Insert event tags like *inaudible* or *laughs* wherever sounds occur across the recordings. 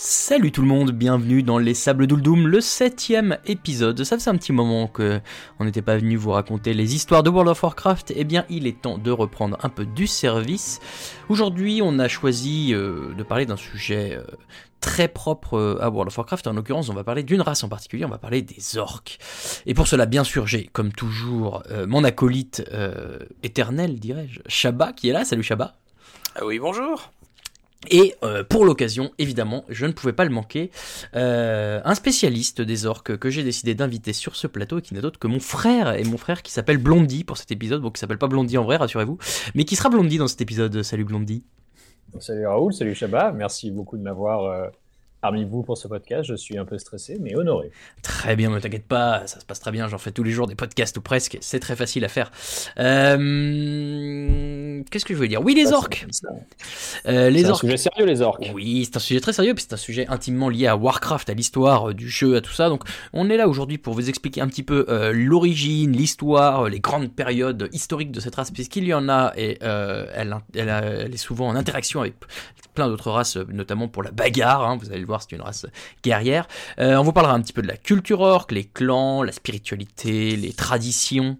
Salut tout le monde, bienvenue dans les Sables d'Uldoum, le septième épisode. Ça faisait un petit moment que on n'était pas venu vous raconter les histoires de World of Warcraft. Eh bien, il est temps de reprendre un peu du service. Aujourd'hui, on a choisi euh, de parler d'un sujet euh, très propre euh, à World of Warcraft. En l'occurrence, on va parler d'une race en particulier, on va parler des orques. Et pour cela, bien sûr, j'ai, comme toujours, mon acolyte éternel, dirais-je, Shaba, qui est là. Salut Shaba. Ah oui, bonjour. Et euh, pour l'occasion, évidemment, je ne pouvais pas le manquer, euh, un spécialiste des orques que j'ai décidé d'inviter sur ce plateau et qui n'est d'autre que mon frère, et mon frère qui s'appelle Blondie pour cet épisode, bon qui s'appelle pas Blondie en vrai, rassurez-vous, mais qui sera Blondie dans cet épisode. Salut Blondie. Salut Raoul, salut Shabba, merci beaucoup de m'avoir euh, parmi vous pour ce podcast. Je suis un peu stressé, mais honoré. Très bien, ne t'inquiète pas, ça se passe très bien. J'en fais tous les jours des podcasts ou presque. C'est très facile à faire. Euh, qu'est-ce que je voulais dire? Oui, les orques. Euh, les c'est un sujet sérieux, les orques. Oui, c'est un sujet très sérieux, puis c'est un sujet intimement lié à Warcraft, à l'histoire du jeu, à tout ça. Donc, on est là aujourd'hui pour vous expliquer un petit peu euh, l'origine, l'histoire, les grandes périodes historiques de cette race, puisqu'il y en a et elle, elle, est souvent en interaction avec plein d'autres races, notamment pour la bagarre. Hein, vous allez le voir, c'est une race guerrière. Euh, on vous parlera un petit peu de la culture orque, les clans, la spiritualité, les traditions.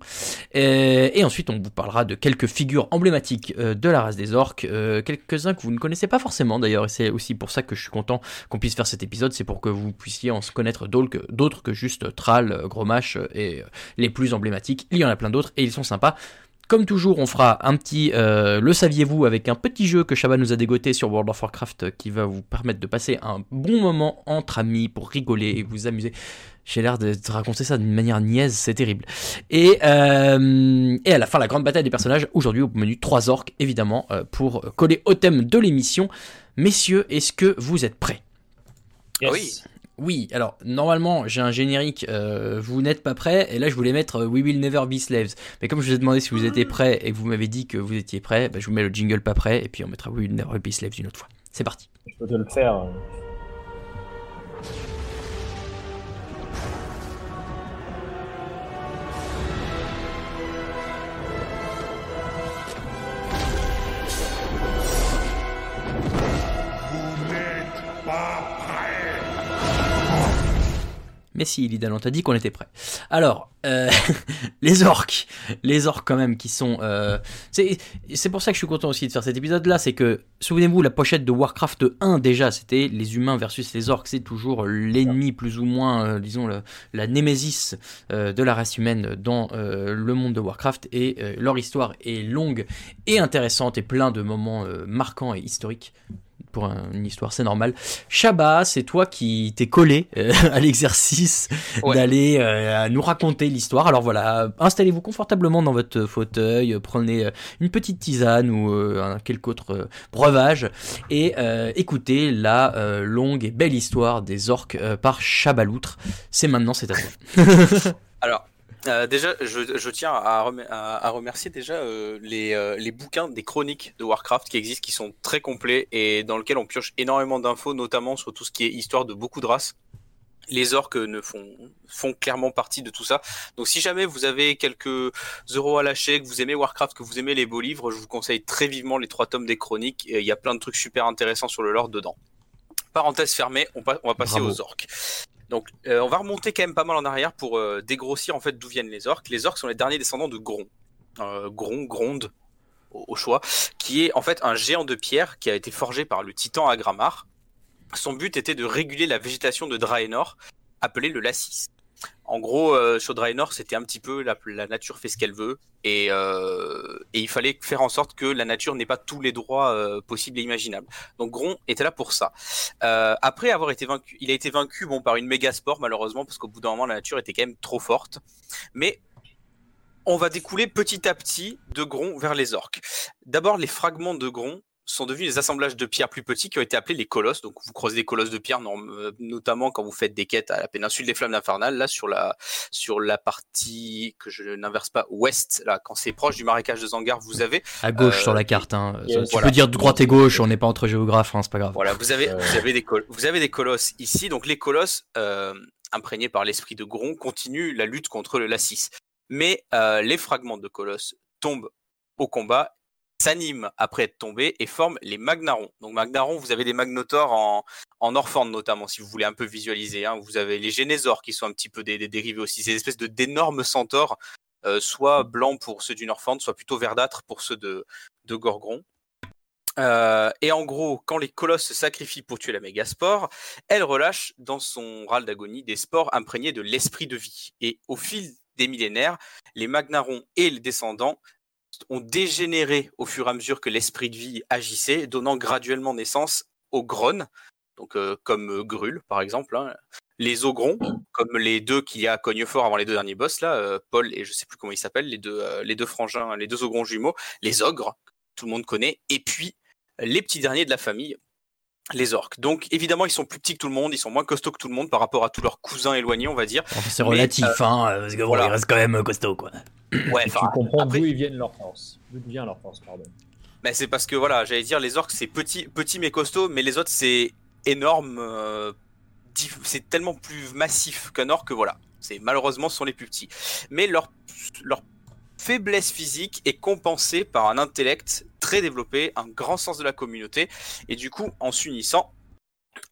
Euh, et ensuite, on vous parlera de quelques figures emblématiques euh, de la race des orques, quelques-uns que vous ne connaissez pas forcément d'ailleurs. Et c'est aussi pour ça que je suis content qu'on puisse faire cet épisode. C'est pour que vous puissiez en se connaître d'autres que juste Thrall, Gromash et les plus emblématiques. Il y en a plein d'autres et ils sont sympas. Comme toujours, on fera un petit euh, le saviez-vous avec un petit jeu que Shabba nous a dégoté sur World of Warcraft euh, qui va vous permettre de passer un bon moment entre amis pour rigoler et vous amuser. J'ai l'air de te raconter ça d'une manière niaise, c'est terrible. Et, euh, et à la fin, la grande bataille des personnages. Aujourd'hui, au menu, trois orques, évidemment, pour coller au thème de l'émission. Messieurs, est-ce que vous êtes prêts? Oui. Oui, alors normalement j'ai un générique, euh, vous n'êtes pas prêt, et là je voulais mettre euh, We Will Never Be Slaves. Mais comme je vous ai demandé si vous étiez prêt et que vous m'avez dit que vous étiez prêt, bah, je vous mets le jingle pas prêt, et puis on mettra We Will Never Be Slaves une autre fois. C'est parti. Je peux te le faire. Mais si, Lidl, on t'a dit qu'on était prêt. Alors, euh, *laughs* les orques, les orques quand même qui sont... Euh, c'est pour ça que je suis content aussi de faire cet épisode-là, c'est que, souvenez-vous, la pochette de Warcraft 1 déjà, c'était les humains versus les orques, c'est toujours l'ennemi plus ou moins, euh, disons, la némésis de la race humaine dans le monde de Warcraft, et leur histoire est longue et intéressante et plein de moments marquants et historiques pour une histoire, c'est normal. Shabba, c'est toi qui t'es collé euh, *laughs* à l'exercice d'aller euh, nous raconter l'histoire. Alors voilà, installez-vous confortablement dans votre fauteuil, prenez euh, une petite tisane ou un quelque autre breuvage et écoutez la longue et belle histoire des orques par Chabaloutre. C'est maintenant, c'est à toi. *laughs* Alors, euh, déjà, je, tiens à, remercier déjà euh, euh, les, bouquins des chroniques de Warcraft qui existent, qui sont très complets et dans lesquels on pioche énormément d'infos, notamment sur tout ce qui est histoire de beaucoup de races. Les orques ne font, font clairement partie de tout ça. Donc si jamais vous avez quelques euros à lâcher, que vous aimez Warcraft, que vous aimez les beaux livres, je vous conseille très vivement les trois tomes des chroniques. Il y a plein de trucs super intéressants sur le lore dedans. Parenthèse fermée, on, va passer aux orques. Donc, euh, on va remonter quand même pas mal en arrière pour euh, dégrossir en fait d'où viennent les orques. Les orques sont les derniers descendants de Gron. Euh, Gron, Gronde, au, choix, qui est en fait un géant de pierre qui a été forgé par le titan Agramar. Son but était de réguler la végétation de Draenor, appelée le Lassis. En gros, euh, sur Draenor, c'était un petit peu la, nature fait ce qu'elle veut, euh, et, il fallait faire en sorte que la nature n'ait pas tous les droits euh, possibles et imaginables. Donc Gron était là pour ça. après avoir été vaincu, il a été vaincu bon par une méga sport malheureusement parce qu'au bout d'un moment la nature était quand même trop forte. Mais on va découler petit à petit de Gron vers les orques. D'abord les fragments de Gron sont devenus des assemblages de pierres plus petits qui ont été appelés les colosses. Donc vous creusez des colosses de pierre, euh, notamment quand vous faites des quêtes à la péninsule des Flammes infernales. Là sur la sur la partie que je n'inverse pas ouest, là quand c'est proche du marécage de Zangar, vous avez à gauche sur la euh, carte. Hein. Tu peux dire droite et gauche, on n'est pas entre géographes, hein, c'est pas grave. Voilà, vous avez vous avez des vous avez des colosses ici. Donc les colosses euh, imprégnés par l'esprit de Gron continuent la lutte contre le Lassis. Mais les fragments de colosses tombent au combat s'animent après être tombés et forment les Magnarons. Donc Magnarons, vous avez des Magnotors en, en Orphande notamment, si vous voulez un peu visualiser. Hein. Vous avez les Génésors qui sont un petit peu des, dérivés aussi, ces espèces de d'énormes centaures, euh, soit blancs pour ceux du Norfand, soit plutôt verdâtres pour ceux de, de Gorgon. Euh, et en gros, quand les colosses se sacrifient pour tuer la mégaspore, elle relâche dans son râle d'agonie des spores imprégnés de l'esprit de vie. Et au fil des millénaires, les Magnarons et les descendants ont dégénéré au fur et à mesure que l'esprit de vie agissait, donnant graduellement naissance aux grones, donc euh, comme euh, Grul par exemple, hein. les ogrons, comme les deux qu'il y a à Cognefort avant les deux derniers boss là, euh, Paul et je sais plus comment ils s'appellent, les deux, les deux frangins, les deux ogrons jumeaux, les ogres, tout le monde connaît, et puis les petits derniers de la famille, les orques. Donc évidemment, ils sont plus petits que tout le monde, ils sont moins costauds que tout le monde par rapport à tous leurs cousins éloignés, on va dire. c'est relatif, hein, parce que voilà. ils restent quand même costauds, quoi. Ouais, tu comprends d'où ils viennent leur force. D'où vient leur force, pardon. Mais c'est parce que voilà, j'allais dire les orques c'est petit, petit mais costaud, mais les autres c'est énorme, euh, c'est tellement plus massif qu'un orque que voilà, c'est malheureusement ce sont les plus petits. Mais leur leur faiblesse physique est compensée par un intellect très développé, un grand sens de la communauté, et du coup en s'unissant,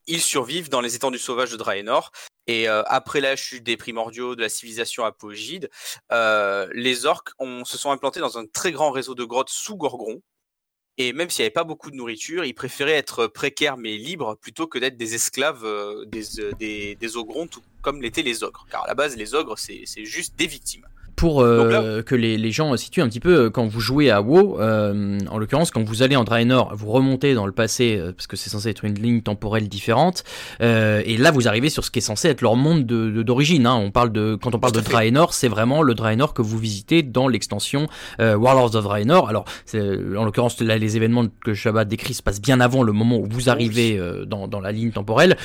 ils survivent dans les étendues sauvages de Draenor et euh, après la chute des primordiaux de la civilisation apogide, euh, les orques se sont implantés dans un très grand réseau de grottes sous Gorgon. Et même s'il n'y avait pas beaucoup de nourriture, ils préféraient être précaires mais libres plutôt que d'être des esclaves euh, des, des, des, ogrons, tout comme l'étaient les ogres. Car à la base, les ogres, c'est juste des victimes pour euh, que les, les, gens situent un petit peu euh, quand vous jouez à WoW, euh, en l'occurrence quand vous allez en Draenor, vous remontez dans le passé parce que c'est censé être une ligne temporelle différente, et là vous arrivez sur ce qui est censé être leur monde d'origine. De, hein. On parle de quand on parle de Draenor, c'est vraiment le Draenor que vous visitez dans l'extension Warlords of Draenor. Alors en l'occurrence là les événements que Shabbat décrit se passent bien avant le moment où vous arrivez dans, dans la ligne temporelle.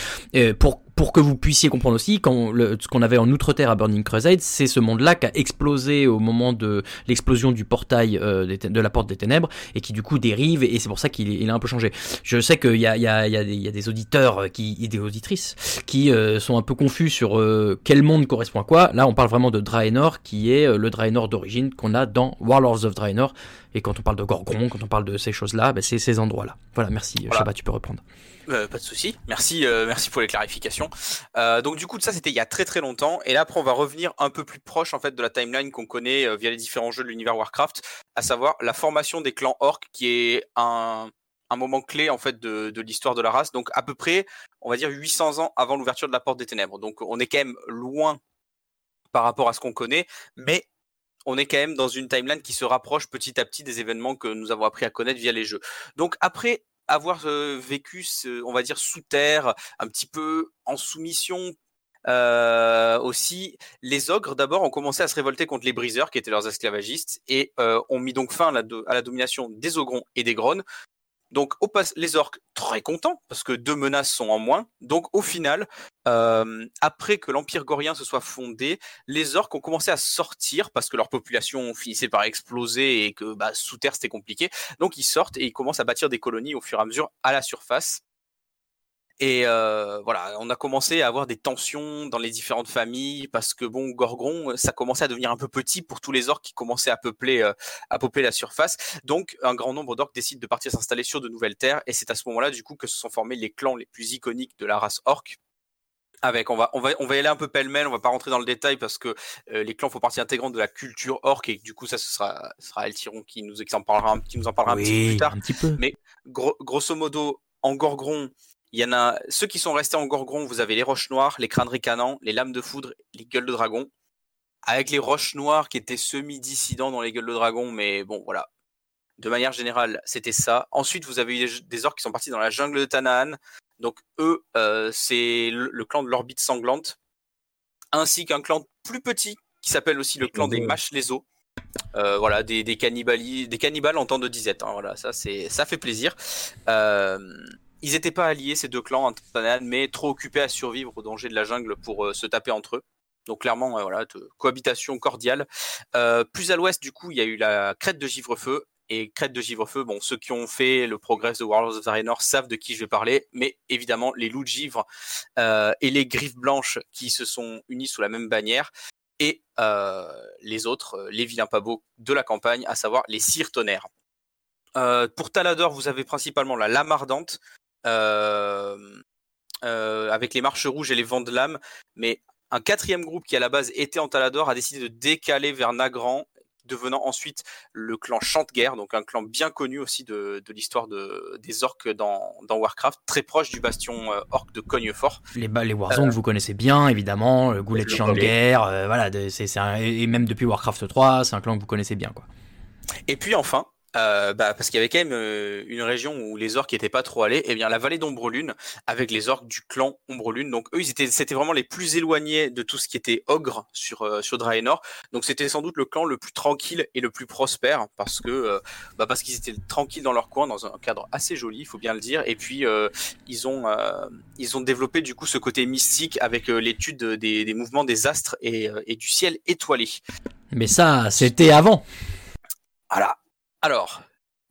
pour pour que vous puissiez comprendre aussi, quand ce qu'on avait en Outre-Terre à Burning Crusade, c'est ce monde-là qui a explosé au moment de l'explosion du portail euh, de la porte des ténèbres et qui du coup dérive et c'est pour ça qu'il a un peu changé. Je sais qu'il y a, y, a, y, a y a, des auditeurs qui, et des auditrices qui euh, sont un peu confus sur euh, quel monde correspond à quoi. Là, on parle vraiment de Draenor qui est le Draenor d'origine qu'on a dans Warlords of Draenor. Et quand on parle de Gorgon, quand on parle de ces choses-là, ben, c'est ces endroits-là. Voilà, merci. Voilà. Shabba, tu peux reprendre. Euh, pas de souci. Merci, euh, merci pour les clarifications. Euh, donc du coup, ça c'était il y a très très longtemps. Et là, après, on va revenir un peu plus proche en fait de la timeline qu'on connaît via les différents jeux de l'univers Warcraft, à savoir la formation des clans orcs, qui est un, moment clé en fait de, de l'histoire de la race. Donc à peu près, on va dire 800 ans avant l'ouverture de la Porte des Ténèbres. Donc on est quand même loin par rapport à ce qu'on connaît, mais on est quand même dans une timeline qui se rapproche petit à petit des événements que nous avons appris à connaître via les jeux. Donc après avoir vécu, on va dire, sous terre, un petit peu en soumission aussi, les ogres d'abord ont commencé à se révolter contre les briseurs qui étaient leurs esclavagistes et ont mis donc fin à la, à la, domination des ogrons et des grones donc les orques très contents parce que deux menaces sont en moins. Donc au final, euh, après que l'empire gorien se soit fondé, les orques ont commencé à sortir parce que leur population finissait par exploser et que bah, sous terre c'était compliqué. Donc ils sortent et ils commencent à bâtir des colonies au fur et à mesure à la surface. Et euh, voilà, on a commencé à avoir des tensions dans les différentes familles parce que bon, Gorgon, ça commençait à devenir un peu petit pour tous les orques qui commençaient à peupler, euh, à peupler la surface. Donc, un grand nombre d'orques décident de partir s'installer sur de nouvelles terres, et c'est à ce moment-là, du coup, que se sont formés les clans les plus iconiques de la race orque. Avec, on va, on va, on va y aller un peu pêle-mêle, on va pas rentrer dans le détail parce que euh, les clans font partie intégrante de la culture orque et du coup ça ce sera, ce sera Eltiron qui nous, qui en parlera, qui nous en parlera un petit peu plus tard. Un petit peu. Mais grosso modo, en Gorgon, il y en a ceux qui sont restés en Gorgon, vous avez les roches noires, les crânes ricanants, les lames de foudre, les gueules de dragon. Avec les roches noires qui étaient semi-dissidents dans les gueules de dragon, mais bon, voilà. De manière générale, c'était ça. Ensuite, vous avez eu des orques qui sont partis dans la jungle de Tanaan. Donc, eux, euh, c'est le, clan de l'orbite sanglante. Ainsi qu'un clan plus petit qui s'appelle aussi le clan des mâches les. Euh, voilà, des, des, des cannibales en temps de disette. Hein, voilà, ça, c'est, ça fait plaisir. Euh, ils n'étaient pas alliés, ces deux clans, mais trop occupés à survivre au danger de la jungle pour euh, se taper entre eux. Donc clairement, voilà, cohabitation cordiale. Euh, plus à l'ouest, du coup, il y a eu la crête de Givrefeu. Et crête de Givrefeu, bon, ceux qui ont fait le progrès de Warlords of Draenor savent de qui je vais parler, mais évidemment, les loups de givre euh, et les griffes blanches qui se sont unis sous la même bannière, et les autres, les vilains pas beaux de la campagne, à savoir les cires tonnerres. pour Talador, vous avez principalement la lame ardente, avec les marches rouges et les vents de lame, mais un quatrième groupe qui à la base était en Talador a décidé de décaler vers Nagran devenant ensuite le clan Chanteguerre, donc un clan bien connu aussi de, l'histoire de, des orques dans, Warcraft, très proche du bastion euh, orc de Cognefort. Les, les Warzone, euh, vous connaissez bien, évidemment, le goulet de Chanteguerre, euh, voilà, c'est, et même depuis Warcraft 3, c'est un clan que vous connaissez bien. quoi. Et puis enfin, euh, bah, parce qu'il y avait quand même euh, une région où les orques n'étaient pas trop allés, et eh bien la vallée d'Ombrelune avec les orques du clan Ombrelune. Donc eux, ils étaient, c'était vraiment les plus éloignés de tout ce qui était ogre sur euh, sur Draenor. Donc c'était sans doute le clan le plus tranquille et le plus prospère parce que bah, parce qu'ils étaient tranquilles dans leur coin, dans un cadre assez joli, il faut bien le dire. Et puis ils ont ils ont développé du coup ce côté mystique avec l'étude des, des, mouvements des astres et, et du ciel étoilé. Mais ça, c'était avant. Voilà. Alors,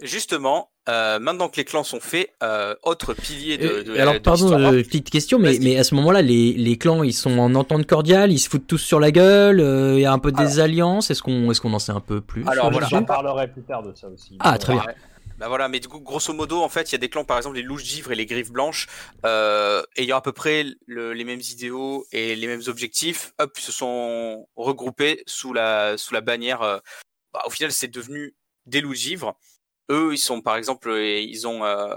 justement, euh, maintenant que les clans sont faits, euh, autre pilier de, de Alors, pardon, euh, petite question, mais, mais à ce moment-là, les, les, clans, ils sont en entente cordiale, ils se foutent tous sur la gueule, il y a un peu des alliances, est-ce qu'on est qu'on en sait un peu plus Alors, voilà. j'en parlerai plus tard de ça aussi. Ah, très bien. Bah voilà, mais du coup, grosso modo, en fait, il y a des clans, par exemple, les louches d'ivre et les griffes blanches, ayant à peu près les mêmes idéaux et les mêmes objectifs, hop, se sont regroupés sous la, sous la bannière. Bah, au final, c'est devenu des loups givres. Eux, ils sont par exemple, euh, ils ont, euh,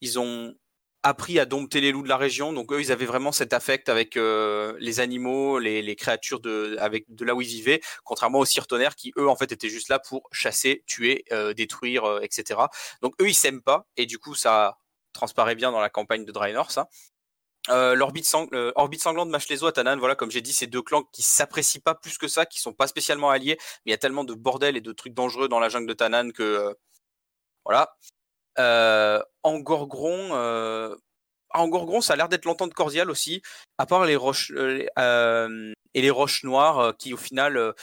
ils ont appris à dompter les loups de la région. Donc eux, ils avaient vraiment cet affect avec euh, les animaux, les, créatures de, avec de là où ils vivaient, contrairement aux Sirtonaires qui eux en fait étaient juste là pour chasser, tuer, détruire, etc. Donc eux, ils s'aiment pas et du coup ça transparaît bien dans la campagne de Draenor, ça. Euh, l'orbite euh, sanglante mâche les os Tanan, voilà, comme j'ai dit, c'est deux clans qui s'apprécient pas plus que ça, qui sont pas spécialement alliés, mais il y a tellement de bordel et de trucs dangereux dans la jungle de Tanan que euh, voilà. en Gorgron, en Gorgon, ça a l'air d'être l'entente cordiale aussi, à part les roches et les roches noires qui au final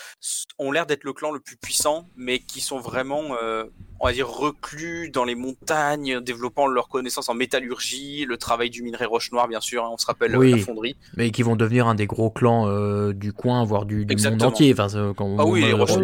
ont l'air d'être le clan le plus puissant, mais qui sont vraiment on va dire, reclus dans les montagnes, développant leur connaissance en métallurgie, le travail du minerai roche noire, bien sûr, hein, on se rappelle la fonderie. Mais qui vont devenir un des gros clans euh, du coin, voire du, monde entier. Enfin, quand ah oui, les roches,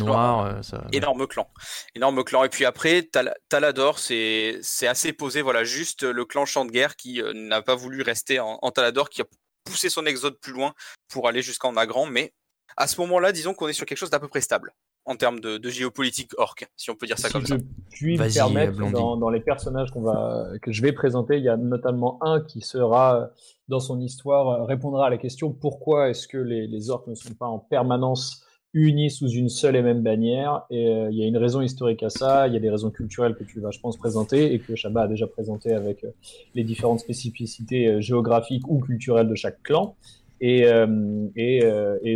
noires. Euh, énorme clan. Énorme clan. Et puis après, Talador, c'est assez posé, voilà, juste le clan champ de guerre qui euh, n'a pas voulu rester en, en Talador, qui a poussé son exode plus loin pour aller jusqu'en Nagran, mais à ce moment-là, disons qu'on est sur quelque chose d'à peu près stable en termes de, géopolitique orc, si on peut dire ça comme ça. Puis me permettre, dans, les personnages qu'on va, que je vais présenter, il y a notamment un qui sera, dans son histoire, répondra à la question pourquoi est-ce que les, orcs ne sont pas en permanence unis sous une seule et même bannière. Et euh, il y a une raison historique à ça, il y a des raisons culturelles que tu vas, je pense, présenter et que Shabba a déjà présenté avec euh, les différentes spécificités euh, géographiques ou culturelles de chaque clan. Et,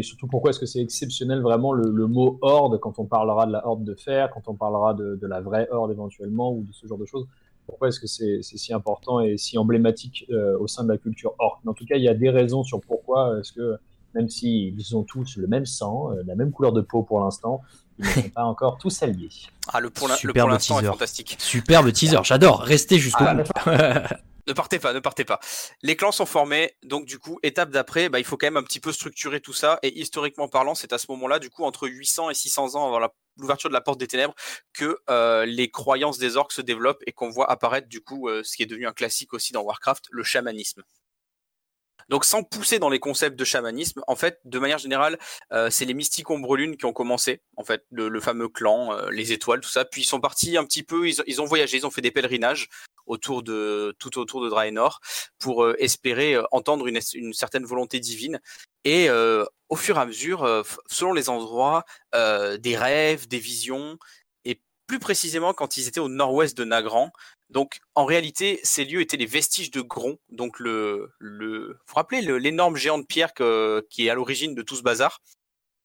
surtout, pourquoi est-ce que c'est exceptionnel vraiment le, mot horde quand on parlera de la horde de fer, quand on parlera de, la vraie horde éventuellement ou de ce genre de choses Pourquoi est-ce que c'est si important et si emblématique au sein de la culture orque? En tout cas, il y a des raisons sur pourquoi est-ce que, même s'ils ont tous le même sang, la même couleur de peau pour l'instant, ils ne sont pas encore tous alliés. Ah, le pour l'instant est fantastique. Superbe teaser, j'adore. Restez jusqu'au ah, bout. *laughs* Ne partez pas, ne partez pas. Les clans sont formés, donc du coup, étape d'après, bah, il faut quand même un petit peu structurer tout ça. Et historiquement parlant, c'est à ce moment-là, du coup, entre 800 et 600 ans avant l'ouverture de la porte des ténèbres, que euh, les croyances des orques se développent et qu'on voit apparaître, du coup, euh, ce qui est devenu un classique aussi dans Warcraft, le chamanisme. Donc sans pousser dans les concepts de chamanisme, en fait, de manière générale, euh, c'est les mystiques ombrelunes qui ont commencé, en fait, le, fameux clan, les étoiles, tout ça. Puis ils sont partis un petit peu, ils, ont voyagé, ils ont fait des pèlerinages autour de tout autour de Draenor pour euh, espérer euh, entendre une, une, certaine volonté divine et euh, au fur et à mesure selon les endroits des rêves des visions et plus précisément quand ils étaient au nord-ouest de Nagran donc en réalité ces lieux étaient les vestiges de Gron donc le le vous, vous rappelez l'énorme géant de pierre que, qui est à l'origine de tout ce bazar.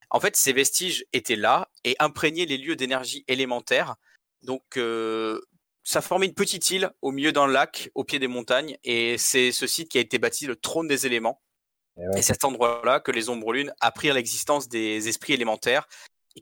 En fait ces vestiges étaient là et imprégnaient les lieux d'énergie élémentaire. Donc ça formait une petite île au milieu d'un lac, au pied des montagnes, et c'est ce site qui a été bâti le trône des éléments. Et, c'est cet endroit-là que les ombres lunes apprirent l'existence des esprits élémentaires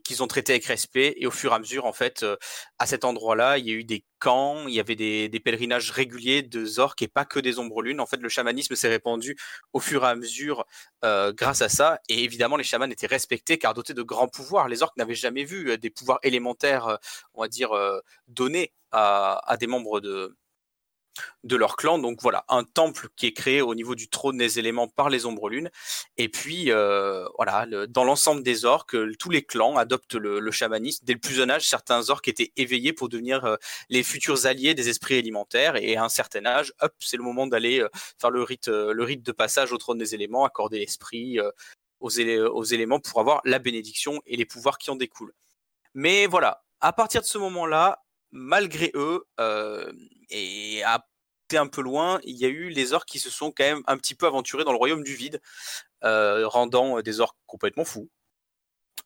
qu'ils ont traité avec respect. Et au fur et à mesure, en fait, euh, à cet endroit-là, il y a eu des camps, il y avait des, pèlerinages réguliers de orques et pas que des ombres lunes. En fait, le chamanisme s'est répandu au fur et à mesure euh, grâce à ça. Et évidemment, les chamans étaient respectés car dotés de grands pouvoirs. Les orques n'avaient jamais vu euh, des pouvoirs élémentaires, on va dire, donnés à des membres de, de leur clan. Donc voilà, un temple qui est créé au niveau du trône des éléments par les ombres lunes. Et puis euh, voilà, dans l'ensemble des orques, tous les clans adoptent le, chamanisme. Dès le plus jeune âge, certains orques étaient éveillés pour devenir euh, les futurs alliés des esprits élémentaires. Et à un certain âge, hop, c'est le moment d'aller euh, faire le rite, le rite de passage au trône des éléments, accorder l'esprit aux éléments pour avoir la bénédiction et les pouvoirs qui en découlent. Mais voilà, à partir de ce moment-là, malgré eux, euh, et à un peu loin, il y a eu les orques qui se sont quand même un petit peu aventurés dans le royaume du vide, euh, rendant des orques complètement fous.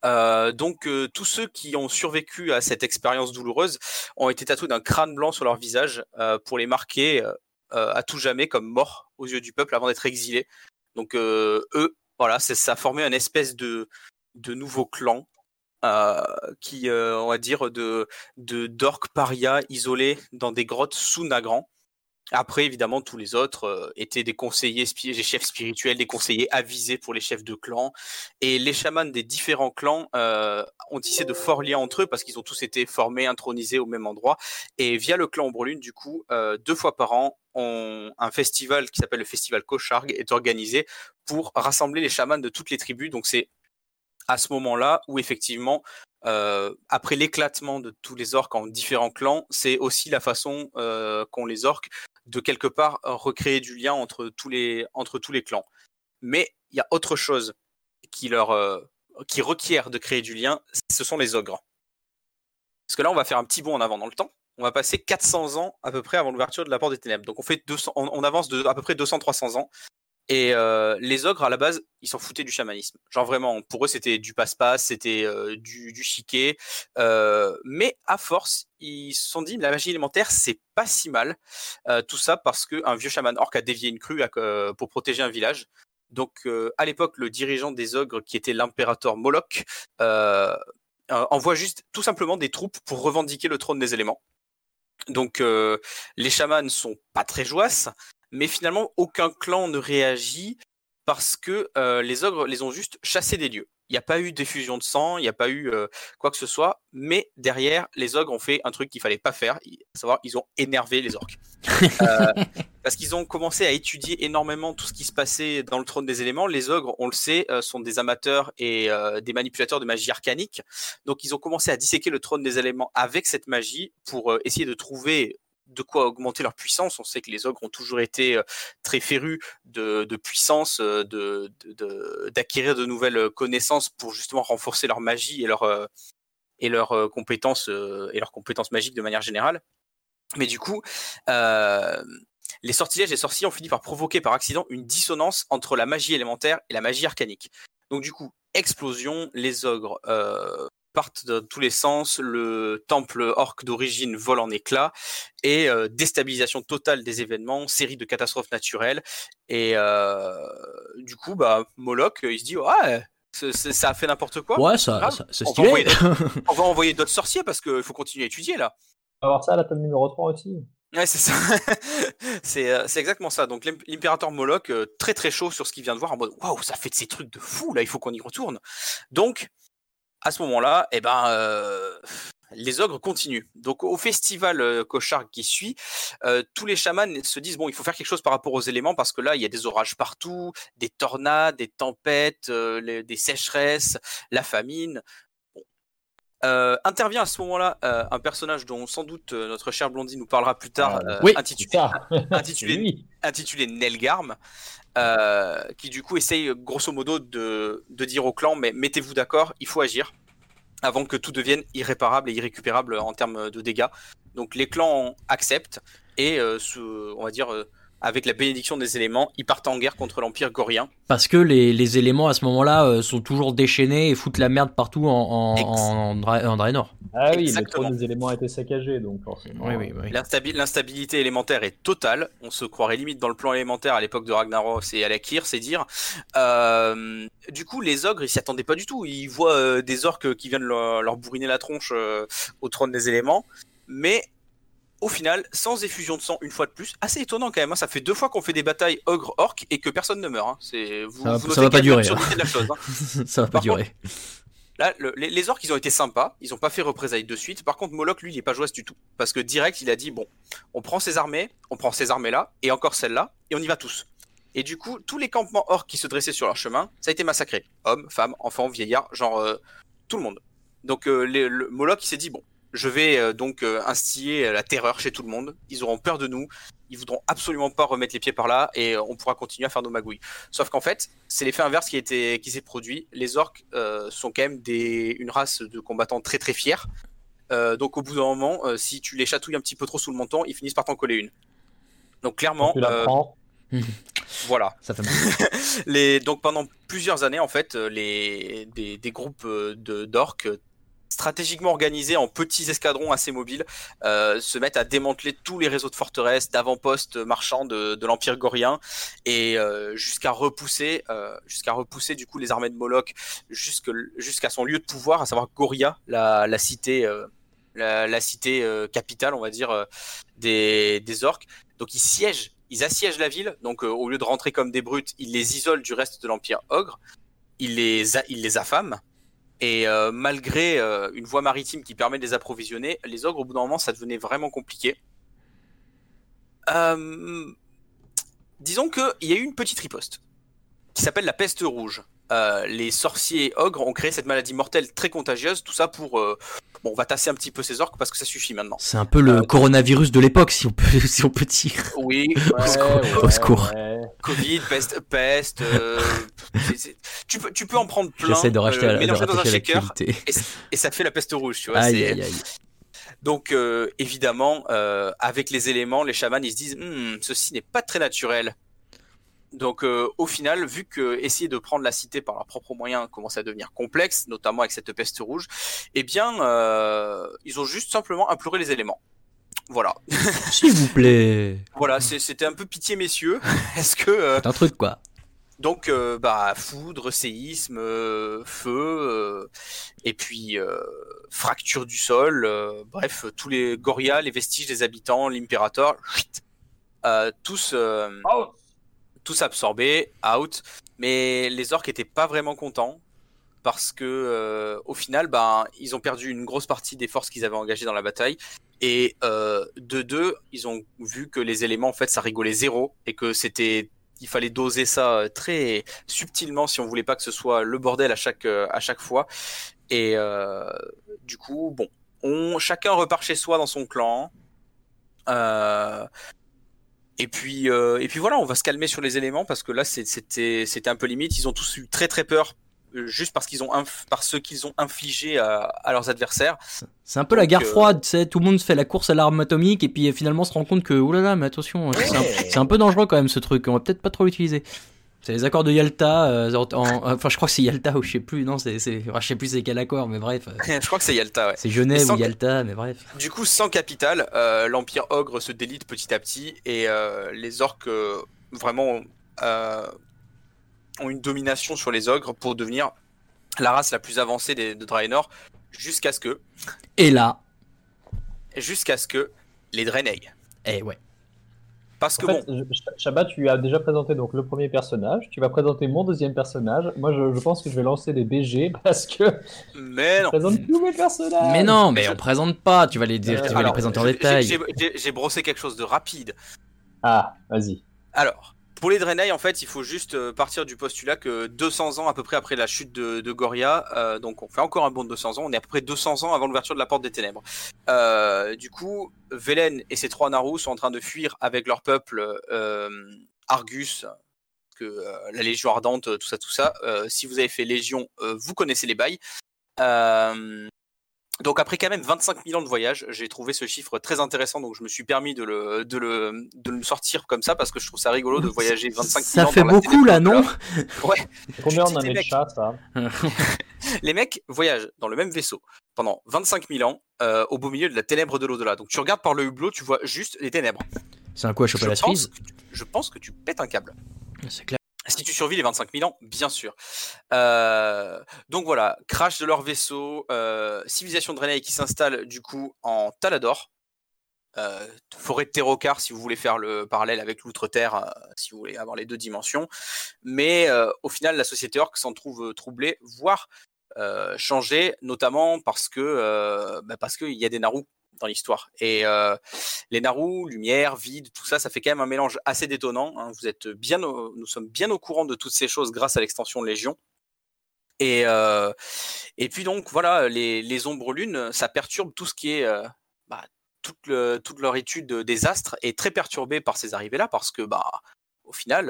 Euh, donc tous ceux qui ont survécu à cette expérience douloureuse ont été tatoués d'un crâne blanc sur leur visage pour les marquer à tout jamais comme morts aux yeux du peuple avant d'être exilés. Donc eux, voilà, ça a formé une espèce de nouveau clan euh, qui, euh, on va dire, de d'orques paria isolés dans des grottes sous Nagran. Après, évidemment, tous les autres euh, étaient des conseillers, des chefs spirituels, des conseillers avisés pour les chefs de clans. Et les chamans des différents clans ont tissé de forts liens entre eux parce qu'ils ont tous été formés, intronisés au même endroit. Et via le clan Ombrelune, du coup, deux fois par an, on, un festival qui s'appelle le festival Kocharg est organisé pour rassembler les chamans de toutes les tribus. Donc c'est à ce moment-là où effectivement, euh, après l'éclatement de tous les orques en différents clans, c'est aussi la façon euh, qu'ont les orques de quelque part recréer du lien entre tous les, entre tous les clans. Mais il y a autre chose qui leur euh, qui requiert de créer du lien, ce sont les ogres. Parce que là, on va faire un petit bond en avant dans le temps. On va passer 400 ans à peu près avant l'ouverture de la porte des ténèbres. Donc on fait 200, on, avance de à peu près 200-300 ans. Et euh, les ogres, à la base, ils s'en foutaient du chamanisme. Genre vraiment, pour eux, c'était du passe-passe, c'était euh, du, du chiquet. Euh, mais à force, ils se sont dit, la magie élémentaire, c'est pas si mal. tout ça parce qu'un vieux chaman orc a dévié une crue pour protéger un village. Donc, à l'époque, le dirigeant des ogres, qui était l'impérateur Moloch, envoie juste tout simplement des troupes pour revendiquer le trône des éléments. Donc, les chamans sont pas très joyeux mais finalement aucun clan ne réagit parce que euh, les ogres les ont juste chassés des lieux. Il n'y a pas eu d'effusion de sang, il n'y a pas eu euh, quoi que ce soit, mais derrière, les ogres ont fait un truc qu'il fallait pas faire, à savoir, ils ont énervé les orques. *laughs* Euh, parce qu'ils ont commencé à étudier énormément tout ce qui se passait dans le trône des éléments. Les ogres, on le sait, sont des amateurs et des manipulateurs de magie arcanique. Donc, ils ont commencé à disséquer le trône des éléments avec cette magie pour essayer de trouver de quoi augmenter leur puissance. On sait que les ogres ont toujours été euh, très férus de, puissance, euh, d'acquérir de, nouvelles connaissances pour justement renforcer leur magie et leur euh, et leurs compétences et leurs compétences magiques de manière générale. Mais du coup, les sortilèges et sorciers ont fini par provoquer par accident une dissonance entre la magie élémentaire et la magie arcanique. Donc du coup, explosion, les ogres partent dans tous les sens, le temple orc d'origine vole en éclats et euh, déstabilisation totale des événements, série de catastrophes naturelles et euh, du coup bah Moloch il se dit ouais ça a fait n'importe quoi. Ouais, ça, c'est stylé. *laughs* On va envoyer d'autres sorciers parce qu'il faut continuer à étudier là. On va voir ça à la table numéro 3 aussi. Ouais, c'est ça. *laughs* Euh, c'est exactement ça. Donc l'impérateur Moloch, très très chaud sur ce qu'il vient de voir, en mode waouh, ça fait de ces trucs de fou là, il faut qu'on y retourne. Donc à ce moment-là, eh ben, euh, les ogres continuent. Donc au festival euh, qui suit, euh, tous les chamans se disent bon, il faut faire quelque chose par rapport aux éléments parce que là, il y a des orages partout, des tornades, des tempêtes, des sécheresses, la famine. intervient à ce moment-là un personnage dont sans doute notre cher Blondie nous parlera plus tard, ah, oui, intitulé, *laughs* intitulé, *laughs* intitulé, Nelgarm, euh, qui du coup essaye grosso modo de, dire au clan mais mettez-vous d'accord, il faut agir avant que tout devienne irréparable et irrécupérable en termes de dégâts. Donc les clans acceptent et euh, on va dire euh, avec la bénédiction des éléments, ils partent en guerre contre l'Empire gorien. Parce que les, les éléments à ce moment-là euh, sont toujours déchaînés et foutent la merde partout en, en, en, Draenor. Ah oui, le trône des éléments a été saccagé, donc forcément. Oui, oui, oui. L'instabilité élémentaire est totale. On se croirait limite dans le plan élémentaire à l'époque de Ragnaros et Alakir, c'est dire. Euh, du coup, les ogres, ils s'y attendaient pas du tout. Ils voient euh, des orques qui viennent leur, leur bourriner la tronche au trône des éléments. Mais au final, sans effusion de sang une fois de plus, assez étonnant quand même. Hein. Ça fait deux fois qu'on fait des batailles ogre-orc et que personne ne meurt. Hein. C'est vous, ça, va, va pas durer. Hein. *laughs* ça va pas durer. là, les, orcs, ils ont été sympas. Ils ont pas fait représailles de suite. Par contre, Moloch, lui, il est pas joué du tout. Parce que direct, il a dit bon, on prend ces armées, on prend ces armées-là et encore celles-là et on y va tous. Et du coup, tous les campements orcs qui se dressaient sur leur chemin, ça a été massacré. Hommes, femmes, enfants, vieillards, genre euh, tout le monde. Donc euh, le Moloch, il s'est dit bon, je vais euh, donc euh, instiller la terreur chez tout le monde. Ils auront peur de nous. Ils voudront absolument pas remettre les pieds par là et euh, on pourra continuer à faire nos magouilles. Sauf qu'en fait, c'est l'effet inverse qui, qui s'est produit. Les orques sont quand même des, une race de combattants très très fiers. donc au bout d'un moment, si tu les chatouilles un petit peu trop sous le menton, ils finissent par t'en coller une. Donc clairement, *laughs* voilà. Ça fait *laughs* les, donc pendant plusieurs années, en fait, les, des, des groupes de d'orques stratégiquement organisés en petits escadrons assez mobiles, euh, se mettent à démanteler tous les réseaux de forteresses, d'avant-postes marchands de, l'Empire gorien, et euh, jusqu'à repousser, euh, jusqu'à repousser du coup les armées de Moloch jusqu'à son lieu de pouvoir, à savoir Goria, la, cité, la, cité capitale, on va dire, des, orques. Donc ils siègent, ils assiègent la ville. Donc au lieu de rentrer comme des brutes, ils les isolent du reste de l'Empire ogre. Les, ils les affament et euh, malgré euh, une voie maritime qui permet de les approvisionner, les ogres, au bout d'un moment, ça devenait vraiment compliqué. Euh, disons qu'il y a eu une petite riposte qui s'appelle la peste rouge. Les sorciers ogres ont créé cette maladie mortelle très contagieuse, tout ça pour... bon, on va tasser un petit peu ces orques parce que ça suffit maintenant. C'est un peu le coronavirus de l'époque, si on peut, *laughs* si on peut dire. Oui, *laughs* au secours. Covid, peste, peste. Euh, tu, peux, tu peux en prendre plein. J'essaie de racheter, euh, mélanger dans un shaker et, et, ça te fait la peste rouge, tu vois. Aïe, aïe, aïe. Donc euh, évidemment, euh, avec les éléments, les chamans ils se disent hm, ceci n'est pas très naturel. Donc euh, au final, vu que essayer de prendre la cité par leurs propres moyens commence à devenir complexe, notamment avec cette peste rouge, eh bien ils ont juste simplement imploré les éléments. Voilà. *laughs* S'il vous plaît. voilà, c'était un peu pitié, messieurs. *laughs* Est-ce que. Euh, un truc, quoi. Donc, euh, bah, foudre, séisme, euh, feu, et puis fracture du sol, bref, tous les Goria, les vestiges des habitants, l'impérateur, tous, tous absorbés, out. Mais les orques étaient pas vraiment contents parce que au final, bah, ils ont perdu une grosse partie des forces qu'ils avaient engagées dans la bataille et euh, de deux, ils ont vu que les éléments, en fait, ça rigolait zéro et que c'était, il fallait doser ça euh, très subtilement si on voulait pas que ce soit le bordel à chaque euh, à chaque fois. Et euh, du coup, bon, on chacun repart chez soi dans son clan. Euh, et puis, et puis voilà, on va se calmer sur les éléments parce que là, c'était, c'était un peu limite. Ils ont tous eu très très peur juste parce qu'ils ont par ce qu'ils ont infligé à, leurs adversaires. C'est un peu la guerre euh, froide, tu sais, tout le monde fait la course à l'arme atomique et puis finalement se rend compte que oulala, mais attention, c'est un, peu dangereux quand même ce truc, on va peut-être pas trop l'utiliser. C'est les accords de Yalta, euh, enfin je crois que c'est Yalta ou je sais plus, non, c'est, je sais plus c'est quel accord, mais bref. *laughs* je crois que c'est Yalta, ouais. C'est Genève ou Yalta, mais bref. *laughs* Du coup, sans capital, euh, l'Empire Ogre se délite petit à petit et les orques vraiment ont une domination sur les ogres pour devenir la race la plus avancée de Draenor jusqu'à ce que. Et là. Jusqu'à ce que les Draenei. Eh ouais. Parce que bon. Shabbat, tu as déjà présenté donc le premier personnage. Tu vas présenter mon deuxième personnage. Moi, je, pense que je vais lancer des BG *laughs* parce que. Mais non. présente tous mes personnages. Mais non, mais on présente pas. Tu vas les, dire, tu vas les présenter en détail. J'ai brossé quelque chose de rapide. Ah, vas-y. Alors, pour les Draenei, en fait, il faut juste euh, partir du postulat que 200 ans à peu près après la chute de, Goria, euh, donc on fait encore un bond de 200 ans, on est à peu près 200 ans avant l'ouverture de la Porte des Ténèbres. Euh, du coup, Velen et ses trois Naru sont en train de fuir avec leur peuple Argus, que la Légion Ardente, tout ça, tout ça. si vous avez fait Légion, vous connaissez les bails. Donc après quand même 25 000 ans de voyage, j'ai trouvé ce chiffre très intéressant, donc je me suis permis de le, de le, de le sortir comme ça parce que je trouve ça rigolo de voyager 25 000 ans. Ça fait beaucoup là, non Ouais. *laughs* Combien on a de chat, ça *laughs* Les mecs voyagent dans le même vaisseau pendant 25 000 ans euh, au beau milieu de la ténèbre de l'au-delà. Donc tu regardes par le hublot, tu vois juste les ténèbres. C'est un coup à choper la cerise Je pense que tu pètes un câble. C'est clair. Si tu survis les 25 000 ans, bien sûr. Euh, donc voilà, crash de leur vaisseau, euh, civilisation de qui s'installe du coup en Talador, euh, forêt de Terrocar si vous voulez faire le parallèle avec l'Outre-Terre, si vous voulez avoir les deux dimensions. Mais au final, la société orc s'en trouve troublée, voire changée, notamment parce que bah parce qu'il y a des Naru dans l'histoire. Et euh, les Naru, lumière, vide, tout ça, ça fait quand même un mélange assez détonnant. Hein. Vous êtes bien, nous sommes bien au courant de toutes ces choses grâce à l'extension Légion. Et, euh, et puis donc voilà, les, les, ombres lunes, ça perturbe tout ce qui est euh, bah, toute, toute, leur étude des astres est très perturbée par ces arrivées-là parce que bah au final,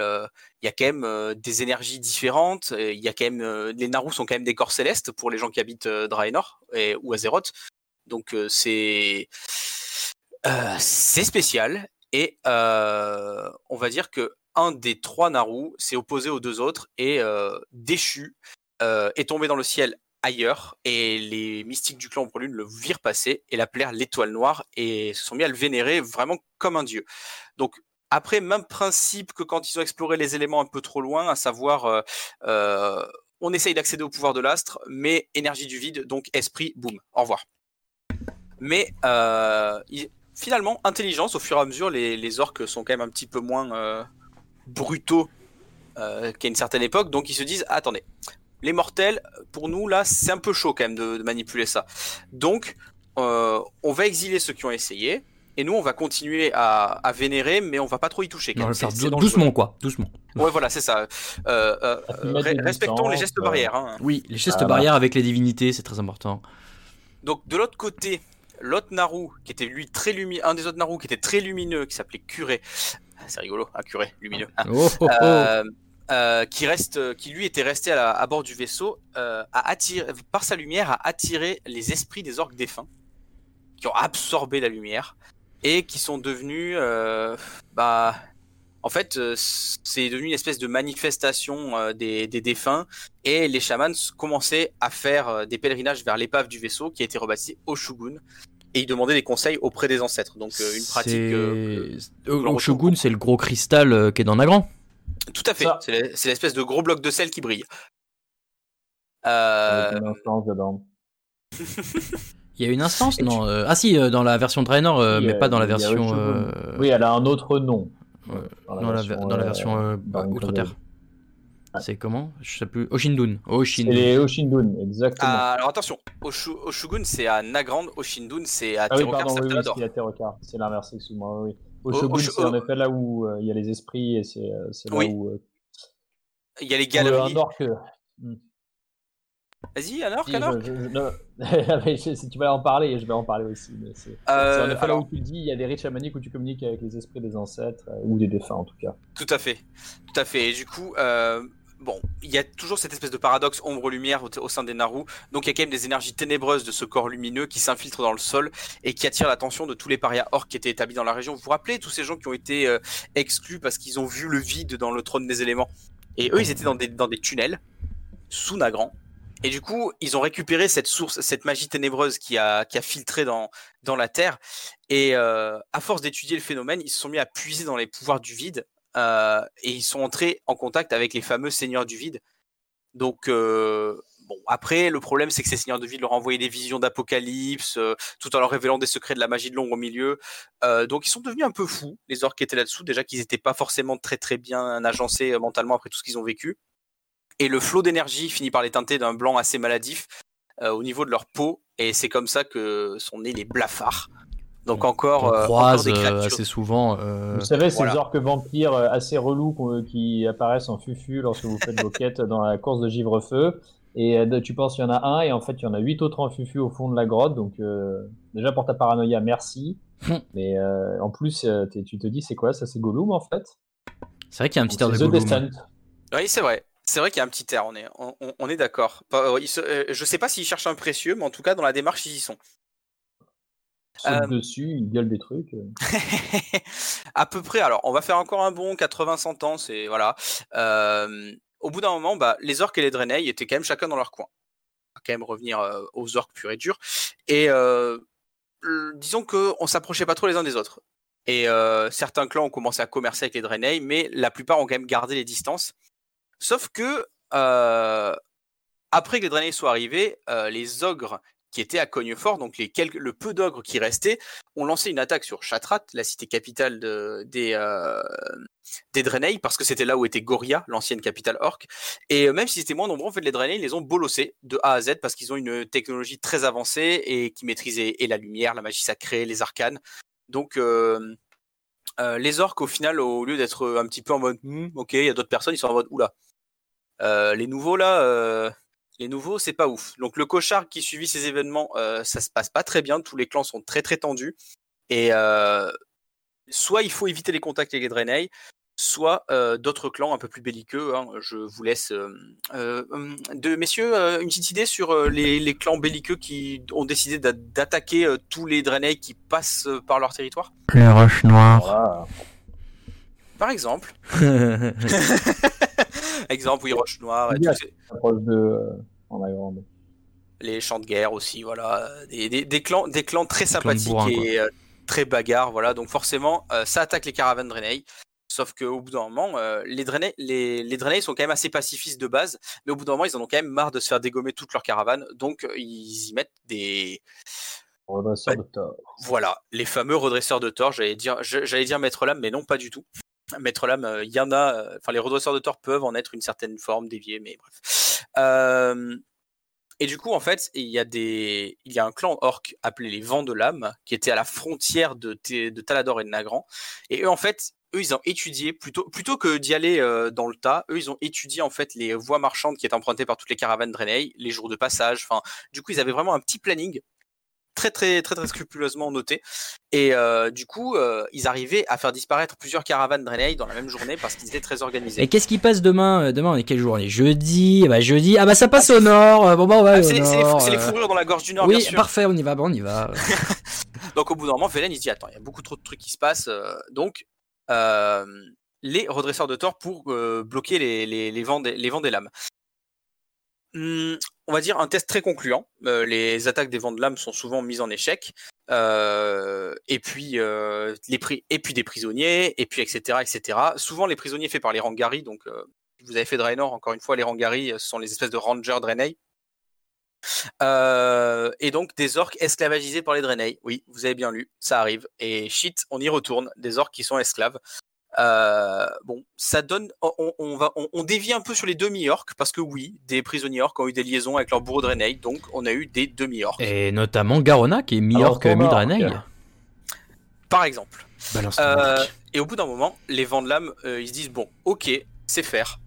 il y a quand même des énergies différentes. Il y a quand même les Naru sont quand même des corps célestes pour les gens qui habitent Draenor et, ou Azeroth. Donc c'est c'est spécial et on va dire que un des trois Naru s'est opposé aux deux autres et déchu est tombé dans le ciel ailleurs et les mystiques du clan Lune le virent passer et l'appelèrent l'étoile noire et se sont mis à le vénérer vraiment comme un dieu. Donc après, même principe que quand ils ont exploré les éléments un peu trop loin, à savoir on essaye d'accéder au pouvoir de l'astre, mais énergie du vide, donc esprit, boum, au revoir. Mais euh, finalement, intelligence, au fur et à mesure, les, orques sont quand même un petit peu moins euh, brutaux euh, qu'à une certaine époque. Donc ils se disent, attendez, les mortels, pour nous, là, c'est un peu chaud quand même de, manipuler ça. Donc, on va exiler ceux qui ont essayé. Et nous, on va continuer à, vénérer, mais on va pas trop y toucher. Quand doucement, quoi, doucement. Ouais, voilà, c'est ça. respectons les gestes barrières. Hein. Oui, les gestes barrières avec les divinités, c'est très important. Donc, de l'autre côté, l'autre Naru, qui était lui très lumineux, un des autres Naru qui était très lumineux, qui s'appelait Curé. Ah, c'est rigolo, un curé lumineux. Hein. Oh, oh, oh. Euh, euh, qui reste, qui lui était resté à, bord du vaisseau, euh, a attiré, par sa lumière, a attiré les esprits des orques défunts, qui ont absorbé la lumière et qui sont devenus, bah, en fait, c'est devenu une espèce de manifestation des, des, défunts et les chamans commençaient à faire des pèlerinages vers l'épave du vaisseau qui a été rebaptisé Oshugun et ils demandaient des conseils auprès des ancêtres. Donc une pratique. Euh, Oshugun, c'est le gros cristal qui est dans Nagran. Tout à fait. C'est l'espèce de gros bloc de sel qui brille. Euh... Il y a une instance, *laughs* non Ah si, dans la version Draenor, mais pas dans la version. Oui, elle a un autre nom. Dans, la, version euh, Outre-Terre. C'est comment? Je sais plus. Oshindun. Oshindun. C'est Oshindun, exactement. Ah, alors attention, Oshugun c'est à Nagrand, Oshindun c'est à ah, oui, pardon, oui, oui, c'est à Terokar. C'est l'inverse, excuse-moi. Oui. Oshugun, c'est en effet là où euh, il y a les esprits et c'est euh, là où. Euh, il y a les galeries. Vas-y, alors, alors *laughs* Si tu vas en parler, je vais en parler aussi. C'est euh, en effet là où tu dis, il y a des rites chamaniques où tu communiques avec les esprits des ancêtres, euh, ou des défunts en tout cas. Tout à fait. Tout à fait. Et du coup, euh, bon, il y a toujours cette espèce de paradoxe ombre-lumière au, sein des Naru. Donc il y a quand même des énergies ténébreuses de ce corps lumineux qui s'infiltrent dans le sol et qui attirent l'attention de tous les parias orques qui étaient établis dans la région. Vous vous rappelez tous ces gens qui ont été exclus parce qu'ils ont vu le vide dans le trône des éléments? Et eux, ils étaient dans des, dans des tunnels sous Nagrand et du coup, ils ont récupéré cette source, cette magie ténébreuse qui a, qui a filtré dans, dans la Terre. Et euh, à force d'étudier le phénomène, ils se sont mis à puiser dans les pouvoirs du vide. Euh, et ils sont entrés en contact avec les fameux seigneurs du vide. Donc, euh, bon, après, le problème, c'est que ces seigneurs du vide leur envoyaient des visions d'apocalypse, tout en leur révélant des secrets de la magie de l'ombre au milieu. donc, ils sont devenus un peu fous, les orques qui étaient là-dessous. Déjà qu'ils n'étaient pas forcément très, très bien agencés mentalement après tout ce qu'ils ont vécu et le flot d'énergie finit par les teinter d'un blanc assez maladif euh, au niveau de leur peau, et c'est comme ça que sont nés les blafards. Donc encore, on euh, croise euh, assez souvent. Vous savez, ces orques vampires assez relous qui apparaissent en fufu lorsque vous faites vos quêtes dans la course de givre-feu. Et tu penses qu'il y en a un, et en fait, il y en a huit autres en fufu au fond de la grotte. Donc, déjà pour ta paranoïa, merci. Hum. Mais en plus, tu te dis, c'est quoi Ça, c'est Gollum en fait? C'est vrai qu'il y a un petit air de Gollum. Oui, c'est vrai. C'est vrai qu'il y a un petit air, on est, on, est d'accord. Je sais pas s'ils cherchent un précieux, mais en tout cas, dans la démarche, ils y sont. Euh... dessus, ils gueulent des trucs. *laughs* à peu près. Alors, on va faire encore un bon 80-100 ans. C'est voilà. au bout d'un moment, bah, les orques et les Draenei étaient quand même chacun dans leur coin. On va quand même revenir aux orques purs et durs. Et disons que on s'approchait pas trop les uns des autres. Et certains clans ont commencé à commercer avec les Draenei, mais la plupart ont quand même gardé les distances. Sauf que après que les Draenei soient arrivés, les ogres qui étaient à Cognefort, donc le peu d'ogres qui restaient, ont lancé une attaque sur Chatrat, la cité capitale de, des, euh, Draenei, parce que c'était là où était Goria, l'ancienne capitale orque. Et euh, même si c'était moins nombreux, en fait, les Draenei les ont bolossés de A à Z parce qu'ils ont une technologie très avancée et qui maîtrisaient et la lumière, la magie sacrée, les arcanes. Donc, euh, euh les orques, au final, au lieu d'être un petit peu en mode hmm, ok, il y a d'autres personnes, ils sont en mode oula. Euh, les nouveaux là, les nouveaux, c'est pas ouf. Donc le cochard qui suivit ces événements, euh, ça se passe pas très bien. Tous les clans sont très très tendus. Et euh, soit il faut éviter les contacts avec les Draenei, soit euh, d'autres clans un peu plus belliqueux. Hein. Je vous laisse, de messieurs, une petite idée sur les, clans belliqueux qui ont décidé d'attaquer tous les Draenei qui passent par leur territoire? Les roches noires. Par exemple. *laughs* exemple, oui, roches noires. Et les champs de guerre aussi, voilà, des, clans, des clans très sympathiques et euh, très bagarres, voilà. Donc forcément, euh, ça attaque les caravanes Draenei. Sauf qu'au bout d'un moment, euh, les, Draenei, les, les sont quand même assez pacifistes de base, mais au bout d'un moment, ils en ont quand même marre de se faire dégommer toutes leurs caravanes, donc ils y mettent des redresseurs de tort. Voilà, les fameux redresseurs de tort. J'allais dire, j'allais dire maître lame, mais non, pas du tout. Maître lame, il y en a. Enfin, les redresseurs de tort peuvent en être une certaine forme déviée, mais bref. Euh, et du coup, en fait, il y a des, il y a un clan orc appelé les Vents de l'âme qui était à la frontière de, de Talador et de Nagrand. Et eux, en fait, eux, ils ont étudié plutôt, plutôt que d'y aller euh, dans le tas. Eux, ils ont étudié en fait les voies marchandes qui étaient empruntées par toutes les caravanes Draenei, les jours de passage. Enfin, du coup, ils avaient vraiment un petit planning très très très très scrupuleusement noté. Et euh, du coup, euh, ils arrivaient à faire disparaître plusieurs caravanes Draenei dans la même journée parce qu'ils étaient très organisés. Et qu'est-ce qui passe demain euh, Demain, on est quelle journée Jeudi. Bah jeudi. Ah bah ça passe au nord. Bon bah on va. Ah, c'est les, fourrures dans la gorge du nord. Oui, bien sûr. parfait. On y va. Bon, on y va. *laughs* donc au bout d'un moment, Velen il se dit attends, il y a beaucoup trop de trucs qui se passent. donc les redresseurs de tort pour bloquer les, les, les, vents des, les vents des lames. Mmh, on va dire un test très concluant. Euh, les attaques des vents de lame sont souvent mises en échec. Euh, et puis euh, et puis des prisonniers, et puis etc. etc. Souvent les prisonniers faits par les Rangari, donc vous avez fait Draenor, encore une fois, les Rangari ce sont les espèces de rangers Draenei. et donc des orques esclavagisés par les Draenei. Oui, vous avez bien lu, ça arrive. Et shit, on y retourne, des orques qui sont esclaves. Euh, bon, ça donne. On, va, on, dévie un peu sur les demi-orques parce que oui, des prisonniers orques ont eu des liaisons avec leur bourreau Draenei, donc on a eu des demi-orques. Et notamment Garona qui est mi-orque, mi-Draenei. Par exemple. Euh, et au bout d'un moment, les vents de l'âme, euh, ils se disent bon, ok, c'est faire.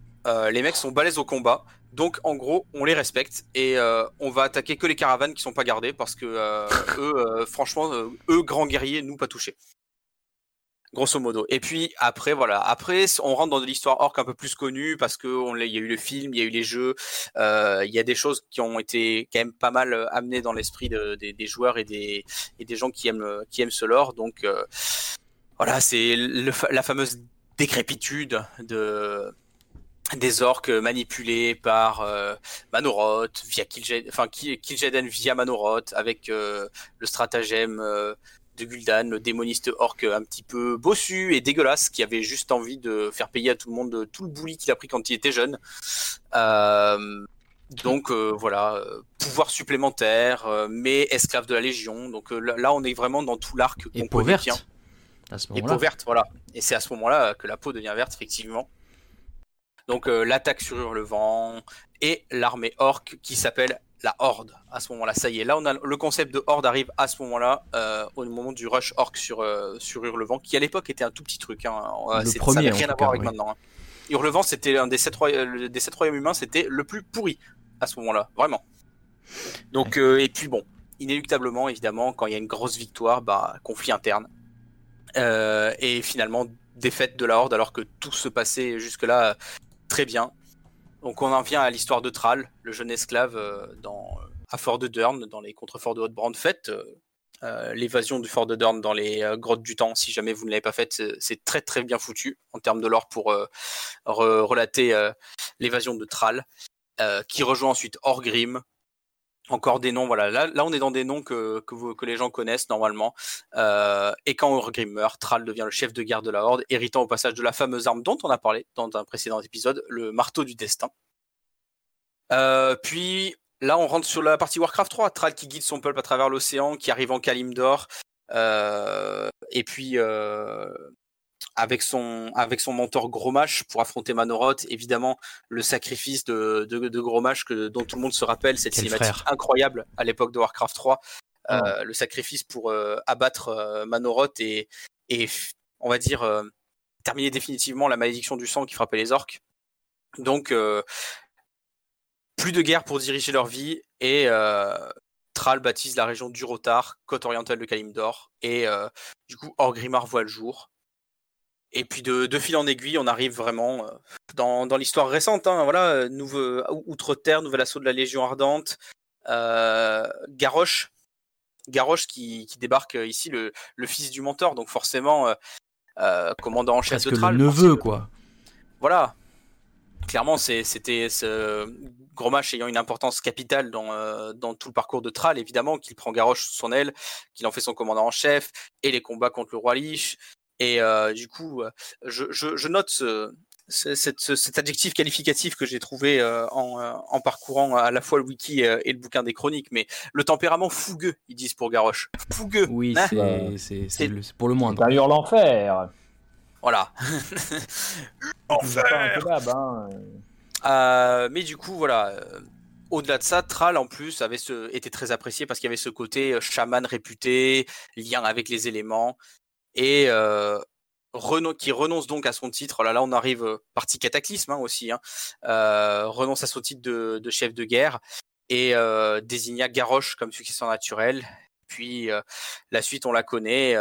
les mecs sont balèzes au combat, donc en gros, on les respecte et on va attaquer que les caravanes qui sont pas gardées parce que *laughs* eux, franchement, eux grands guerriers, nous pas touchés grosso modo. Et puis après, voilà, après on rentre dans de l'histoire orc un peu plus connue parce que on, il y a eu le film, il y a eu les jeux, euh, il y a des choses qui ont été quand même pas mal euh, amenées dans l'esprit de, des joueurs et des, et des gens qui aiment qui aiment ce lore. Donc euh, voilà, c'est la fameuse décrépitude de des orques manipulés par euh, Manoroth via Kil'jaeden, enfin Kil'jaeden via Manoroth avec le stratagème de Gul'dan, le démoniste orc un petit peu bossu et dégueulasse, qui avait juste envie de faire payer à tout le monde tout le bouli qu'il a pris quand il était jeune. Euh, donc euh, voilà, pouvoir supplémentaire, euh, mais esclave de la Légion. Donc là, on est vraiment dans tout l'arc qu'on connaît bien. Et peau verte, voilà. Et c'est à ce moment-là que la peau devient verte, effectivement. Donc l'attaque sur Hurlevent et l'armée orc qui s'appelle la horde à ce moment-là. Ça y est, là on a le concept de horde arrive à ce moment-là, euh, au moment du rush orc sur euh, sur Hurlevent, qui à l'époque était un tout petit truc. Hein. Le premier, ça rien à voir avec maintenant. Hein. Hurlevent, c'était un des sept, des sept royaumes humains, c'était le plus pourri à ce moment-là, vraiment. Donc euh, et puis bon, inéluctablement évidemment, quand il y a une grosse victoire, bah conflit interne et finalement défaite de la horde alors que tout se passait jusque là très bien. Donc on en vient à l'histoire de Thrall, le jeune esclave dans, à Fort de Durn, dans les contreforts de Haute-Brande faites. l'évasion du fort de Durn dans les grottes du temps, si jamais vous ne l'avez pas faite, c'est très très bien foutu en termes de lore pour relater l'évasion de Thrall, qui rejoint ensuite Orgrim, encore des noms, voilà. Là, on est dans des noms que, que, les gens connaissent normalement. Euh, et quand Orgrim meurt, Thrall devient le chef de guerre de la Horde, héritant au passage de la fameuse arme dont on a parlé dans un précédent épisode, le marteau du destin. Euh, puis là, on rentre sur la partie Warcraft 3. Thrall qui guide son peuple à travers l'océan, qui arrive en Kalimdor. Euh, et puis avec son, avec son mentor Gromash pour affronter Manoroth. Évidemment, le sacrifice de, de, de Gromash que, dont tout le monde se rappelle, cette cinématique incroyable à l'époque de Warcraft 3. Euh, le sacrifice pour euh, abattre euh, Manoroth et, et, on va dire, terminer définitivement la malédiction du sang qui frappait les orques. Donc, plus de guerre pour diriger leur vie et Thrall baptise la région du Rotar, côte orientale de Kalimdor, et du coup Orgrimmar voit le jour. Et puis de, de, fil en aiguille, on arrive vraiment euh, dans, dans l'histoire récente. Hein, voilà, nouveau, Outre-Terre, nouvel assaut de la Légion Ardente, euh, Garrosh, Garrosh qui, qui, débarque ici, le, le, fils du mentor, donc forcément euh, euh commandant en chef de Thrall. le neveu, quoi. Voilà. Clairement, c'était ce Gromache ayant une importance capitale dans, euh, dans tout le parcours de Thrall, évidemment, qu'il prend Garrosh sous son aile, qu'il en fait son commandant en chef, et les combats contre le roi Lich, et euh, du coup, euh, je, note ce, cet, adjectif qualificatif que j'ai trouvé euh, en, parcourant à la fois le wiki et le bouquin des chroniques, mais le tempérament fougueux, ils disent pour Garrosh. Fougueux. Oui, hein c'est pour le moins. D'ailleurs, l'enfer. Voilà. *laughs* enfer. Hein. mais du coup, voilà. Au-delà de ça, Thrall en plus avait ce, était très apprécié parce qu'il y avait ce côté chaman réputé, lien avec les éléments et euh, qui renonce donc à son titre. Oh là, là, on arrive euh, partie cataclysme hein, aussi. Hein, euh, renonce à son titre de, chef de guerre et désigna Garrosh comme successeur naturel. Puis la suite, on la connaît.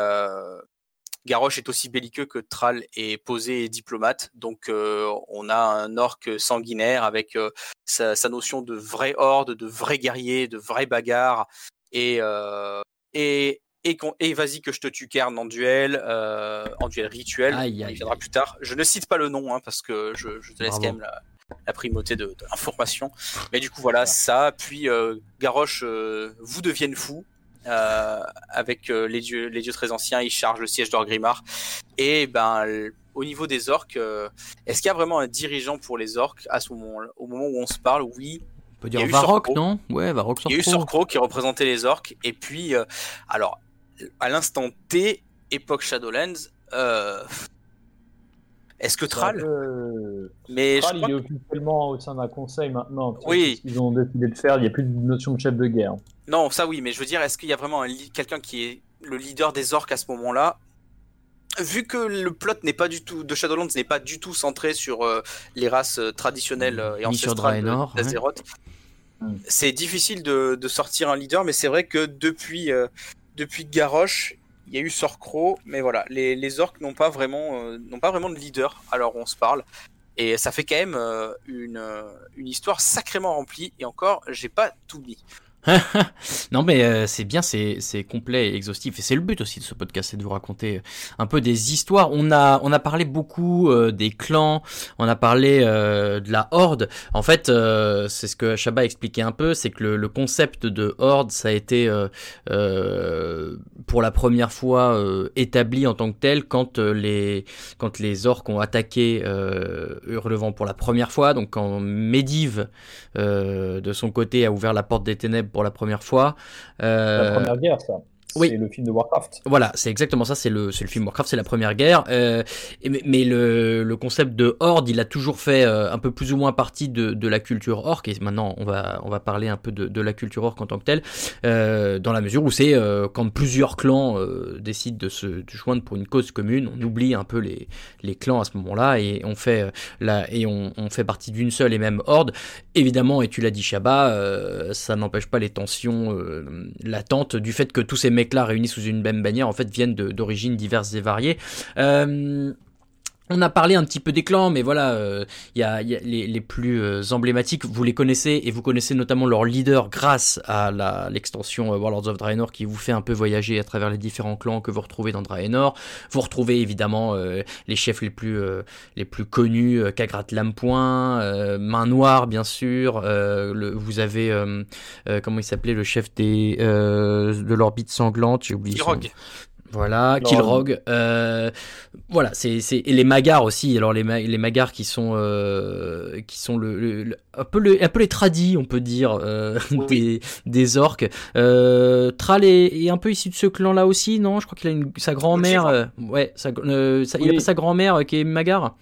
Garrosh est aussi belliqueux que Thrall est posé et diplomate. Donc on a un orc sanguinaire avec sa, notion de vraie horde, de vrai guerrier, de vraie bagarre et et, et vas-y que je te tue Kern en duel, euh, en duel rituel. il viendra plus tard. Je ne cite pas le nom hein, parce que je, je, te laisse quand même la, la primauté de, de l'information. *laughs* Mais du coup voilà ça. Puis euh, Garrosh euh, vous deviennent fous. Euh, avec les dieux, les dieux très anciens, ils chargent le siège d'Orgrimmar. Et ben, au niveau des orques, est-ce qu'il y a vraiment un dirigeant pour les orques à ce moment, au moment où on se parle? Oui, on peut dire Varrock, non? Ouais, Varrock Il y a eu Sorcro qui représentait les orques. Et puis, alors, à l'instant T, époque Shadowlands, euh, est-ce que Thrall Mais Thrall, il est officiellement au sein d'un conseil maintenant. Oui. Ils ont décidé de faire. Il n'y a plus de notion de chef de guerre. Non, ça oui, mais je veux dire, est-ce qu'il y a vraiment quelqu'un qui est le leader des orques à ce moment-là? Vu que le plot n'est pas du tout de Shadowlands n'est pas du tout centré sur euh, les races euh, traditionnelles et ancestrales d'Azeroth, hmm. c'est difficile de, de, sortir un leader, mais c'est vrai que depuis depuis Garrosh, il y a eu Sorcro, mais voilà, les, orques n'ont pas vraiment, euh, n'ont pas vraiment de leader. Alors on se parle, et ça fait quand même euh, une, euh, une histoire sacrément remplie. Et encore, j'ai pas tout mis. *laughs* non mais euh, c'est bien, c'est complet et exhaustif et c'est le but aussi de ce podcast, c'est de vous raconter euh, un peu des histoires. On a on a parlé beaucoup euh, des clans, on a parlé de la horde. En fait, c'est ce que Shaba expliquait un peu, c'est que le, le, concept de horde, ça a été pour la première fois établi en tant que tel quand les quand les orques ont attaqué Hurlevent pour la première fois. Donc quand Medivh de son côté a ouvert la porte des ténèbres pour la première fois. Euh... La première guerre, ça. Oui. C'est le film de Warcraft. Voilà, c'est exactement ça, c'est le, le film Warcraft, c'est la première guerre. Euh, mais, le, le, concept de horde, il a toujours fait euh, un peu plus ou moins partie de, de la culture orc. Et maintenant, on va, on va parler un peu de, de la culture orc en tant que telle, euh, dans la mesure où c'est euh, quand plusieurs clans euh, décident de se de joindre pour une cause commune, on oublie un peu les, les clans à ce moment-là et on fait, euh, la, et on, on fait partie d'une seule et même horde. Évidemment, et tu l'as dit Shabba, ça n'empêche pas les tensions latentes du fait que tous ces mecs là réunis sous une même bannière en fait viennent d'origines diverses et variées. Euh, on a parlé un petit peu des clans, mais voilà, il y, a, les, plus emblématiques, vous les connaissez, et vous connaissez notamment leur leader grâce à l'extension Warlords of Draenor qui vous fait un peu voyager à travers les différents clans que vous retrouvez dans Draenor. Vous retrouvez évidemment les chefs les plus, les plus connus, Kagrat Lampoint, Main Noire bien sûr, le, vous avez, comment il s'appelait, le chef des, de l'orbite sanglante, j'ai oublié. Voilà, Killrog. Euh, voilà, c'est et les Magars aussi. Alors les les Magars qui sont euh, qui sont le, un peu le, un peu les tradis, on peut dire, euh, des, des orques. Euh, Tral est, est, un peu issu de ce clan-là aussi, non? Je crois qu'il a une, sa grand-mère. Euh, ouais, sa, euh, sa, il a pas sa grand-mère qui est Magar?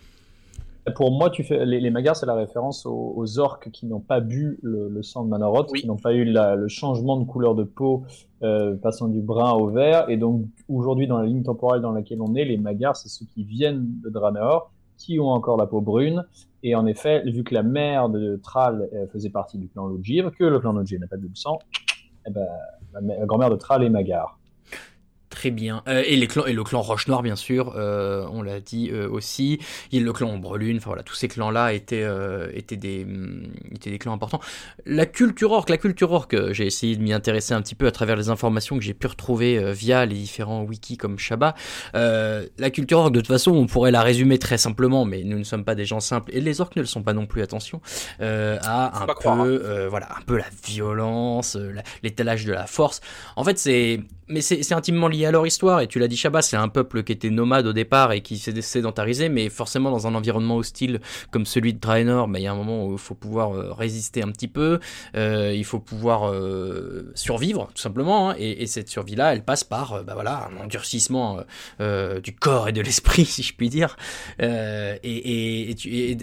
Pour moi, tu fais, les, les Magars, c'est la référence aux, orques qui n'ont pas bu le, sang de Manoroth, qui n'ont pas eu le changement de couleur de peau euh, passant du brun au vert. Et donc, aujourd'hui, dans la ligne temporelle dans laquelle on est, les Magars, c'est ceux qui viennent de Draenor, qui ont encore la peau brune. Et en effet, vu que la mère de Thrall euh, faisait partie du clan Logir, que le clan Logir n'a pas de sang, eh ben, la, grand-mère de Thrall est Magar. Très bien. Euh, et, les clans, et le clan Roche Noire, bien sûr, euh, on l'a dit euh, aussi. Il y a le clan Ombrelune, enfin voilà, tous ces clans-là étaient, étaient, des, mm, étaient des clans importants. La culture orque, la culture orque, j'ai essayé de m'y intéresser un petit peu à travers les informations que j'ai pu retrouver via les différents wikis comme Shabba. la culture orque, de toute façon, on pourrait la résumer très simplement, mais nous ne sommes pas des gens simples, et les orques ne le sont pas non plus, attention, à un peu, hein. voilà, un peu la violence, l'étalage de la force. En fait, c'est mais c'est intimement lié à leur histoire, et tu l'as dit Shabba, c'est un peuple qui était nomade au départ et qui s'est sédentarisé, mais forcément dans un environnement hostile comme celui de Draenor, mais il y a un moment où il faut pouvoir euh, résister un petit peu, euh, il faut pouvoir euh, survivre tout simplement, hein, et, et, cette survie-là, elle passe par bah voilà, un endurcissement du corps et de l'esprit, *laughs* si je puis dire, et, et, et,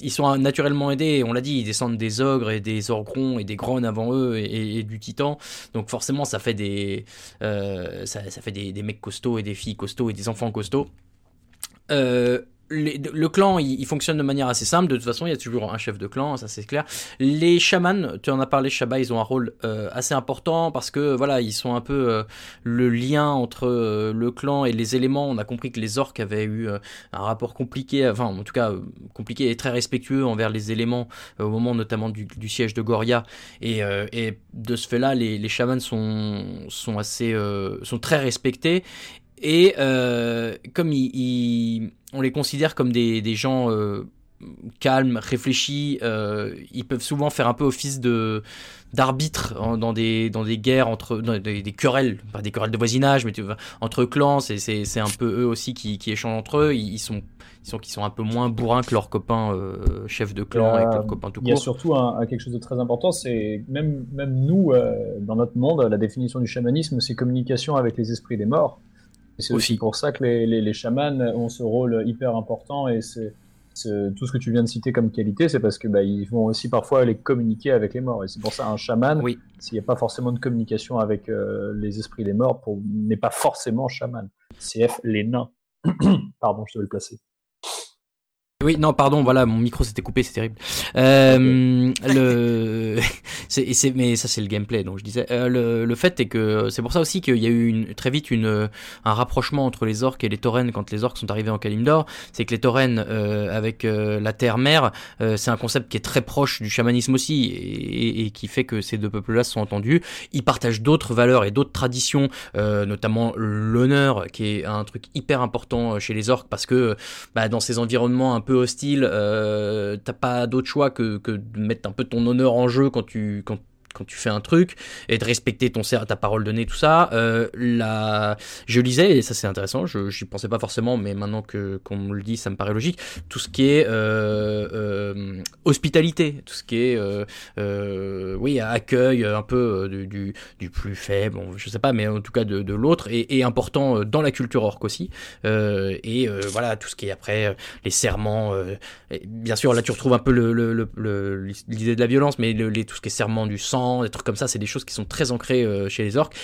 ils sont naturellement aidés, on l'a dit, ils descendent des ogres et des orgrons et des grones avant eux et, du titan. Donc forcément, ça fait des, euh, ça, fait des, mecs costauds et des filles costauds et des enfants costauds. Euh, le clan, il, fonctionne de manière assez simple. De toute façon, il y a toujours un chef de clan, ça c'est clair. Les chamans, tu en as parlé, Shabba, ils ont un rôle euh, assez important parce que voilà, ils sont un peu euh, le lien entre euh, le clan et les éléments. On a compris que les orques avaient eu un rapport compliqué, enfin en tout cas compliqué et très respectueux envers les éléments au moment notamment du, siège de Goria. Et, de ce fait-là, les, les chamans sont assez, sont très respectés. Et comme ils on les considère comme des, des gens euh, calmes, réfléchis. Euh, ils peuvent souvent faire un peu office de d'arbitre dans des dans des guerres entre des, querelles, pas des querelles de voisinage, mais entre clans. C'est un peu eux aussi qui, qui échangent entre eux. Ils, sont ils sont qui sont un peu moins bourrins que leurs copains euh, chefs de clan et leurs copains tout court. Il y a surtout un, quelque chose de très important, c'est même même nous dans notre monde, la définition du chamanisme, c'est communication avec les esprits des morts. C'est aussi pour ça que les, les, chamans ont ce rôle hyper important et c'est tout ce que tu viens de citer comme qualité, c'est parce que bah, ils vont aussi parfois aller communiquer avec les morts. Et c'est pour ça un chaman, oui. s'il n'y a pas forcément de communication avec euh, les esprits des morts, n'est pas forcément chaman. CF les *coughs* nains. Pardon, je devais le placer. Oui, non, pardon, voilà, mon micro s'était coupé, c'est terrible. Euh, le, *laughs* c'est, mais ça c'est le gameplay, donc je disais. Euh, le, le, fait est que c'est pour ça aussi qu'il y a eu une, très vite une, un rapprochement entre les orques et les taurennes quand les orques sont arrivés en Kalimdor. C'est que les taurennes euh, avec euh, la terre-mère, euh, c'est un concept qui est très proche du chamanisme aussi et, et qui fait que ces deux peuples-là se sont entendus. Ils partagent d'autres valeurs et d'autres traditions, notamment l'honneur, qui est un truc hyper important chez les orques parce que bah, dans ces environnements un peu hostile, euh, t'as pas d'autre choix que, que, de mettre un peu ton honneur en jeu quand tu, quand quand tu fais un truc et de respecter ton ta parole donnée tout ça euh, la je lisais et ça c'est intéressant je j'y pensais pas forcément mais maintenant que qu'on me le dit ça me paraît logique. Tout ce qui est euh, euh, hospitalité tout ce qui est oui accueil un peu du, du, plus faible bon, je sais pas mais en tout cas de, l'autre et, important dans la culture orque aussi et voilà tout ce qui est après les serments bien sûr là tu retrouves un peu le l'idée le, le, de la violence mais les, tout ce qui est serment du sang des trucs comme ça, c'est des choses qui sont très ancrées euh, chez les orques.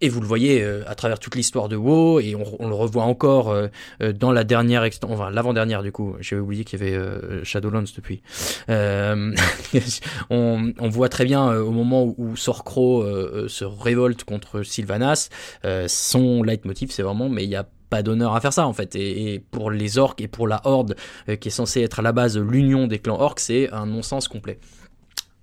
Et vous le voyez euh, à travers toute l'histoire de WoW, et on, le revoit encore euh, dans la dernière enfin l'avant-dernière du coup, j'ai oublié qu'il y avait Shadowlands depuis. *laughs* on, voit très bien au moment où, Sorcro se révolte contre Sylvanas, son leitmotiv c'est vraiment, mais il y a pas d'honneur à faire ça en fait. Et, pour les orques et pour la horde qui est censée être à la base l'union des clans orques, c'est un non-sens complet.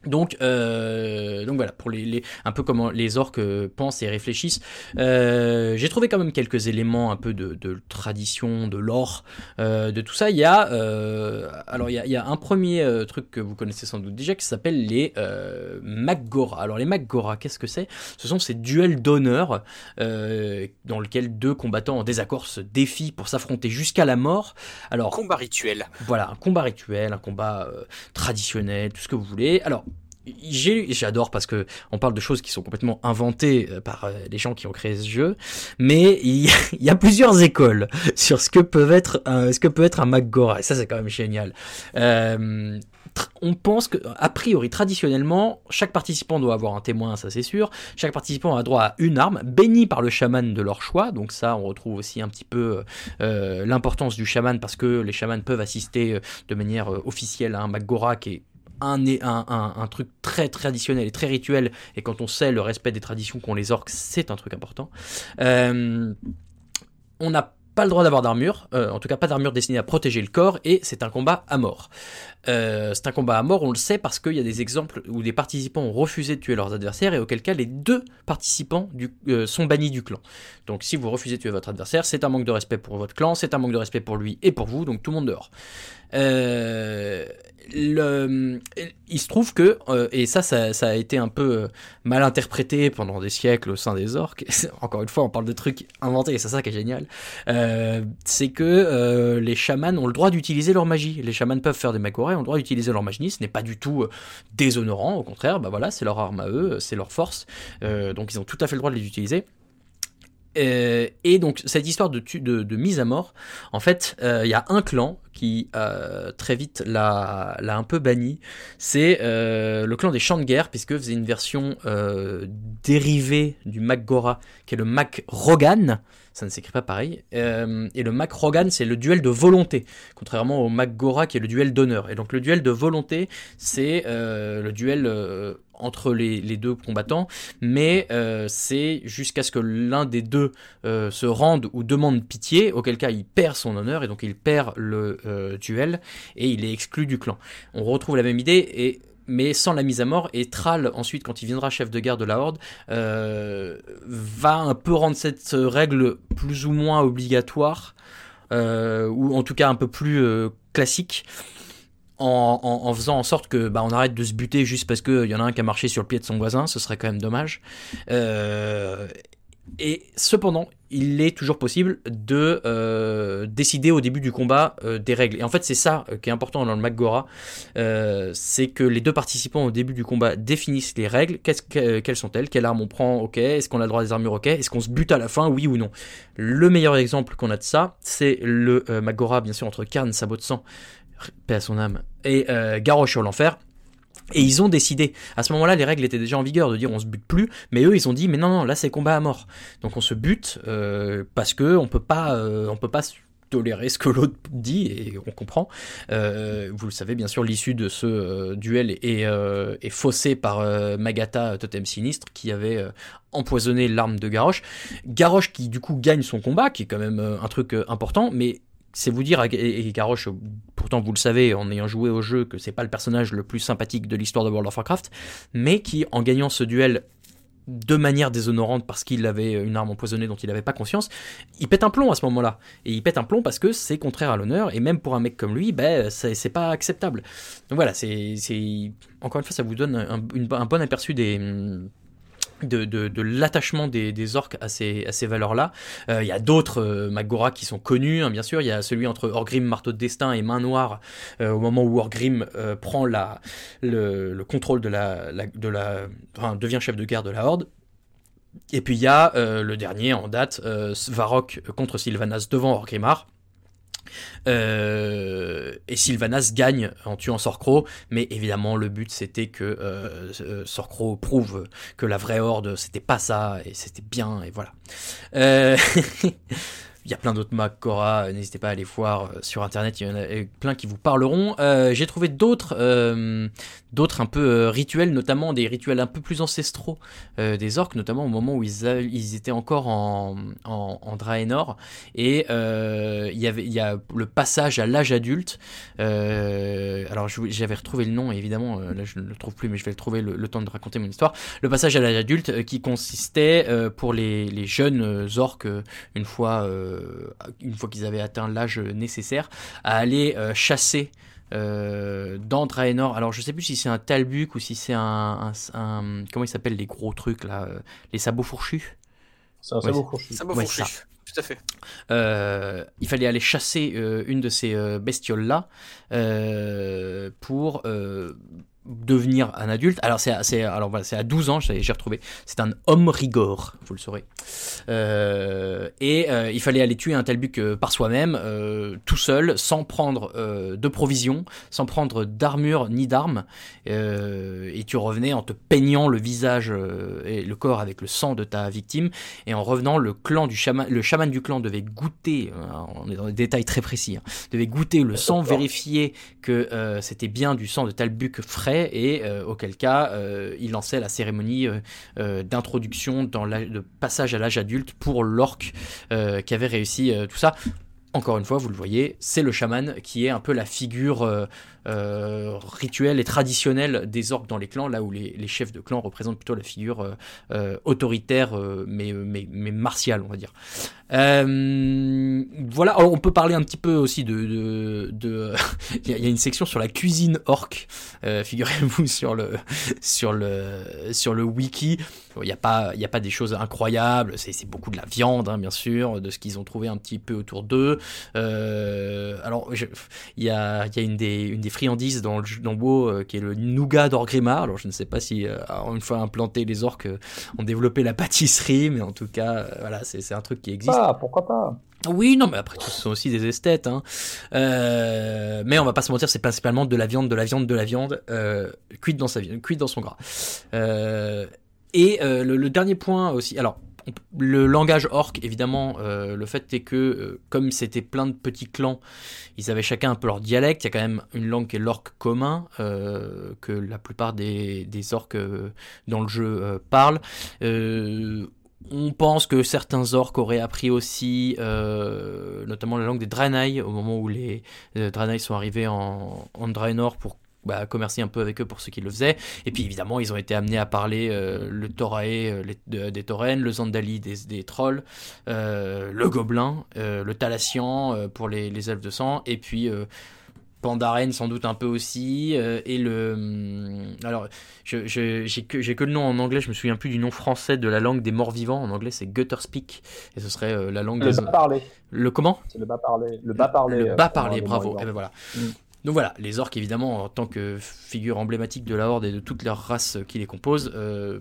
Donc, euh, donc voilà, pour les, un peu comment les orques euh, pensent et réfléchissent. Euh, j'ai trouvé quand même quelques éléments un peu de, tradition, de lore, de tout ça. Il y a, alors il y a, un premier truc que vous connaissez sans doute déjà qui s'appelle les Maggora. Alors les Maggora, qu'est-ce que c'est? Ce sont ces duels d'honneur dans lesquels deux combattants en désaccord se défient pour s'affronter jusqu'à la mort. Alors combat rituel. Voilà, un combat rituel, un combat traditionnel, tout ce que vous voulez. Alors j'adore parce que on parle de choses qui sont complètement inventées euh, par euh, les gens qui ont créé ce jeu, mais il y, a *laughs* plusieurs écoles sur ce que peut être un, ce que peut être un Maggora et ça c'est quand même génial. Euh, on pense que, a priori, traditionnellement, chaque participant doit avoir un témoin, ça c'est sûr. Chaque participant a droit à une arme, bénie par le chaman de leur choix. Donc ça, on retrouve aussi un petit peu l'importance du chaman parce que les chamans peuvent assister de manière officielle à un Maggora qui est un, un, un, truc très traditionnel et très rituel, et quand on sait le respect des traditions qu'ont les orques, c'est un truc important. Euh, on n'a pas le droit d'avoir d'armure, euh, en tout cas pas d'armure destinée à protéger le corps, et c'est un combat à mort. Euh, c'est un combat à mort, on le sait parce qu'il y a des exemples où des participants ont refusé de tuer leurs adversaires et auquel cas les deux participants sont bannis du clan. Donc si vous refusez de tuer votre adversaire, c'est un manque de respect pour votre clan, c'est un manque de respect pour lui et pour vous, donc tout le monde dehors. Il se trouve que, euh, et ça, ça, a été un peu euh, mal interprété pendant des siècles au sein des orques, encore une fois, on parle de trucs inventés, et c'est ça qui est génial, euh, c'est que les chamans ont le droit d'utiliser leur magie. Les chamans peuvent faire des macorés, ont le droit d'utiliser leur magie, ce n'est pas du tout déshonorant, au contraire, bah voilà, c'est leur arme à eux, c'est leur force, donc ils ont tout à fait le droit de les utiliser. Et donc cette histoire de, mise à mort, en fait, il y a un clan qui euh, très vite l'a, un peu banni, c'est euh, le clan des champs de guerre, puisque faisait une version euh, dérivée du Mac Gora, qui est le Mac Rogan, ça ne s'écrit pas pareil, et le Mac Rogan c'est le duel de volonté, contrairement au Mac Gora qui est le duel d'honneur. Et donc le duel de volonté, c'est le duel entre les, deux combattants, mais c'est jusqu'à ce que l'un des deux se rende ou demande pitié, auquel cas il perd son honneur et donc il perd le duel et il est exclu du clan. On retrouve la même idée et mais sans la mise à mort. Et Thrall, ensuite, quand il viendra chef de guerre de la Horde, va un peu rendre cette règle plus ou moins obligatoire, ou en tout cas un peu plus classique en, faisant en sorte que bah, on arrête de se buter juste parce qu'il y en a un qui a marché sur le pied de son voisin, ce serait quand même dommage. Euh, et cependant, il est toujours possible de euh, décider au début du combat euh, des règles. Et en fait, c'est ça qui est important dans le Maggora, c'est que les deux participants au début du combat définissent les règles. quelles sont-elles? Quelle arme on prend? Ok. Est-ce qu'on a le droit des armures? Ok. Est-ce qu'on se bute à la fin? Oui ou non? Le meilleur exemple qu'on a de ça, c'est le Maggora, bien sûr, entre Karn, Sabot de Sang, paix à son âme, et euh, Garrosh sur l'enfer. Et ils ont décidé, à ce moment-là, les règles étaient déjà en vigueur de dire on se bute plus, mais eux ils ont dit mais non non là c'est combat à mort. Donc on se bute euh, parce que on peut pas euh, on peut pas tolérer ce que l'autre dit et on comprend. vous le savez bien sûr, l'issue de ce duel est, est, faussée par Magata Totem Sinistre qui avait empoisonné l'arme de Garrosh. Garrosh qui du coup gagne son combat, qui est quand même un truc important, mais c'est vous dire, et Garrosh, pourtant vous le savez en ayant joué au jeu, que c'est pas le personnage le plus sympathique de l'histoire de World of Warcraft, mais qui, en gagnant ce duel de manière déshonorante parce qu'il avait une arme empoisonnée dont il n'avait pas conscience, il pète un plomb à ce moment-là. Et il pète un plomb parce que c'est contraire à l'honneur, et même pour un mec comme lui, ben, c'est pas acceptable. Donc voilà, c'est encore une fois, ça vous donne un bon aperçu des de, l'attachement des, orques à ces, à ces valeurs-là. Euh, il y a d'autres euh, Magora qui sont connus, hein, bien sûr. Il y a celui entre Orgrim, Marteau de Destin et Main Noire, euh, au moment où Orgrim prend la, le, contrôle de la, de la enfin, devient chef de guerre de la Horde. Et puis il y a le dernier en date, Varrock contre Sylvanas devant Orgrimmar. Euh, et Sylvanas gagne en tuant Sorcro, mais évidemment le but c'était que euh, euh Sorcro prouve que la vraie horde c'était pas ça et c'était bien et voilà. Euh, *laughs* il y a plein d'autres mags Cora, n'hésitez pas à aller voir sur internet, il y en a plein qui vous parleront. J'ai trouvé d'autres d'autres un peu rituels, notamment des rituels un peu plus ancestraux des orques, notamment au moment où ils, étaient encore en, en, en Draenor. Et il y avait il y a le passage à l'âge adulte. alors j'avais retrouvé le nom, évidemment, là je ne le trouve plus, mais je vais le trouver le, temps de raconter mon histoire. Le passage à l'âge adulte qui consistait pour les, les jeunes orques une fois, euh, une fois qu'ils avaient atteint l'âge nécessaire, à aller euh, chasser euh, dans Draenor. Alors je sais plus si c'est un talbuk ou si c'est un, comment il s'appelle les gros trucs là, les sabots fourchus? C'est un sabot fourchu. Sabot fourchu. Tout à fait. il fallait aller chasser une de ces bestioles là pour devenir un adulte. Alors c'est alors voilà, c'est à 12 ans, j'ai retrouvé. C'est un homme rigor, vous le saurez. Euh, et euh, il fallait aller tuer un talbuk euh, par soi-même, tout seul, sans prendre de provisions, sans prendre d'armure ni d'armes. et tu revenais en te peignant le visage et le corps avec le sang de ta victime. Et en revenant, le clan du chaman, le chaman du clan devait goûter, on est dans des détails très précis, hein, devait goûter le sang, vérifier que c'était bien du sang de talbuk frais et euh, auquel cas euh, il lançait la cérémonie euh, d'introduction dans le passage à l'âge adulte pour l'orque qui avait réussi tout ça. Encore une fois, vous le voyez, c'est le chaman qui est un peu la figure euh, et traditionnel des orques dans les clans, là où les, chefs de clan représentent plutôt la figure euh, euh, autoritaire, mais, mais, mais, martiale, on va dire. voilà, on peut parler un petit peu aussi de... de, *laughs* il, y a, une section sur la cuisine orque, figurez-vous sur le, sur, le, sur le wiki. Il n'y a, pas, a pas des choses incroyables, c'est beaucoup de la viande, hein, bien sûr, de ce qu'ils ont trouvé un petit peu autour d'eux. alors, il y a, y a une des friandises dans le, dans WoW euh, qui est le nougat d'Orgrimmar. Alors je ne sais pas si, euh, une fois implanté, les orques euh, ont développé la pâtisserie, mais en tout cas, voilà, c'est un truc qui existe. Ah, pourquoi pas? Oui, non, mais après, ce sont aussi des esthètes. Hein. mais on va pas se mentir, c'est principalement de la viande, de la viande, de la viande, cuite dans sa cuite dans son gras. et le, le, dernier point aussi, alors le langage orc, évidemment, euh, le fait est que, euh, comme c'était plein de petits clans, ils avaient chacun un peu leur dialecte. Il y a quand même une langue qui est l'orc commun, euh, que la plupart des, des orques dans le jeu parlent. on pense que certains orques auraient appris aussi, notamment la langue des Draenei, au moment où les Draenei sont arrivés en, en Draenor pour bah, commercer un peu avec eux pour ceux qui le faisaient. Et puis évidemment, ils ont été amenés à parler euh, le Torae euh, des Taurennes, le Zandali des, des trolls, euh, le Gobelin, le Thalassian pour les, les, elfes de sang, et puis Pandaren sans doute un peu aussi, et le... Hum, alors, j'ai que, que, le nom en anglais, je me souviens plus du nom français de la langue des morts vivants, en anglais c'est Gutterspeak, et ce serait la langue le Bas parler. Le comment? C'est le bas parler. Le bas parler. Le bas bravo. Et eh ben voilà. Mm. Donc voilà, les orques évidemment en tant que figure emblématique de la horde et de toutes leurs races qui les composent euh,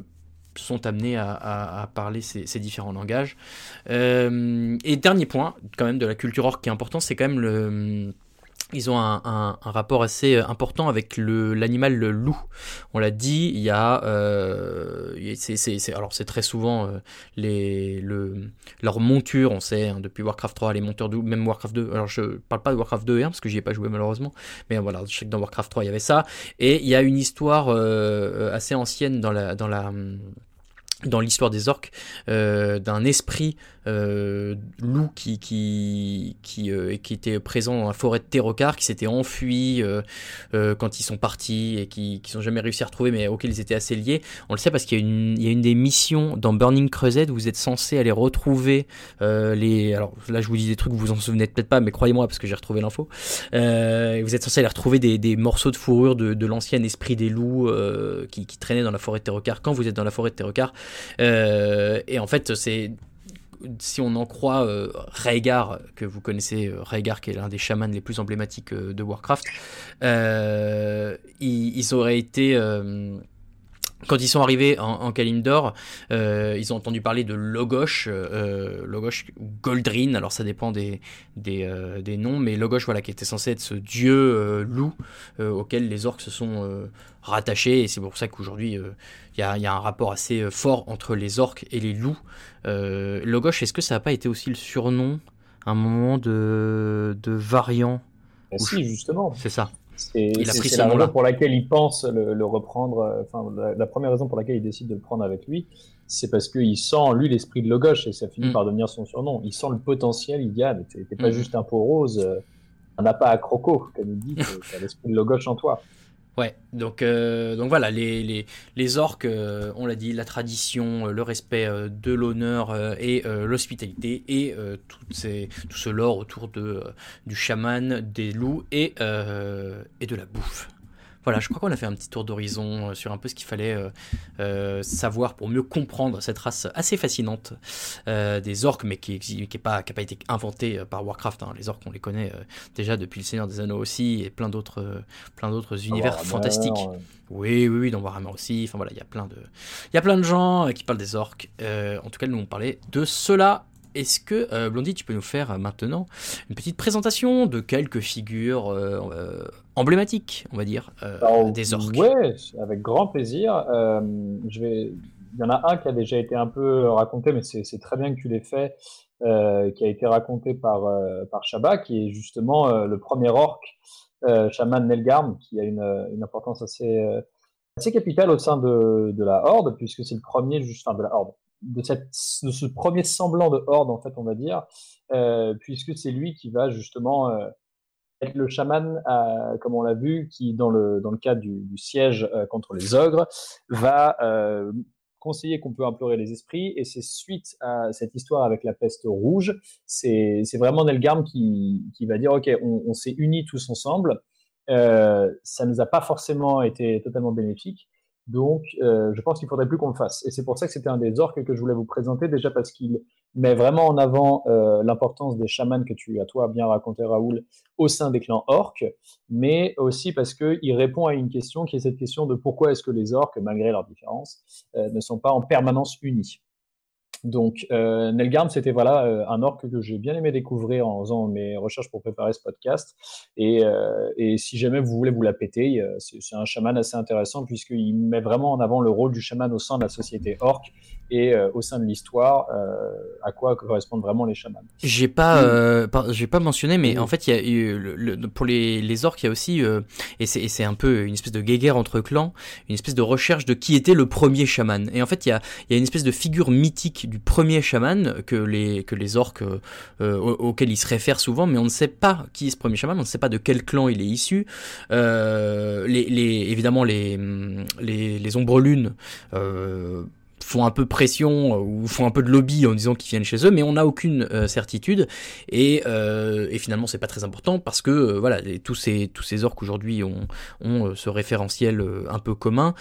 sont amenés à, parler ces, différents langages. Euh, et dernier point quand même de la culture orque qui est important, c'est quand même le ils ont un, un, un, rapport assez euh, important avec l'animal loup. On l'a dit, il y a, euh, c'est, alors c'est très souvent euh, les, le, leur monture, on sait hein, depuis Warcraft 3, les monteurs de même Warcraft 2. Alors je parle pas de Warcraft 2 et 1 parce que j'y ai pas joué malheureusement, mais voilà, je sais que dans Warcraft 3 il y avait ça. Et il y a une histoire euh, assez ancienne dans la dans la dans l'histoire des orques, euh, d'un esprit euh, loup qui qui qui, euh, qui était présent dans la forêt de Terrocar, qui s'était enfui quand ils sont partis et qui qui jamais réussi à retrouver, mais auxquels ils étaient assez liés. On le sait parce qu'il y a une y a une des missions dans Burning Crusade où vous êtes censé aller retrouver les alors là je vous dis des trucs vous vous en souvenez peut-être pas, mais croyez-moi parce que j'ai retrouvé l'info. vous êtes censé aller retrouver des, des morceaux de fourrure de, l'ancien esprit des loups qui, qui traînait dans la forêt de Terrocar quand vous êtes dans la forêt de Terrocar et en fait, c'est si on en croit euh, Rhaegar, que vous connaissez, euh, Rhaegar qui est l'un des chamans les plus emblématiques de Warcraft, ils, auraient été quand ils sont arrivés en, en Kalimdor, euh, ils ont entendu parler de Logosh, euh, Logosh Goldrin, alors ça dépend des, des, euh, des, noms, mais Logosh, voilà, qui était censé être ce dieu euh, loup auquel les orques se sont rattachés, et c'est pour ça qu'aujourd'hui il y a, y, a, un rapport assez fort entre les orques et les loups. Logosh, est-ce que ça n'a pas été aussi le surnom un moment de, de variant? si, justement. C'est ça. C'est la raison pour laquelle il pense le, reprendre. Enfin, la, première raison pour laquelle il décide de le prendre avec lui, c'est parce qu'il sent, lui, l'esprit de Logosh, et ça finit mm. par devenir son surnom. Il sent le potentiel, il dit Ah, mais t'es pas mm. juste un pot rose, un appât à croco, comme il dit, t'as l'esprit de Logosh en toi. Ouais, donc, euh, donc voilà, les, les, orques, euh, on l'a dit, la tradition, euh, le respect de l'honneur et l'hospitalité, et ces, tout ce lore autour de, du chaman, des loups et, et de la bouffe. Voilà, je crois qu'on a fait un petit tour d'horizon euh, sur un peu ce qu'il fallait euh, euh, savoir pour mieux comprendre cette race assez fascinante des orques, mais qui n'a qui pas, pas été inventée par Warcraft. Hein. Les orques, on les connaît déjà depuis le Seigneur des Anneaux aussi, et plein d'autres plein d'autres univers fantastiques. Oui, oui, oui, dans Warhammer aussi. Enfin voilà, il y a plein de, il y a plein de gens qui parlent des orques. en tout cas, nous on parlait de cela est-ce que, euh, Blondie, tu peux nous faire euh, maintenant une petite présentation de quelques figures euh, emblématiques, on va dire, des orques? Oui, avec grand plaisir. je vais... Il y en a un qui a déjà été un peu raconté, mais c'est très bien que tu l'aies fait, qui a été raconté par, par Shabba, qui est justement le premier orc, chaman Nelgarm, qui a une, une importance assez, assez capitale au sein de, de la Horde, puisque c'est le premier, enfin de la Horde, de, ce premier semblant de horde, en fait, on va dire, euh, puisque c'est lui qui va justement euh, être le chaman, euh, comme on l'a vu, qui, dans le, dans le cadre du, siège contre les ogres, va conseiller qu'on peut implorer les esprits. Et c'est suite à cette histoire avec la peste rouge, c'est vraiment Nelgarm qui, qui va dire, OK, on, on s'est unis tous ensemble. ça nous a pas forcément été totalement bénéfique. Donc, euh, je pense qu'il faudrait plus qu'on le fasse. Et c'est pour ça que c'était un des orques que je voulais vous présenter, déjà parce qu'il met vraiment en avant euh, l'importance des chamans que tu as, toi, bien raconté, Raoul, au sein des clans orques, mais aussi parce qu'il répond à une question qui est cette question de pourquoi est-ce que les orques, malgré leurs différences, euh, ne sont pas en permanence unis. Donc, euh, Nelgarm, c'était voilà euh, un orc que j'ai bien aimé découvrir en faisant mes recherches pour préparer ce podcast. Et, euh, et si jamais vous voulez vous la péter, euh, c'est un chaman assez intéressant puisqu'il met vraiment en avant le rôle du chaman au sein de la société orc et euh, au sein de l'histoire à quoi correspondent vraiment les chamans. J'ai pas, j'ai pas mentionné, mais en fait, il y a eu le, pour les, les orcs, il y a aussi et c'est un peu une espèce de guéguerre entre clans, une espèce de recherche de qui était le premier chaman. Et en fait, il y a, il y a une espèce de figure mythique du premier chaman que les, que les orques euh, euh, auxquels ils se réfèrent souvent, mais on ne sait pas qui est ce premier chaman, on ne sait pas de quel clan il est issu. Euh, les, les, évidemment, les, les, les ombres lunes font un peu pression ou font un peu de lobby en disant qu'ils viennent chez eux, mais on n'a aucune certitude. Et, euh, et finalement c'est pas très important parce que voilà tous ces tous ces orques aujourd'hui ont, ont ce référentiel un peu commun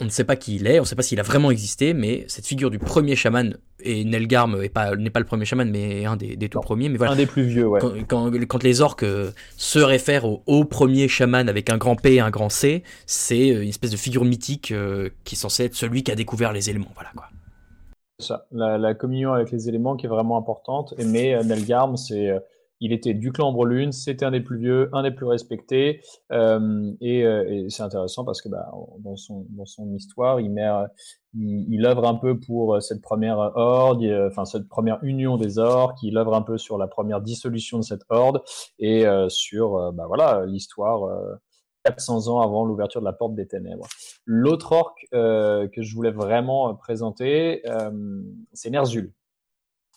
on ne sait pas qui il est, on ne sait pas s'il a vraiment existé, mais cette figure du premier chaman, et Nelgarm n'est pas, pas le premier chaman, mais un des, tout premiers. Mais voilà, un des plus vieux, ouais. Quand, les orques euh, se réfèrent au, premier chaman avec un grand P et un grand C, c'est euh, une espèce de figure mythique euh, qui est censée être celui qui a découvert les éléments. Voilà quoi. Ça, la, communion avec les éléments qui est vraiment importante. Mais Nelgarm, c'est il était du clan Brelune, c'était un des plus vieux, un des plus respectés. Euh, euh, et, c'est intéressant parce que bah, dans, son, histoire, il, met, œuvre un peu pour cette première horde, enfin cette première union des orques, il œuvre un peu sur la première dissolution de cette horde et euh, sur bah, voilà l'histoire. 400 ans avant l'ouverture de la porte des ténèbres. L'autre orque que je voulais vraiment présenter, c'est Nerzul.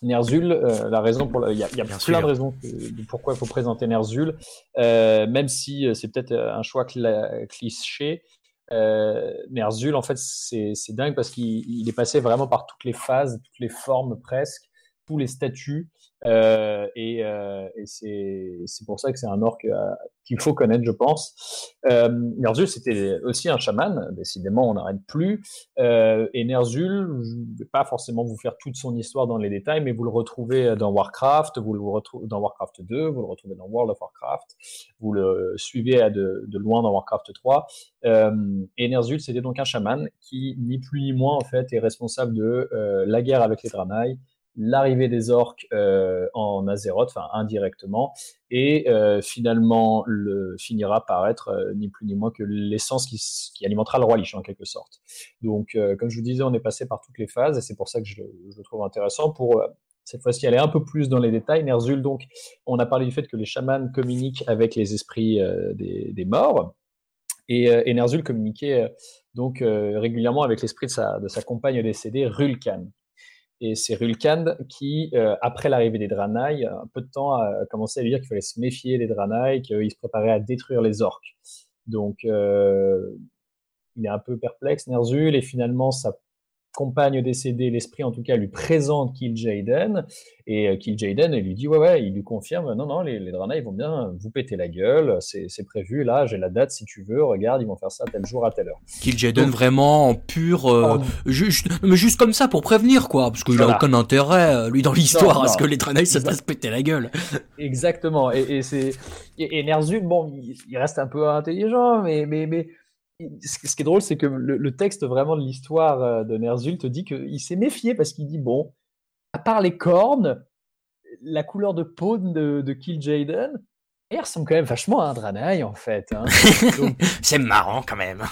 Nerzul, euh, la raison pour il y a, y a plein de raisons de pourquoi il faut présenter Nerzul, euh, même si euh, c'est peut-être un choix cliché. Nerzul, en fait, c'est dingue parce qu'il est passé vraiment par toutes les phases, toutes les formes presque, tous les statuts. Euh, et, euh, c'est pour ça que c'est un orc euh, qu'il faut connaître, je pense. Euh, Nerzul, c'était aussi un chaman. Décidément, on n'arrête plus. Et Nerzul, je ne vais pas forcément vous faire toute son histoire dans les détails, mais vous le retrouvez dans Warcraft, vous le retrouvez dans Warcraft 2, vous le retrouvez dans World of Warcraft, vous le suivez de loin dans Warcraft 3. et Nerzul, c'était donc un chaman qui, ni plus ni moins, en fait, est responsable de la guerre avec les Draenei, l'arrivée des orques euh, en Azeroth, enfin indirectement, et euh, finalement le, finira par être euh, ni plus ni moins que l'essence qui, alimentera le roi Lich en quelque sorte. Donc, comme je vous disais, on est passé par toutes les phases, et c'est pour ça que je, le trouve intéressant pour cette fois-ci aller un peu plus dans les détails. Ner'zhul, donc, on a parlé du fait que les chamans communiquent avec les esprits des, morts. Et, Ner'zhul communiquait donc régulièrement avec l'esprit de sa, de sa compagne décédée, Rulkan. Et c'est Rulkan qui, euh, après l'arrivée des Draenei, un peu de temps, a commencé à lui dire qu'il fallait se méfier des Draenei, qu'il se préparait à détruire les orques. Donc, euh, il est un peu perplexe, Ner'zhul, et finalement, ça compagne décédée, l'esprit en tout cas, lui présente Kill Jaden, et euh, et lui dit ouais ouais, il lui confirme non non les, les ils vont bien vous péter la gueule, c'est prévu là, j'ai la date si tu veux, regarde ils vont faire ça tel jour à telle heure. Kill Jaden vraiment en pur, euh, juste, mais juste comme ça pour prévenir quoi, parce qu'il a aucun intérêt euh, lui dans l'histoire à ce que les Draenei se fassent péter la gueule. Exactement et, et c'est et, Ner'zhul bon il, reste un peu intelligent mais mais mais ce qui est drôle, c'est que le, texte vraiment de l'histoire euh, de Ner'zhul te dit qu'il s'est méfié parce qu'il dit bon, à part les cornes, la couleur de peau de, de Kill Jaden, il ressemble quand même vachement à un Draenei en fait. Hein. *laughs* c'est marrant quand même.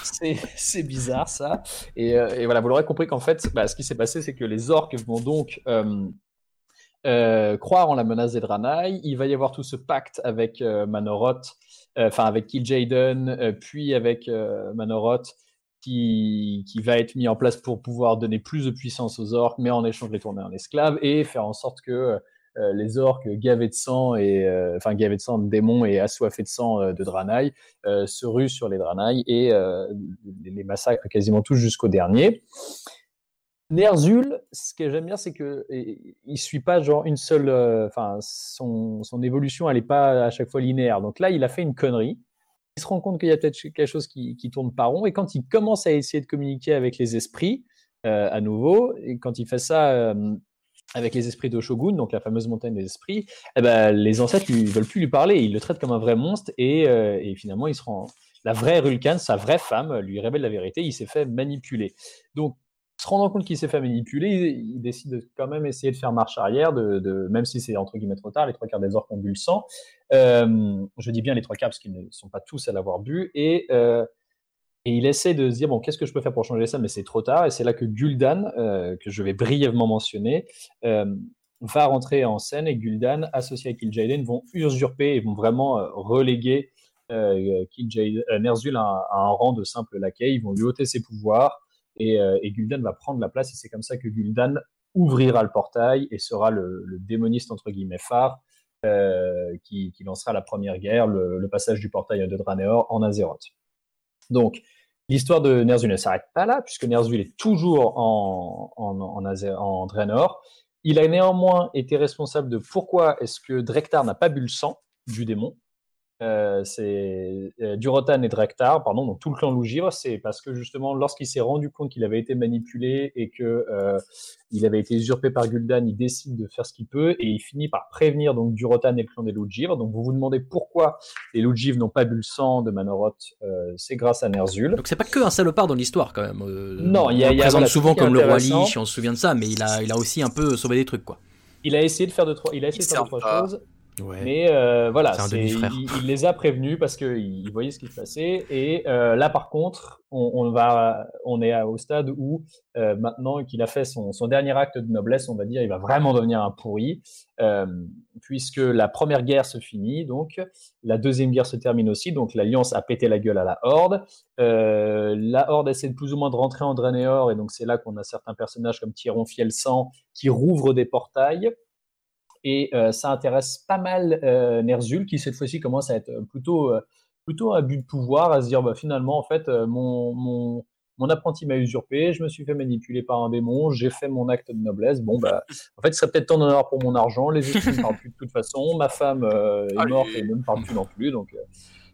C'est bizarre ça. Euh, et, voilà, vous l'aurez compris qu'en fait, bah, ce qui s'est passé, c'est que les orques vont donc euh, croire en la menace des Draenei. Il va y avoir tout ce pacte avec Manoroth enfin avec Kill euh, puis avec euh, Manoroth, qui, qui, va être mis en place pour pouvoir donner plus de puissance aux orques, mais en échange les tourner en esclaves et faire en sorte que les orques gavés de sang et enfin gavés de sang de démons et assoiffés de sang de Draenei se ruent sur les Draenei et les massacrent quasiment tous jusqu'au dernier. Ner'zhul, ce que j'aime bien, c'est que il suit pas genre une seule, euh, enfin son, évolution, elle est pas à chaque fois linéaire. Donc là, il a fait une connerie. Il se rend compte qu'il y a peut-être quelque chose qui, qui, tourne pas rond. Et quand il commence à essayer de communiquer avec les esprits, euh, à nouveau, et quand il fait ça euh, avec les esprits de Shogun, donc la fameuse montagne des esprits, eh ben, les ancêtres ne veulent plus lui parler. Ils le traitent comme un vrai monstre et, et finalement, il se rend. La vraie Rulkan, sa vraie femme, lui révèle la vérité. Il s'est fait manipuler. Donc se rendant compte qu'il s'est fait manipuler, il, décide de quand même essayer de faire marche arrière, même si c'est entre guillemets trop tard, les trois quarts des orques ont bu le sang. Euh, je dis bien les trois quarts parce qu'ils ne sont pas tous à l'avoir bu. Et, euh, il essaie de se dire, bon, qu'est-ce que je peux faire pour changer ça? Mais c'est trop tard. Et c'est là que Gul'dan, euh, que je vais brièvement mentionner, va rentrer en scène. Et Gul'dan, associé à Kil'jaeden, vont usurper et vont vraiment reléguer Ner'zhul à, à, un rang de simple laquais. Ils vont lui ôter ses pouvoirs. Euh, et, Gul'dan va prendre la place et c'est comme ça que Gul'dan ouvrira le portail et sera le, démoniste entre guillemets phare euh, qui, lancera la première guerre, le, passage du portail de Draenor en Azeroth. Donc, l'histoire de Ner'zhul ne s'arrête pas là, puisque Ner'zhul est toujours en, en, en, Draenor. Il a néanmoins été responsable de pourquoi est-ce que Drektar n'a pas bu le sang du démon. Euh, c'est euh, Durotan et Drektar, pardon, donc tout le clan Lougivre, c'est parce que justement, lorsqu'il s'est rendu compte qu'il avait été manipulé et que euh, il avait été usurpé par Gul'dan, il décide de faire ce qu'il peut et il finit par prévenir donc Durotan et le clan des Lougivres. Donc vous vous demandez pourquoi les Lougivres n'ont pas bu le sang de Manoroth, c'est grâce à Ner'zhul. Donc c'est pas que un salopard dans l'histoire quand même. non, il y a, il présente souvent comme le roi Lich, on se souvient de ça, mais il a, il a aussi un peu sauvé des trucs quoi. Il a essayé de faire de trois, il a essayé de faire de trois choses. Mais euh, voilà, il, les a prévenus parce qu'il voyait ce qui se passait. Et euh, là, par contre, on, va, on est au stade où euh, maintenant qu'il a fait son, dernier acte de noblesse, on va dire, il va vraiment devenir un pourri, puisque la première guerre se finit, donc la deuxième guerre se termine aussi, donc l'alliance a pété la gueule à la Horde. la Horde essaie de plus ou moins de rentrer en Draenor, et donc c'est là qu'on a certains personnages comme Tyron Fiel-Sang qui rouvrent des portails. Et euh, ça intéresse pas mal euh, Ner'zhul, qui cette fois-ci commence à être plutôt, euh, plutôt à but de pouvoir, à se dire bah, finalement, en fait, mon, mon, mon apprenti m'a usurpé, je me suis fait manipuler par un démon, j'ai fait mon acte de noblesse. Bon, bah, en fait, il serait peut-être temps d'en avoir pour mon argent. Les esprits ne parlent plus de toute façon. Ma femme est morte et ne me parle plus non plus. Donc,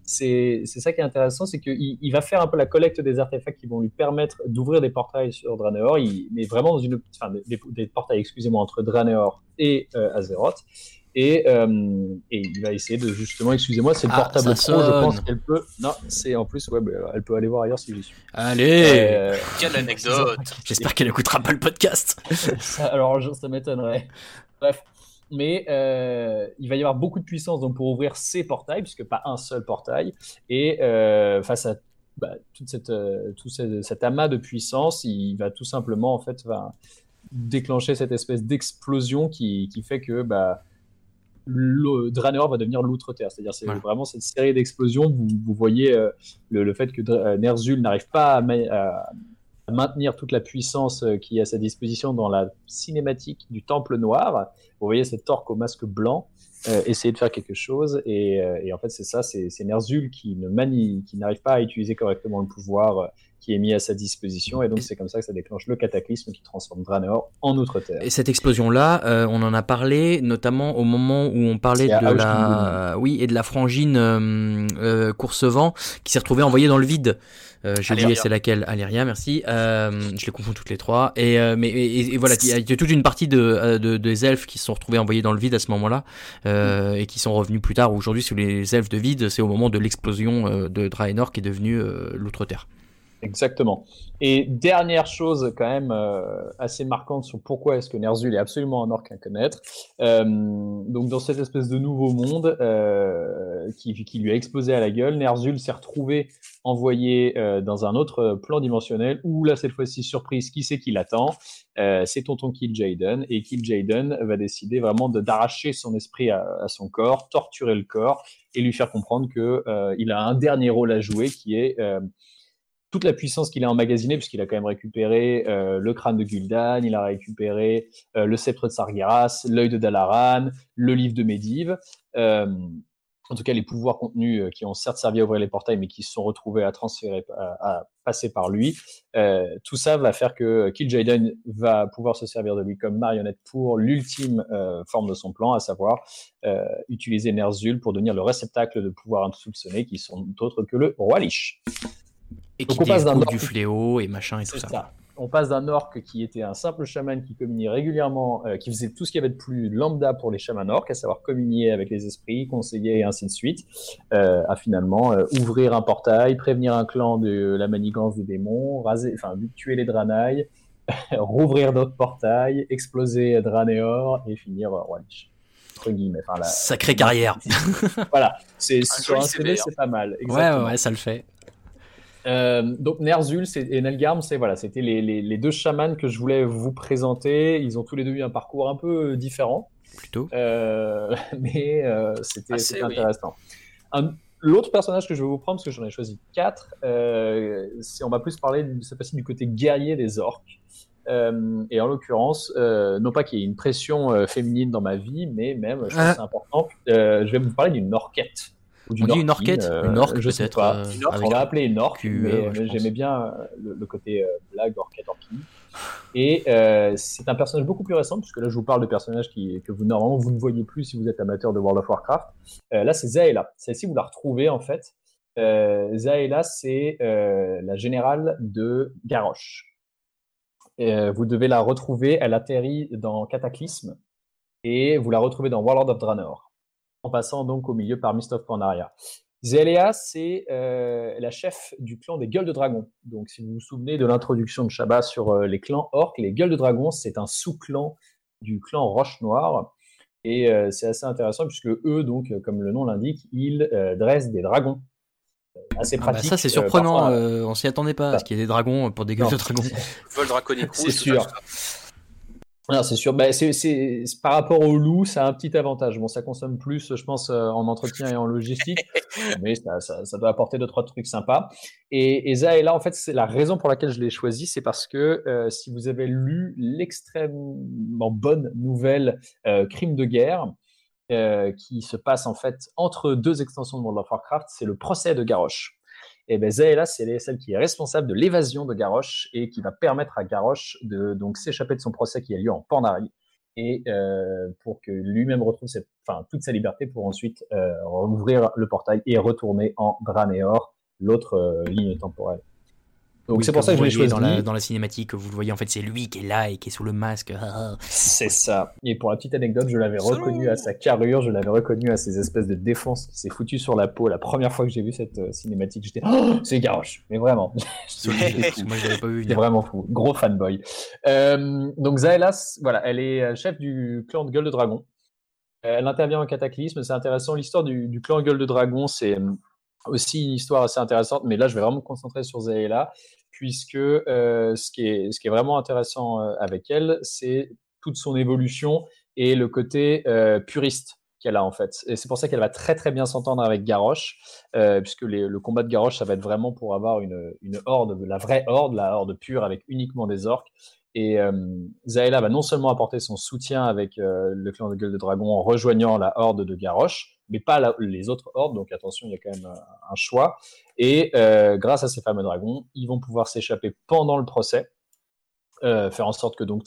c'est ça qui est intéressant, c'est qu'il il va faire un peu la collecte des artefacts qui vont lui permettre d'ouvrir des portails sur Draenor. Il est vraiment dans une, enfin, des, portails, excusez-moi, entre Draenor et euh, Azeroth. Et, euh, et, il va essayer de justement, excusez-moi, c'est le ah, portable pro, je pense qu'elle peut. Non, c'est en plus, ouais, bah, elle peut aller voir ailleurs si j'y suis. Allez euh, Quelle *laughs* anecdote J'espère qu'elle écoutera pas le podcast. *laughs* alors, ça m'étonnerait. Bref, mais euh, il va y avoir beaucoup de puissance donc pour ouvrir ces portails, puisque pas un seul portail. Et euh, face à bah, toute cette, euh, tout cet amas de puissance, il va tout simplement en fait va, déclencher cette espèce d'explosion qui, qui, fait que bah, le Draenor va devenir l'outre-terre. C'est-à-dire, c'est vraiment cette série d'explosions. Vous, vous, voyez euh, le, fait que Ner'zhul n'arrive pas à, maintenir toute la puissance euh, qui est à sa disposition dans la cinématique du Temple Noir. Vous voyez cet orque au masque blanc essayer de faire quelque chose. Et, et en fait, c'est ça, c'est Ner'zhul qui ne manie, qui n'arrive pas à utiliser correctement le pouvoir qui est mis à sa disposition. Et donc, c'est comme ça que ça déclenche le cataclysme qui transforme Draenor en Outre-Terre. Et cette explosion-là, euh, on en a parlé notamment au moment où on parlait de la, oui, et de la frangine euh, euh Coursevent qui s'est retrouvée envoyée dans le vide. Euh, J'ai oublié c'est laquelle? Aléria, merci. Euh, je les confonds toutes les trois. Et, euh, mais, et, voilà, il y, a toute une partie de, de, des elfes qui se sont retrouvés envoyés dans le vide à ce moment-là euh, et qui sont revenus plus tard. Aujourd'hui, sous les elfes de vide, c'est au moment de l'explosion de Draenor qui est devenu l'Outre-Terre. Exactement. Et dernière chose quand même euh, assez marquante sur pourquoi est-ce que Ner'zhul est absolument un orc à connaître. Euh, donc dans cette espèce de nouveau monde euh, qui, qui, lui a explosé à la gueule, Ner'zhul s'est retrouvé envoyé dans un autre plan dimensionnel où là cette fois-ci surprise, qui c'est qui l'attend? C'est tonton Kill Jaden et Kill Jaden va décider vraiment d'arracher son esprit à, son corps, torturer le corps et lui faire comprendre que il a un dernier rôle à jouer qui est toute la puissance qu'il a emmagasinée, puisqu'il a quand même récupéré euh, le crâne de Gul'dan, il a récupéré euh, le sceptre de Sargeras, l'œil de Dalaran, le livre de Medivh. Euh, en tout cas, les pouvoirs contenus qui ont certes servi à ouvrir les portails, mais qui se sont retrouvés à transférer, à, passer par lui. tout ça va faire que Kil'jaeden va pouvoir se servir de lui comme marionnette pour l'ultime forme de son plan, à savoir utiliser Ner'zhul pour devenir le réceptacle de pouvoirs insoupçonnés qui sont d'autres que le roi Lich. Et qui on passe d'un du fléau et machin et tout ça. On passe d'un orc qui était un simple chaman qui communiait régulièrement, euh, qui faisait tout ce qu'il y avait de plus lambda pour les chamans orcs, à savoir communier avec les esprits, conseiller et ainsi de suite, euh, à finalement euh, ouvrir un portail, prévenir un clan de la manigance des démons, raser, enfin tuer les Draenei, *laughs* rouvrir d'autres portails, exploser Draneor et finir roi Enfin, Sacrée carrière. *laughs* voilà, c'est sur un CV, c'est pas mal. Ouais, ouais, ça le fait. Euh, donc Ner'zhul et Nelgarm, c'est voilà, c'était les, les, deux chamans que je voulais vous présenter. Ils ont tous les deux eu un parcours un peu différent, plutôt, euh, *laughs* mais euh, c'était intéressant. L'autre personnage que je vais vous prendre, parce que j'en ai choisi quatre, c'est on va plus parler cette fois-ci du côté guerrier des orques. et en l'occurrence, non pas qu'il y ait une pression féminine dans ma vie, mais même, je pense ah. c'est important, je vais vous parler d'une orquette on dit une orquette euh, Une orque, je sais pas. on va appeler une orque, mais, j'aimais bien euh, le, côté euh, blague, orquette, orquille. Et c'est un personnage beaucoup plus récent, puisque là je vous parle de personnages qui, que vous normalement vous ne voyez plus si vous êtes amateur de World of Warcraft. là c'est Zaela. Celle-ci vous la retrouvez en fait. Zaela c'est la générale de Garrosh. vous devez la retrouver, elle atterrit dans Cataclysme et vous la retrouvez dans Warlord of Draenor en passant donc au milieu par Mist of Pandaria. Zéléa, c'est euh, la chef du clan des Gueules de Dragon. Donc, si vous vous souvenez de l'introduction de Shabba sur euh, les clans orques, les Gueules de Dragon, c'est un sous-clan du clan Roche Noire. Et euh, c'est assez intéressant puisque eux, donc, comme le nom l'indique, ils dressent des dragons. Assez ah bah pratique. ça, c'est surprenant. on s'y attendait pas, parce qu'il y ait des dragons pour des Gueules de Dragon. *laughs* *laughs* Vol draconique. C'est sûr. Non, c'est sûr. Bah, c'est, par rapport au loup, ça a un petit avantage. Bon, ça consomme plus, je pense, euh, en entretien et en logistique, *laughs* mais ça, ça, ça, doit apporter deux trois trucs sympas. Et, et là, en fait, c'est la raison pour laquelle je l'ai choisi, c'est parce que euh, si vous avez lu l'extrêmement bonne nouvelle euh, Crime de guerre, qui se passe en fait entre deux extensions de World of Warcraft, c'est le procès de Garrosh. Et bien Zaela, c'est celle qui est responsable de l'évasion de Garrosh et qui va permettre à Garrosh de donc s'échapper de son procès qui a lieu en Pandarie et euh, pour que lui-même retrouve toute sa liberté pour ensuite euh, rouvrir le portail et retourner en Draneor, l'autre euh, ligne temporelle. Donc c'est pour ça que je l'ai choisi. Dans la, dans la cinématique, vous le voyez, en fait, c'est lui qui est là et qui est sous le masque. c'est ça. Et pour la petite anecdote, je l'avais reconnu à sa carrure, je l'avais reconnu à ses espèces de défense qui s'est foutu sur la peau. La première fois que j'ai vu cette euh, cinématique, j'étais oh, c'est Garrosh. Mais vraiment. *laughs* Moi, je l'avais pas vu. J'étais vraiment fou. Gros fanboy. Euh, donc Zaelas, voilà, elle est euh, chef du clan de Gueule de Dragon. Elle intervient en cataclysme. C'est intéressant. L'histoire du, du, clan Gueule de Dragon, c'est aussi une histoire assez intéressante. Mais là, je vais vraiment me concentrer sur Zaela puisque ce, qui est, ce qui est vraiment intéressant avec elle, c'est toute son évolution et le côté puriste qu'elle a en fait. Et c'est pour ça qu'elle va très très bien s'entendre avec Garrosh, euh, puisque le combat de Garrosh, ça va être vraiment pour avoir une, une, horde, la vraie horde, la horde pure avec uniquement des orques. Et euh, Zaela va non seulement apporter son soutien avec euh, le clan de Gueule de Dragon en rejoignant la horde de Garrosh, mais pas les autres hordes, donc attention, il y a quand même un, choix. Et grâce à ces fameux dragons, ils vont pouvoir s'échapper pendant le procès. faire en sorte que donc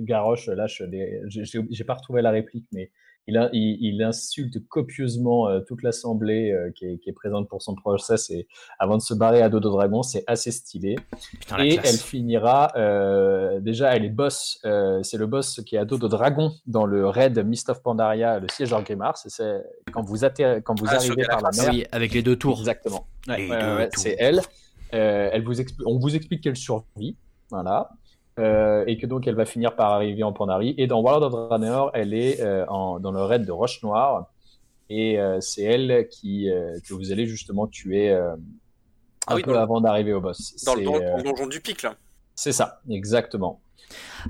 Garrosh lâche des. J'ai pas retrouvé la réplique, mais il, insulte copieusement euh, toute l'assemblée euh, qui, est, présente pour son procès et avant de se barrer à Dodo Dragon, c'est assez stylé. et elle finira, euh, déjà, elle est boss, c'est le boss qui est à Dodo Dragon dans le raid Mist of Pandaria, le siège Grimard. C'est quand vous, quand vous ah, arrivez par la mer. Oui, avec les deux tours. Exactement. c'est elle. elle vous on vous explique qu'elle survit. Voilà. Euh, et que donc elle va finir par arriver en Pandarie. Et dans World of Runner, elle est euh, dans le raid de Roche Noire. Et euh, c'est elle qui, que vous allez justement tuer un ah peu avant d'arriver au boss. Dans le, donjon du pic, là. C'est ça, exactement.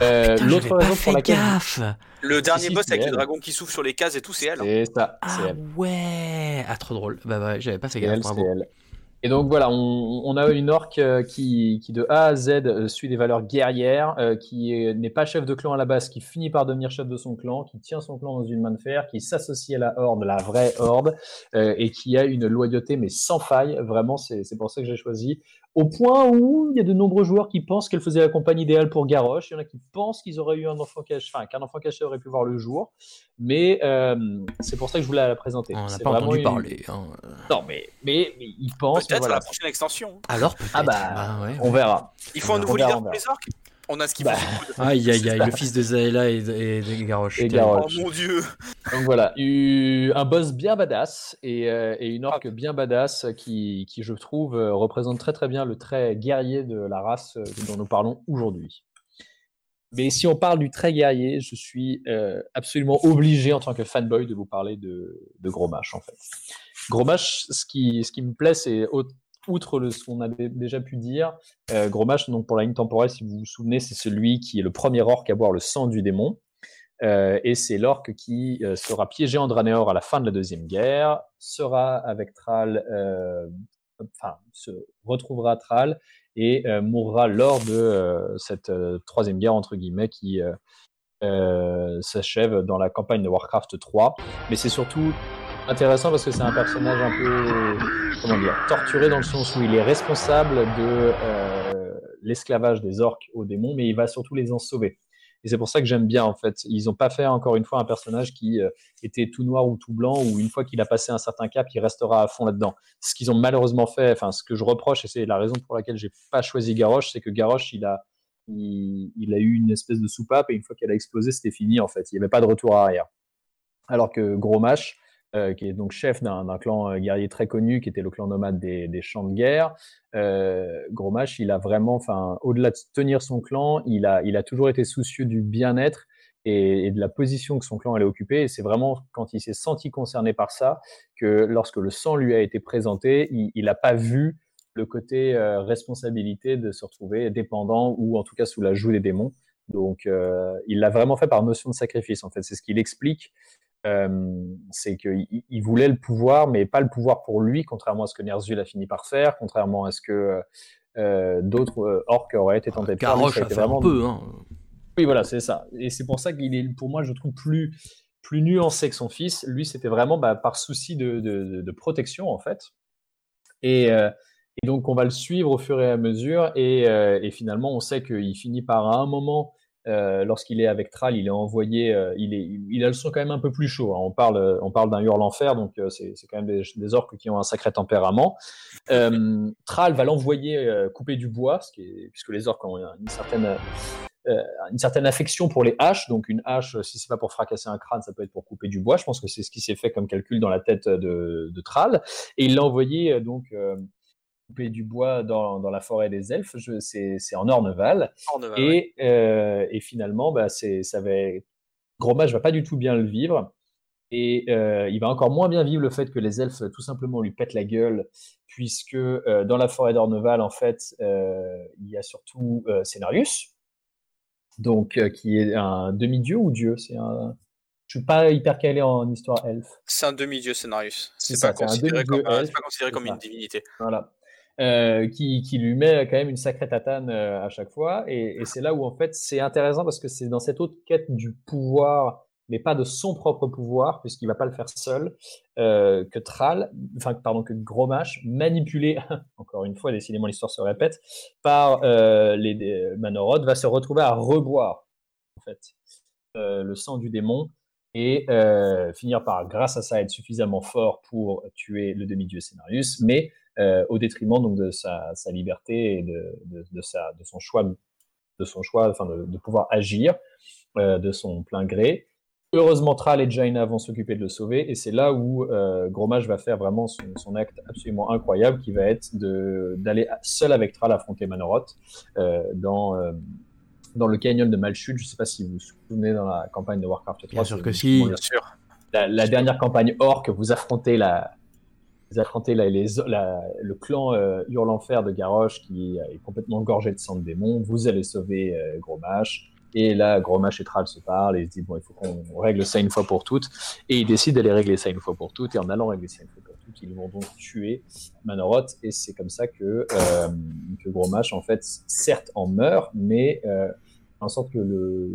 Ah, L'autre raison pour laquelle. Gaffe. Le dernier boss avec le dragon qui souffle sur les cases et tout, c'est elle. C'est ça. Ah elle. ouais. Ah, trop drôle. Bah, ouais, j'avais pas fait gaffe. C'est elle. Et donc voilà, on, a une orque euh, qui, de A à Z euh, suit des valeurs guerrières, euh, qui n'est pas chef de clan à la base, qui finit par devenir chef de son clan, qui tient son clan dans une main de fer, qui s'associe à la horde, la vraie horde, et qui a une loyauté mais sans faille. Vraiment, c'est pour ça que j'ai choisi au point où il y a de nombreux joueurs qui pensent qu'elle faisait la compagne idéale pour Garrosh. Il y en a qui pensent qu'ils auraient eu un enfant caché, enfin qu'un enfant caché aurait pu voir le jour. Mais euh, c'est pour ça que je voulais la présenter. On n'a pas entendu parler. Hein. Non, mais, mais, ils pensent. Peut-être la prochaine extension. Alors peut-être. Ah bah, bah on verra. Il faut un nouveau leader pour les orques? On a ce qu'il bah, faut. Aïe aïe aïe, le fils de Zaela et, de Garrosh. Oh mon dieu Donc voilà, un boss bien badass et, euh, une orque bien badass qui, qui, je trouve, euh, représente très très bien le trait guerrier de la race euh, dont nous parlons aujourd'hui. Mais si on parle du trait guerrier, je suis absolument obligé en tant que fanboy de vous parler de, de Gros en fait. Gros ce qui, ce qui me plaît, c'est outre ce qu'on avait déjà pu dire, euh, donc pour la ligne temporelle, si vous vous souvenez, c'est celui qui est le premier orc à boire le sang du démon. Euh, et c'est l'orc qui euh, sera piégé en Dranéor à la fin de la Deuxième Guerre, sera avec Thrall, euh, enfin, se retrouvera Thrall et mourra lors de cette Troisième Guerre, entre guillemets, qui s'achève dans la campagne de Warcraft 3. Mais c'est surtout intéressant parce que c'est un personnage un peu comment dire torturé dans le sens où il est responsable de euh, l'esclavage des orques aux démons, mais il va surtout les en sauver. Et c'est pour ça que j'aime bien en fait. Ils n'ont pas fait encore une fois un personnage qui euh, était tout noir ou tout blanc, ou une fois qu'il a passé un certain cap, il restera à fond là-dedans. Ce qu'ils ont malheureusement fait, enfin ce que je reproche, et c'est la raison pour laquelle j'ai pas choisi Garrosh, c'est que Garrosh il a il, a eu une espèce de soupape et une fois qu'elle a explosé, c'était fini en fait. Il n'y avait pas de retour arrière. Alors que Gros Mash, euh, qui est donc chef d'un clan euh, guerrier très connu, qui était le clan nomade des, champs de guerre. Euh, Gromash, il a vraiment, enfin, au-delà de tenir son clan, il a, il a toujours été soucieux du bien-être et, de la position que son clan allait occuper. Et c'est vraiment quand il s'est senti concerné par ça que lorsque le sang lui a été présenté, il n'a pas vu le côté responsabilité de se retrouver dépendant ou en tout cas sous la joue des démons. Donc, il l'a vraiment fait par notion de sacrifice. En fait, c'est ce qu'il explique c'est qu'il voulait le pouvoir, mais pas le pouvoir pour lui, contrairement à ce que Ner'zhul a fini par faire, contrairement à ce que euh, d'autres euh, orques auraient été tentés de faire. a fait vraiment... un peu. Hein. Oui, voilà, c'est ça. Et c'est pour ça qu'il est, pour moi, je trouve plus plus nuancé que son fils. Lui, c'était vraiment bah, par souci de, de, protection, en fait. Et, euh, et, donc, on va le suivre au fur et à mesure. Et, et finalement, on sait qu'il finit par, à un moment, euh, lorsqu'il est avec Thrall, il est envoyé, euh, il, est, il a le son quand même un peu plus chaud. Hein. On parle, on parle d'un hurle enfer, donc euh, c'est quand même des, orques qui ont un sacré tempérament. Thrall va l'envoyer couper du bois, ce qui est, puisque les orques ont une certaine, une certaine affection pour les haches. Donc une hache, si c'est pas pour fracasser un crâne, ça peut être pour couper du bois. Je pense que c'est ce qui s'est fait comme calcul dans la tête de, de Thrall. Et il l'a envoyé donc du bois dans, dans la forêt des elfes, c'est en Orneval. et, euh, et, finalement, bah, ça va, Gromage va pas du tout bien le vivre. Et euh, il va encore moins bien vivre le fait que les elfes tout simplement lui pètent la gueule, puisque dans la forêt d'Orneval, en fait, il y a surtout Scénarius, donc qui est un demi-dieu ou dieu C'est un. Je suis pas hyper calé en histoire elfe. C'est un demi-dieu Scénarius. C'est pas, considéré comme, pas considéré comme une divinité. Voilà. Euh, qui, lui met quand même une sacrée tatane euh, à chaque fois. Et, c'est là où, en fait, c'est intéressant parce que c'est dans cette autre quête du pouvoir, mais pas de son propre pouvoir, puisqu'il va pas le faire seul, euh, que Thrall, enfin, pardon, que Gromash, manipulé, *laughs* encore une fois, décidément l'histoire se répète, par les, Manoroth, va se retrouver à reboire, en fait, le sang du démon et finir par, grâce à ça, être suffisamment fort pour tuer le demi-dieu Scénarius, mais euh, au détriment donc de sa, liberté et de, de, sa, de son choix, de son choix, enfin de, pouvoir agir euh, de son plein gré. Heureusement, Tral et Jaina vont s'occuper de le sauver, et c'est là où euh, Gromage va faire vraiment son, acte absolument incroyable, qui va être d'aller seul avec Tral affronter Manoroth euh, dans, dans le canyon de Malchut. Je ne sais pas si vous vous souvenez dans la campagne de Warcraft 3. Bien sûr que si. Bien sûr. La, la dernière campagne orc, vous affrontez la, les, le clan euh, Hurlenfer de Garrosh qui est complètement gorgé de sang de démons. Vous allez sauver euh, Gromash. Et là, Gromash et Thrall se parlent et se disent bon, il faut qu'on règle ça une fois pour toutes. Et ils décident d'aller régler ça une fois pour toutes. Et en allant régler ça une fois pour toutes, ils vont donc tuer Manoroth. Et c'est comme ça que, euh, que Gromash, en fait, certes en meurt, mais euh, en sorte que le,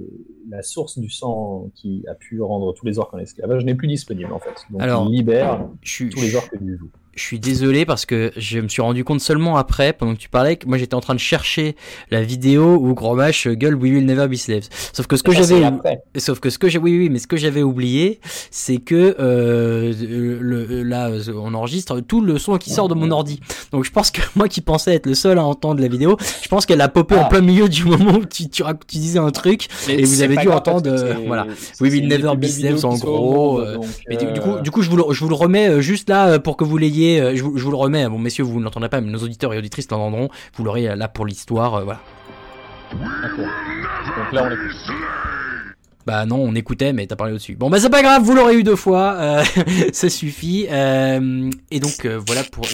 la source du sang qui a pu rendre tous les orques en esclavage n'est plus disponible en fait. Donc Alors, il libère tous les orques du joug je suis désolé parce que je me suis rendu compte seulement après, pendant que tu parlais, que moi j'étais en train de chercher la vidéo où Gromash gueule We will never be slaves. Sauf que ce que j'avais, sauf que ce que j'ai, oui, oui, mais ce que j'avais oublié, c'est que euh, le, là, on enregistre tout le son qui sort de mon ordi. Donc je pense que *laughs* moi qui pensais être le seul à entendre la vidéo, je pense qu'elle a popé en ah. plein milieu du moment où tu, tu, tu disais un truc et vous avez dû entendre, euh, voilà, We will never be slaves en gros. Euh, mais du, coup, du coup, je vous le, je vous le remets juste là pour que vous l'ayez euh, je, vous, le remets, bon messieurs, vous ne l'entendrez pas, mais nos auditeurs et auditrices l'entendront, vous l'aurez euh, là pour l'histoire, euh, voilà. Donc là, on écoute. Bah non, on écoutait, mais t'as parlé au-dessus. Bon bah c'est pas grave, vous l'aurez eu deux fois, *laughs* ça suffit. et donc voilà pour.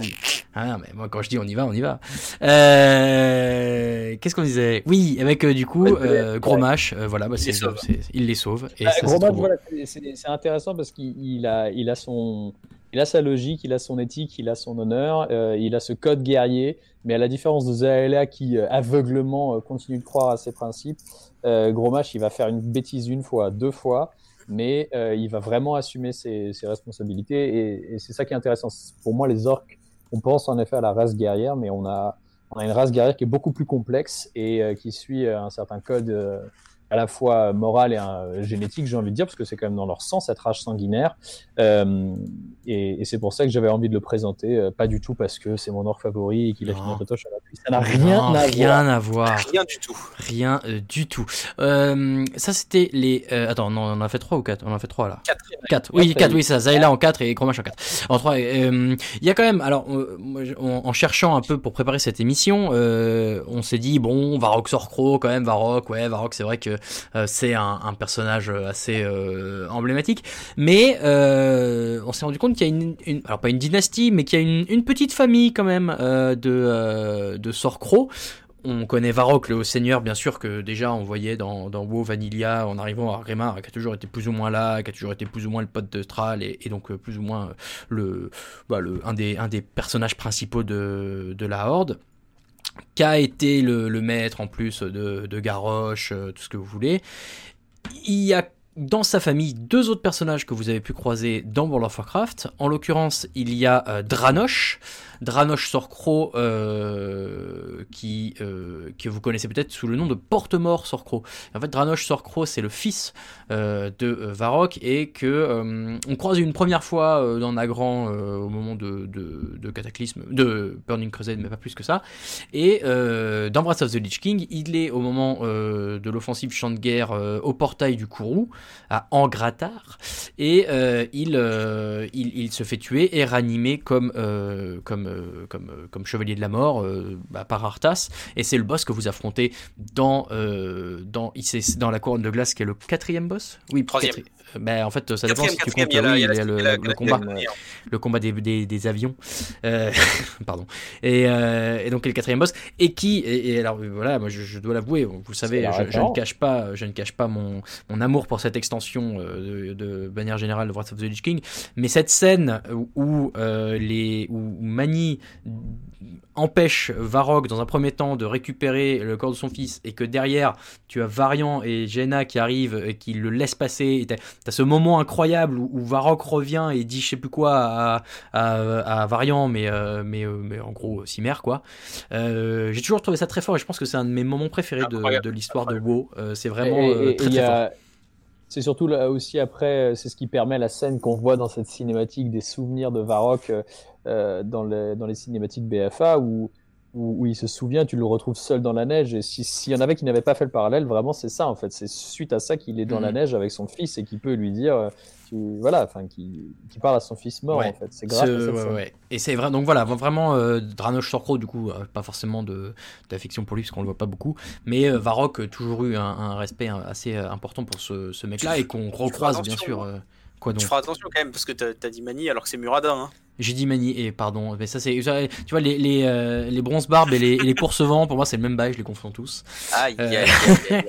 Ah mais moi quand je dis on y va, on y va. Qu'est-ce qu'on disait? Oui, avec du coup Gros Mash, voilà, bah, c'est, il les sauve. Et bah, Gros Mash, voilà, c'est, intéressant parce qu'il a, il a son il a sa logique, il a son éthique, il a son honneur, euh, il a ce code guerrier, mais à la différence de Zaela qui euh, aveuglement euh, continue de croire à ses principes, Gromash il va faire une bêtise une fois, deux fois, mais il va vraiment assumer ses, responsabilités et, c'est ça qui est intéressant. Pour moi, les orques, on pense en effet à la race guerrière, mais on a une race guerrière qui est beaucoup plus complexe et qui suit un certain code à la fois morale et euh, génétique, j'ai envie de dire, parce que c'est quand même dans leur sang cette rage sanguinaire. Euh, et, c'est pour ça que j'avais envie de le présenter, euh, pas du tout parce que c'est mon or favori et qu'il a fini à la pluie. Ça n'a rien, à, rien à voir. Rien du tout. Rien du tout. ça, c'était les. attends, non, on en a fait trois ou quatre? On en a fait trois là. Quatre. Quatre. Oui, quatre, oui, ça. Zayla en quatre et Chromash en quatre. En trois. Il y a quand même. Alors, en cherchant un peu pour préparer cette émission, on s'est dit, bon, Varrock sort quand même, Varrock, ouais, Varrock, c'est vrai que c'est un, personnage assez euh, emblématique. Mais euh, on s'est rendu compte qu'il y a une, alors pas une dynastie, mais qu'il y a une, petite famille quand même de de Sorcro on connaît Varrock, le haut seigneur, bien sûr, que déjà on voyait dans, dans WoW Vanilla en arrivant à Argrimmar, qui a toujours été plus ou moins là, qui a toujours été plus ou moins le pote de Thrall, et, donc plus ou moins le, bah, le, un, des, un des personnages principaux de, de la Horde qu'a été le, maître en plus de, de Garrosh, euh, tout ce que vous voulez. Il y a dans sa famille deux autres personnages que vous avez pu croiser dans World of Warcraft. En l'occurrence, il y a euh, Dranosh Sorcro, euh, qui, euh, que vous connaissez peut-être sous le nom de Porte-Mort Sorcro. En fait, Dranosh Sorcro, c'est le fils euh, de Varrock et que on croise une première fois dans Nagrand au moment de, de, Cataclysme, de Burning Crusade, mais pas plus que ça. Et dans Wrath of the Lich King, il est au moment de l'offensive champ de guerre au portail du Kourou. à Angratar et il, il, il, se fait tuer et ranimer comme, comme, comme, comme chevalier de la mort bah, par Arthas. Et c'est le boss que vous affrontez dans, dans, dans la couronne de glace qui est le quatrième boss? Oui, troisième. Ben, en fait, ça dépend si tu comptes. Oui, il y a le, combat, le combat des, des, avions. Euh, *laughs* pardon. Et, euh, et, donc, le quatrième boss. Et qui, et, alors voilà, moi je, dois l'avouer, vous le savez, je, ne cache pas, je ne cache pas mon, mon amour pour cette extension euh, de, manière générale de Wrath of the Lich King. Mais cette scène où, les, où Mani empêche Varrock dans un premier temps de récupérer le corps de son fils et que derrière tu as Variant et Jenna qui arrivent et qui le laissent passer. Tu as, ce moment incroyable où, Varrock revient et dit je sais plus quoi à, à, Variant, mais, euh, mais, euh, mais en gros Cimer quoi. Euh, j'ai toujours trouvé ça très fort et je pense que c'est un de mes moments préférés de, l'histoire de WoW. c'est vraiment très, très fort. C'est surtout là aussi après, c'est ce qui permet la scène qu'on voit dans cette cinématique des souvenirs de Varrock euh, dans, les, dans les cinématiques BFA où, où, il se souvient, tu le retrouves seul dans la neige. Et s'il y en avait qui n'avaient pas fait le parallèle, vraiment c'est ça en fait. C'est suite à ça qu'il est dans la mm. neige avec son fils et qui peut lui dire, euh, voilà, enfin, qui, qui, parle à son fils mort en fait. C'est grave. Et c'est vrai, donc voilà, vraiment euh, Dranoche Sorcro, du coup, euh, pas forcément d'affection pour lui parce qu'on le voit pas beaucoup, mais Varrock toujours eu un, respect assez important pour ce, ce mec-là et qu'on recroise bien sûr. Quoi donc? Tu feras attention quand même parce que t'as as dit Mani alors que c'est Muradin. Hein. J'ai dit Mani, et pardon, mais ça c'est. Tu vois, les, les, euh, les bronzes barbes et les, les vent pour moi c'est le même bail, je les confonds tous. Aïe, aïe, aïe, *laughs*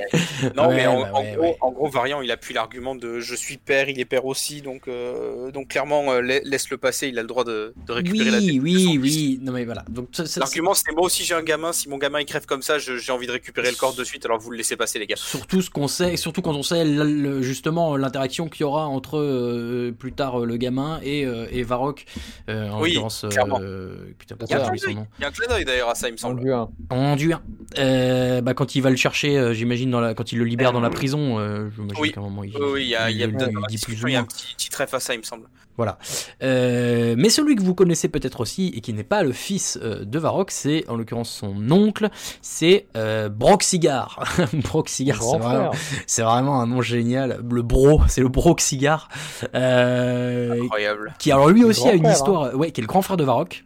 Non, mais en, bah gros, en, gros, Variant, il appuie l'argument de je suis père, il est père aussi, donc, euh, donc clairement, euh, laisse le passer, il a le droit de, de récupérer la tête. Oui, oui, non mais voilà. L'argument c'est moi aussi j'ai un gamin, si mon gamin il crève comme ça, j'ai envie de récupérer le corps de suite, alors vous le laissez passer, les gars. Surtout ce qu'on sait, surtout quand on sait justement l'interaction qu'il y aura entre plus tard le gamin et, et Varrock, en oui. Euh, il y a un clin d'œil d'ailleurs à ça, il me semble. En dur. Euh, bah, quand il va le chercher, euh, j'imagine, la... quand il le libère dans la prison, oui. qu'à un moment il, oui, il y a, il y a, un petit, petit trèfle à ça, il me semble. Voilà. mais celui que vous connaissez peut-être aussi et qui n'est pas le fils de Varrock, c'est en l'occurrence son oncle, c'est Broxigar. *laughs* Broxigar, c'est vraiment, c'est vraiment un nom génial. Le bro, c'est le Broxigar. Incroyable. Qui alors lui aussi a une histoire. Hein qui est le grand frère de Varrock.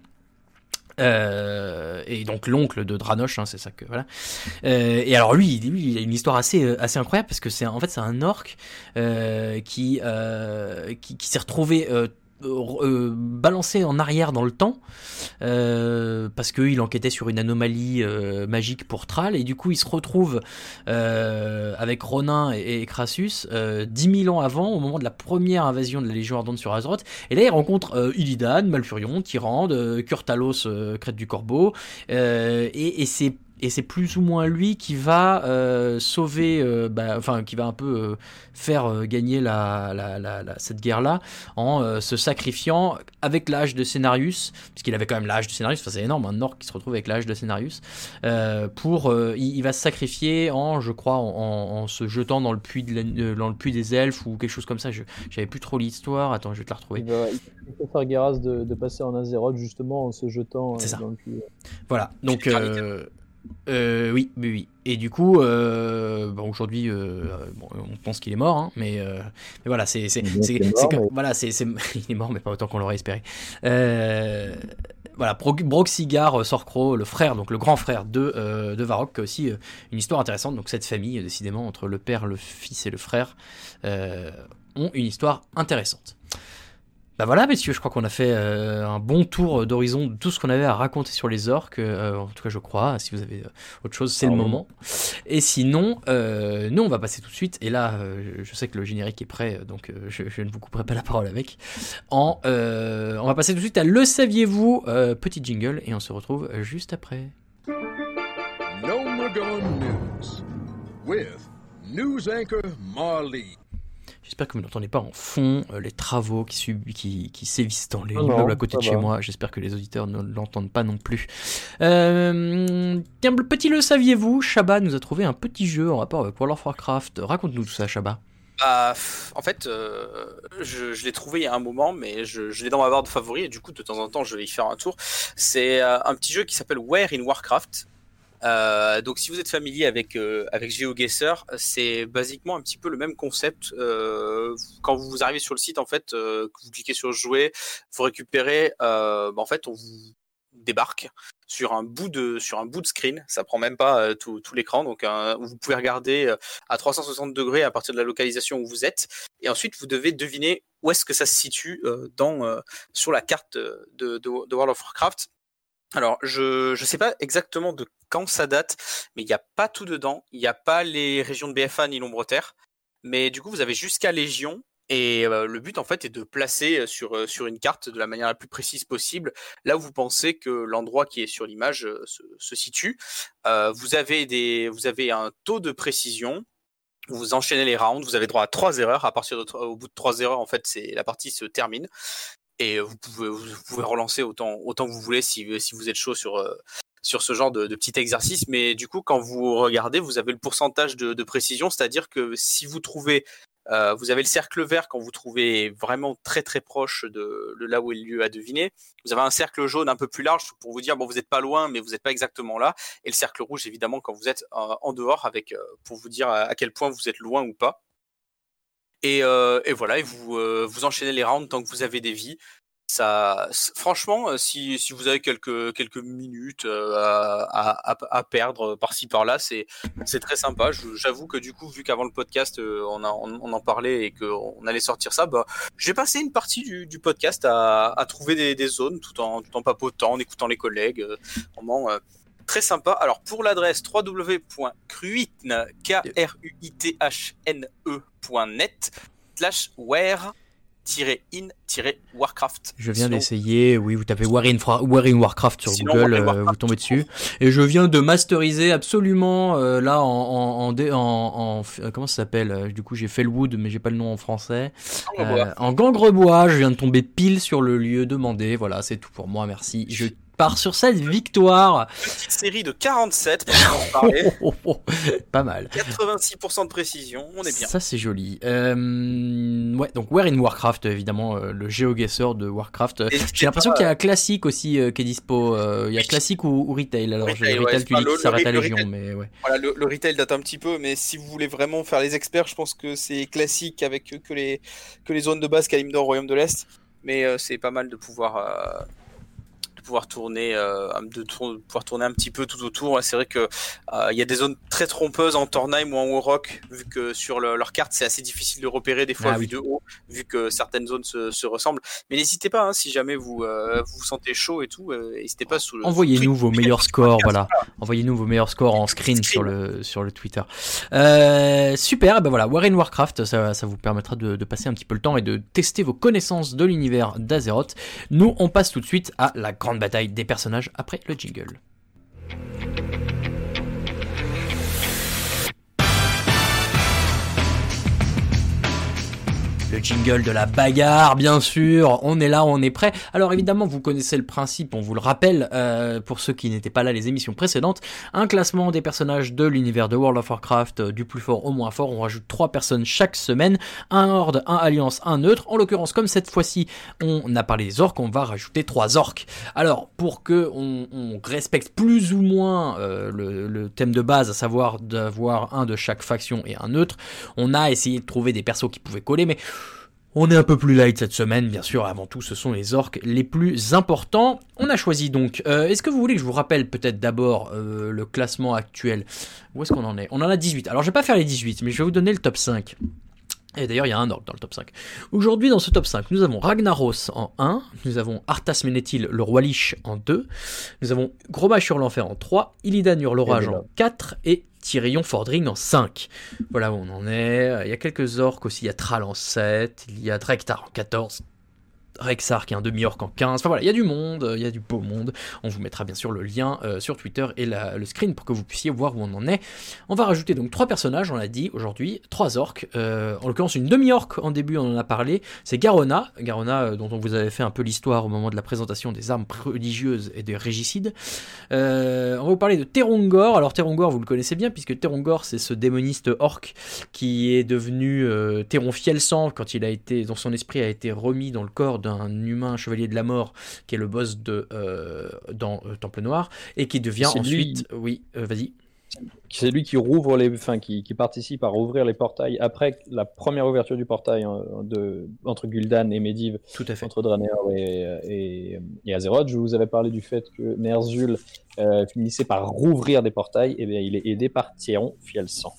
Euh, et donc l'oncle de Dranoche, hein, c'est ça que voilà. Euh, et alors lui, il a une histoire assez euh, assez incroyable parce que c'est en fait c'est un orc qui, qui, qui s'est retrouvé euh, balancé en arrière dans le temps euh, parce qu'il enquêtait sur une anomalie euh, magique pour Thrall et du coup il se retrouve avec Ronin et, Crassus 10 000 ans avant au moment de la première invasion de la Légion Ardente sur Azeroth et là il rencontre Illidan, Malfurion, Tyrande, Kurtalos, Crête du Corbeau et, et c'est et c'est plus ou moins lui qui va euh, sauver, euh, bah, enfin qui va un peu euh, faire gagner la, la, la, cette guerre-là en se sacrifiant avec l'âge de Scénarius, puisqu'il avait quand même l'âge de Scénarius, enfin c'est énorme, un orc qui se retrouve avec l'âge de Scénarius, pour, il, va se sacrifier en, je crois, en, se jetant dans le, puits de dans le puits des elfes ou quelque chose comme ça, je j'avais plus trop l'histoire, attends je vais te la retrouver. Il, va, il faire Geras de, de, passer en Azeroth justement en se jetant dans le puits. Voilà, donc... Euh, oui, oui, oui. Et du coup, euh, bon, aujourd'hui, euh, bon, on pense qu'il est mort, hein, mais, mais, voilà, c'est, c'est, voilà, c'est, *laughs* il est mort, mais pas autant qu'on l'aurait espéré. voilà, Broxigar Sorcro, le frère, donc le grand frère de, de Varrock, aussi une histoire intéressante. Donc cette famille, décidément, entre le père, le fils et le frère, ont une histoire intéressante. Bah voilà, messieurs, je crois qu'on a fait euh, un bon tour d'horizon de tout ce qu'on avait à raconter sur les orques. Euh, en tout cas, je crois. Si vous avez euh, autre chose, c'est le moment. Et sinon, nous, on va passer tout de suite. Et là, je sais que le générique est prêt, donc je, ne vous couperai pas la parole avec. En, on va passer tout de suite à Le saviez-vous Petit jingle, et on se retrouve juste après. No News with News Anchor Marley. J'espère que vous n'entendez pas en fond euh, les travaux qui, qui, qui sévissent dans les immeubles à côté de chez moi. J'espère que les auditeurs ne l'entendent pas non plus. Euh, tiens, petit le saviez-vous Shabba nous a trouvé un petit jeu en rapport avec World of Warcraft. Raconte-nous tout ça, Shabba. Bah, en fait, euh, je, l'ai trouvé il y a un moment, mais je, je l'ai dans ma barre de favoris et du coup, de temps en temps, je vais y faire un tour. C'est un petit jeu qui s'appelle Where in Warcraft Euh, donc si vous êtes familier avec euh, avec GeoGuessr, c'est basiquement un petit peu le même concept. Euh, quand vous arrivez sur le site, en fait, que vous cliquez sur jouer, vous récupérez, bah, en fait, on vous débarque sur un bout de sur un bout de screen. Ça prend même pas tout, tout l'écran, donc vous pouvez regarder à 360 degrés à partir de la localisation où vous êtes, et ensuite vous devez deviner où est-ce que ça se situe dans sur la carte de, de, de World of Warcraft. Alors, je ne sais pas exactement de quand ça date, mais il n'y a pas tout dedans. Il n'y a pas les régions de BFA ni l'ombre terre. Mais du coup, vous avez jusqu'à Légion. Et euh, le but, en fait, est de placer euh, sur, euh, sur une carte de la manière la plus précise possible, là où vous pensez que l'endroit qui est sur l'image se, situe. vous, avez un taux de précision. Vous enchaînez les rounds, vous avez droit à trois erreurs. À partir au bout de trois erreurs, en fait, c'est la partie se termine et vous pouvez, vous pouvez relancer autant, autant que vous voulez si, si vous êtes chaud sur, euh, sur ce genre de, de, petit exercice. Mais du coup, quand vous regardez, vous avez le pourcentage de, de précision, c'est-à-dire que si vous trouvez, euh, vous avez le cercle vert quand vous trouvez vraiment très très proche de, là où est le lieu à deviner. Vous avez un cercle jaune un peu plus large pour vous dire bon vous n'êtes pas loin, mais vous n'êtes pas exactement là. Et le cercle rouge évidemment quand vous êtes euh, en dehors avec pour vous dire à quel point vous êtes loin ou pas. Et, euh, et, voilà, et vous, euh, vous enchaînez les rounds tant que vous avez des vies. Ça, franchement, euh, si, si vous avez quelques, quelques minutes à, à, à, perdre par-ci par-là, c'est, très sympa. J'avoue que du coup, vu qu'avant le podcast, on, a, on, en parlait et qu'on allait sortir ça, bah, j'ai passé une partie du, du podcast à, à trouver des, des, zones tout en, tout en papotant, en écoutant les collègues. Vraiment, très sympa. Alors pour l'adresse www.cruithne.net slash where in-warcraft. Je viens d'essayer, oui, vous tapez Where in, Warcraft sur Google, euh, vous tombez dessus. Et je viens de masteriser absolument euh, là en, en, en, en, comment ça s'appelle euh, Du coup, j'ai fait le wood, mais j'ai pas le nom en français. en Gangrebois, je viens de tomber pile sur le lieu demandé. Voilà, c'est tout pour moi, merci. Je part sur cette victoire. Petite série de 47 pour en parler. *laughs* Pas mal. 86% de précision, on est bien. Ça c'est joli. Euh, ouais, donc Where in Warcraft, évidemment, euh, le GeoGuessr de Warcraft. J'ai l'impression qu'il y a un classique aussi euh, qui est dispo. il y a classique ou, retail. Alors retail, retail tu dis à Légion, mais ouais. Voilà, le, retail date un petit peu, mais si vous voulez vraiment faire les experts, je pense que c'est classique avec que les que les zones de base Kalimdor, Royaume de l'Est. Mais c'est pas mal de pouvoir pouvoir tourner, euh, de pouvoir tourner un petit peu tout autour. C'est vrai que euh, il y a des zones très trompeuses en Tornheim ou en Warrock, vu que sur leur carte c'est assez difficile de repérer des fois ah vu de haut, vu que certaines zones se, ressemblent. Mais n'hésitez pas, hein, si jamais vous euh, vous sentez chaud et tout, n'hésitez pas. Sous Envoyez-nous vos meilleurs scores, voilà. Envoyez-nous vos meilleurs scores en screen, sur le sur le Twitter. super, ben voilà, Warren Warcraft, ça, ça vous permettra de, de passer un petit peu le temps et de tester vos connaissances de l'univers d'Azeroth. Nous, on passe tout de suite à la grande bataille des personnages après le jingle. Le jingle de la bagarre, bien sûr. On est là, on est prêt. Alors évidemment, vous connaissez le principe, on vous le rappelle, euh, pour ceux qui n'étaient pas là les émissions précédentes, un classement des personnages de l'univers de World of Warcraft, euh, du plus fort au moins fort. On rajoute trois personnes chaque semaine, un horde, un alliance, un neutre. En l'occurrence, comme cette fois-ci, on a parlé des orques, on va rajouter trois orques. Alors, pour que on, respecte plus ou moins euh, le, le, thème de base, à savoir d'avoir un de chaque faction et un neutre, on a essayé de trouver des persos qui pouvaient coller, mais on est un peu plus light cette semaine, bien sûr, avant tout ce sont les orques les plus importants. On a choisi donc, euh, est-ce que vous voulez que je vous rappelle peut-être d'abord euh, le classement actuel? Où est-ce qu'on en est? On en a 18, alors je vais pas faire les 18, mais je vais vous donner le top 5. Et d'ailleurs, il y a un orc dans le top 5. Aujourd'hui, dans ce top 5, nous avons Ragnaros en 1, nous avons Arthas Ménéthil, le roi Lich en 2, nous avons Gromach sur l'enfer en 3, Illidan l'orage en 4, et Tyrion Fordring en 5. Voilà où on en est. Il y a quelques orques aussi. Il y a Thrall en 7. Il y a Drektar en 14. Rexar qui est un demi-orc en 15. Enfin voilà, il y a du monde, il y a du beau monde. On vous mettra bien sûr le lien euh, sur Twitter et le screen pour que vous puissiez voir où on en est. On va rajouter donc trois personnages, on l'a dit aujourd'hui, trois orques. Euh, en l'occurrence, une demi-orque en début, on en a parlé. C'est Garona, Garona euh, dont on vous avait fait un peu l'histoire au moment de la présentation des armes religieuses et des régicides. on va vous parler de Terungor. Alors Terungor, vous le connaissez bien puisque Terungor, c'est ce démoniste orc qui est devenu Teron Fielsang quand il a été, dont son esprit a été remis dans le corps de d'un humain chevalier de la mort qui est le boss de dans Temple Noir et qui devient ensuite. Oui, vas-y c'est lui qui rouvre les, enfin, qui, participe à rouvrir les portails après la première ouverture du portail hein, de, entre Gul'dan et Medivh, Tout à fait. entre Draenor et, et, Azeroth. Je vous avais parlé du fait que Ner'zhul euh, finissait par rouvrir des portails, et bien il est aidé par Théon Fiel-Sang.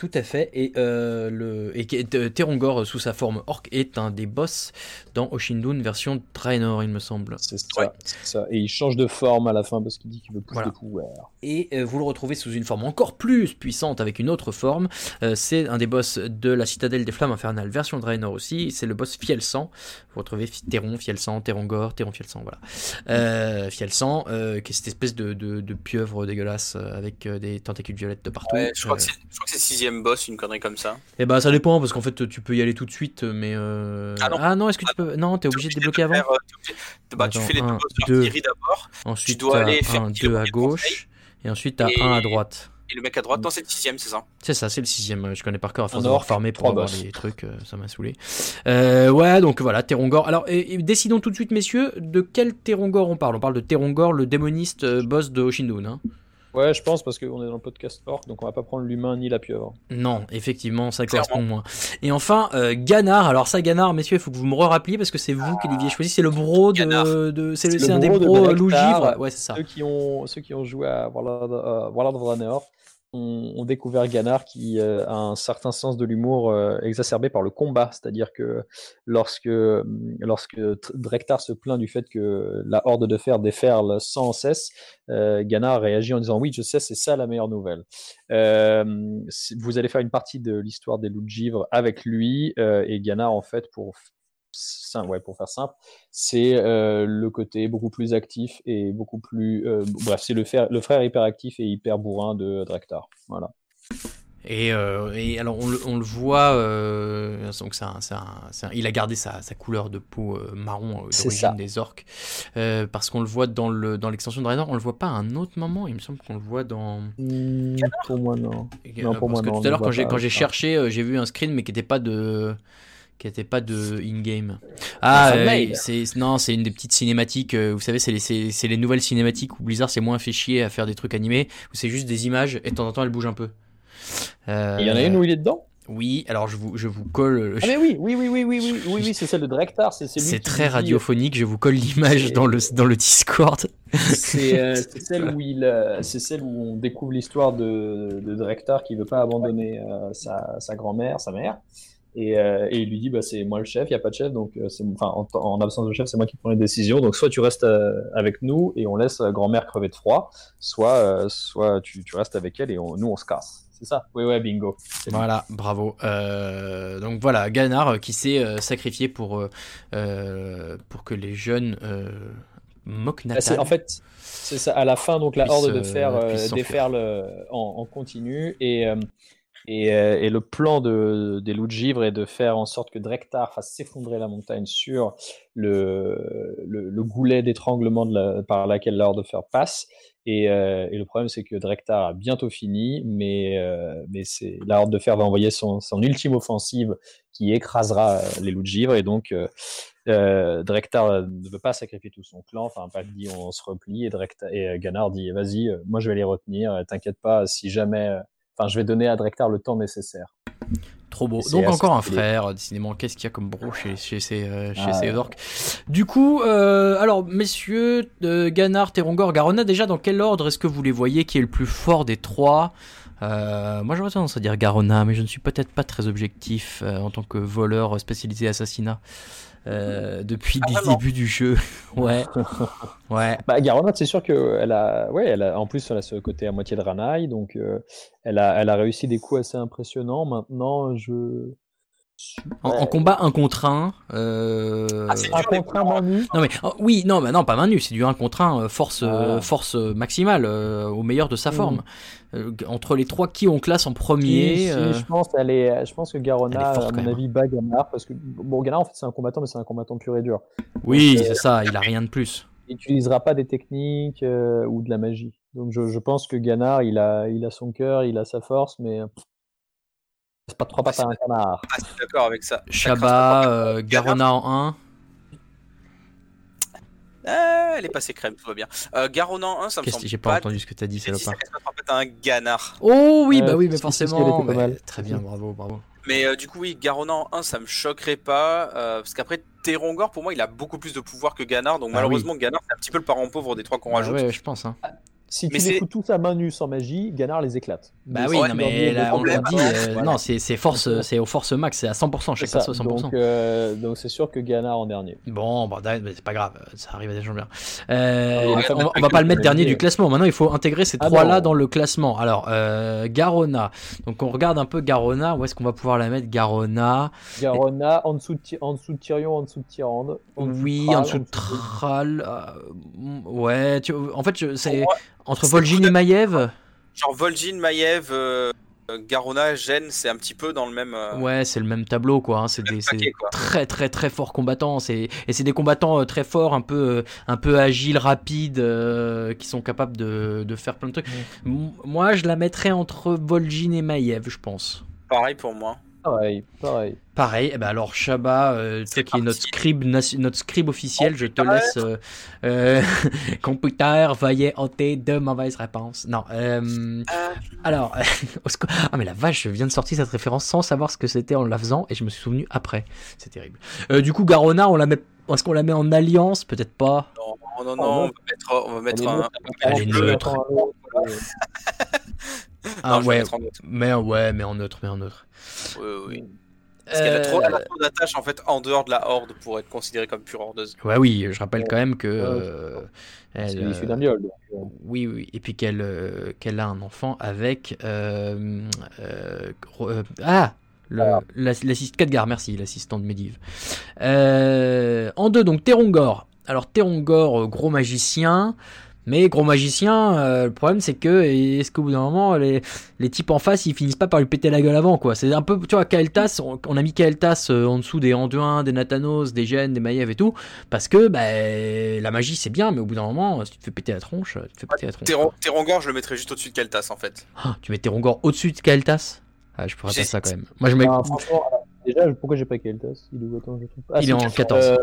Tout à fait. Et, euh, le, et euh, Terongor, sous sa forme orc, est un des boss dans Oshindun version Draenor, il me semble. C'est ça, Et il change de forme à la fin parce qu'il dit qu'il veut plus de pouvoir. Et euh, vous le retrouvez sous une forme encore plus puissante avec une autre forme. c'est un des boss de la citadelle des flammes infernales version Draenor aussi. C'est le boss Fiel-Sang. Vous retrouvez Teron, Fiel-Sang, Terongor, Teron, Fiel-Sang, voilà. Fiel-Sang, qui est cette espèce de, de, pieuvre dégueulasse avec des tentacules violettes de partout. je crois que c'est sixième boss, une connerie comme ça Eh bah ça dépend parce qu'en fait tu peux y aller tout de suite, mais euh... ah non, ah est-ce que tu peux Non, t'es obligé de débloquer avant. Euh, bah, tu fais les deux boss d'abord. Ensuite tu dois aller faire un 2 à gauche et ensuite t'as un à droite. Et le mec à droite, non, c'est le sixième, c'est ça C'est ça, c'est le sixième. Je connais par cœur à force d'avoir farmé pour avoir les trucs, euh, ça m'a saoulé. Euh, ouais, donc voilà, Terongor. Alors, décidons tout de suite, messieurs, de quel Terongor on parle? On parle de Terongor, le démoniste boss de Oshindun. Hein Ouais, je pense parce qu'on est dans le podcast Orc, donc on va pas prendre l'humain ni la pieuvre. Non, effectivement, ça correspond moins. Et enfin, euh, Ganard. Alors ça, Ganard, messieurs, il faut que vous me rappeliez parce que c'est vous qui l'aviez choisi. C'est le bro de, de c'est un des bros de loup givre. Ouais, c'est ça. Ceux qui ont ceux qui ont joué à Warlord, uh, Warlord of Draenor ont, découvert Ganard qui euh, a un certain sens de l'humour euh, exacerbé par le combat. C'est-à-dire que lorsque, lorsque Drektar se plaint du fait que la horde de fer déferle sans cesse, euh, Ganard réagit en disant Oui, je sais, c'est ça la meilleure nouvelle. vous allez faire une partie de l'histoire des loups de givre avec lui et Ganard, en fait, pour ouais, pour faire simple, c'est euh, le côté beaucoup plus actif et beaucoup plus. Euh, bref, c'est le, le, frère hyperactif et hyper bourrin de Drektar. Voilà. Et, euh, et, alors on le, on le voit, donc un, il a gardé sa, sa couleur de peau marron d'origine des orques, parce qu'on le voit dans le dans l'extension de Draenor, on le voit pas à un autre moment, il me semble qu'on le voit dans. Mmh, pour moi non. non pour parce moi, que tout à l'heure quand j'ai quand j'ai cherché, j'ai vu un screen mais qui n'était pas de qui n'était pas de in-game. Ah, euh, c'est non, c'est une des petites cinématiques. Euh, vous savez, c'est les, les, nouvelles cinématiques où Blizzard s'est moins fait chier à faire des trucs animés, où c'est juste des images et de temps en temps elles bougent un peu. Il y en a une où il est dedans? Oui, alors je vous, je vous colle. Ah mais oui, oui, oui, oui, oui, oui, oui, oui c'est celle de Drektar. C'est très radiophonique. Je vous colle l'image dans le dans le Discord. C'est *laughs* celle où il, c'est celle où on découvre l'histoire de, de Drektar qui veut pas abandonner sa, sa grand-mère, sa mère. Euh, et, il lui dit bah, c'est moi le chef, il n'y a pas de chef, donc euh, en, absence de chef, c'est moi qui prends les décisions. Donc soit tu restes euh, avec nous et on laisse grand-mère crever de froid, soit, soit tu, tu, restes avec elle et nous on se casse. C'est ça? Oui, ouais, bingo. Voilà, bravo. donc voilà, Ganard qui s'est sacrifié pour, pour que les jeunes moquent bah, En fait, c'est ça. À la fin, donc la horde de fer déferle en, en, continu et euh, et, le plan de, des loups de givre est de faire en sorte que Drektar fasse s'effondrer la montagne sur le, le, goulet d'étranglement par laquelle l'ordre de fer passe. Euh, et, le problème, c'est que Drektar a bientôt fini, mais, euh, la Horde de Fer va envoyer son, ultime offensive qui écrasera les loups de givre. Et donc, euh, Drektar ne veut pas sacrifier tout son clan. Enfin, pas dit on se replie. Et, Drektar, et Ganar dit vas-y, moi je vais les retenir. T'inquiète pas, si jamais je vais donner à Drektar le temps nécessaire. Trop beau. Donc encore un frère, décidément, qu'est-ce qu'il y a comme bro chez, chez ces, euh, chez ah, ces orques? Du coup, euh, alors messieurs, euh, Ganar, Terongor, Garona, déjà dans quel ordre est-ce que vous les voyez qui est le plus fort des trois? Moi j'aurais tendance à dire Garona, mais je ne suis peut-être pas très objectif en tant que voleur spécialisé assassinat. Euh, depuis ah, le début du jeu. *laughs* ouais. ouais. Bah, Garona, c'est sûr qu'elle a, ouais, elle a, en plus, elle a ce côté à moitié de Ranaï, donc euh, elle, a, elle a réussi des coups assez impressionnants. Maintenant, je, en, combat un contre un. Euh... Ah, un contre un main nue Non mais oh, oui, non, mais non, pas main nue, c'est du un contre un, euh, force, ah. force maximale, au meilleur de sa mm. forme. entre les trois, qui on classe en premier je pense, elle est, je pense que Garona, à mon avis, bat Ganar parce que bon, Ganar en fait c'est un combattant, mais c'est un combattant pur et dur. Oui, c'est ça, il a rien de plus. Il n'utilisera pas des techniques ou de la magie. Donc je, je, pense que Ganar, il a, il a son cœur, il a sa force, mais pas trois pattes à un canard. Ah, d'accord avec ça. Shabba, euh, Garona en 1. Ah, elle est passée crème, tout va bien. Euh, Garonan 1, ça me semble. J'ai pas, entendu ce que t'as dit, c'est pas. en un ganard. Oh oui, bah oui, mais forcément. Très bien, bravo, bravo. Mais euh, du coup, oui, Garonan 1, ça me choquerait pas. Euh, parce qu'après, Terongor, pour moi, il a beaucoup plus de pouvoir que Ganar. Donc, ah malheureusement, Ganar, c'est un petit peu le parent pauvre des trois qu'on bah rajoute. Ouais, je pense. Hein. Si tu les fous tous à main nue sans magie, Ganar les éclate. Bah oui, non, mais là, on l'a dit, euh, non, c'est force, c'est au force max, c'est à 100%, chaque perso 100%. Euh, donc c'est sûr que Ganar en dernier. Bon, bah, c'est pas grave, ça arrive à des gens bien. Euh, on, va pas le mettre dernier du classement, maintenant il faut intégrer ces ah trois-là dans le classement. Alors, Garona, donc on regarde un peu Garona, où est-ce qu'on va pouvoir la mettre Garona? Garona, en dessous de, en dessous de Tyrion, en dessous de Tyrande. Oui, en dessous de Thrall, ouais, en fait, c'est... Entre Vol'jin et Maiev Genre Vol'jin, Maiev, euh, Garona, Gen, c'est un petit peu dans le même. Euh, ouais, c'est le même tableau, quoi. Hein. C'est des très, très, très forts combattants. Et c'est des combattants euh, très forts, un peu, un peu agiles, rapides, qui sont capables de, de, faire plein de trucs. Moi, je la mettrais entre Vol'jin et Maiev, je pense. Pareil pour moi. Pareil, pareil. Pareil, eh ben alors Shaba, euh, qui est notre scribe, notre scribe officiel, je te laisse. Euh, euh, *laughs* computer, veuillez ôter de mauvaises réponses. Non. Euh, alors, *laughs* ah mais la vache, je viens de sortir cette référence sans savoir ce que c'était en la faisant et je me suis souvenu après. C'est terrible. du coup, Garona, on la met, est-ce qu'on la met en alliance? Peut-être pas. Non, non, non, on va mettre, on va mettre un. Elle est neutre. *laughs* *laughs* ah ouais, mais ouais, mais en neutre, mais en neutre. Oui, oui. Parce qu'elle a trop, euh, trop d'attaches en fait en dehors de la horde pour être considérée comme pure hordeuse. Ouais, oui, je rappelle quand même que. Euh, elle, est d'un viol. Oui, oui, et puis qu'elle qu'elle a un enfant avec. Euh, ah L'assistant Khadgar, merci, l'assistant de Medivh. en deux, donc Terongor. Alors Terongor, gros magicien. Mais gros magicien, euh, le problème c'est que est-ce qu'au bout d'un moment les, les types en face ils finissent pas par lui péter la gueule avant quoi. C'est un peu tu vois Kael'thas, on, a mis Kael'thas euh, en dessous des Anduin, des Nathanos, des Gènes, des Maiev et tout parce que bah, la magie c'est bien mais au bout d'un moment si tu te fais péter la tronche, tu te fais péter la tronche. Terongor je le mettrais juste au-dessus de Kael'thas en fait. Ah, tu mets Terongor au-dessus de Kael'thas ah, je pourrais faire ça quand même. Moi je mets ah, déjà pourquoi j'ai pas Kael'thas Il est où je trouve ah, Il est en 14. Euh,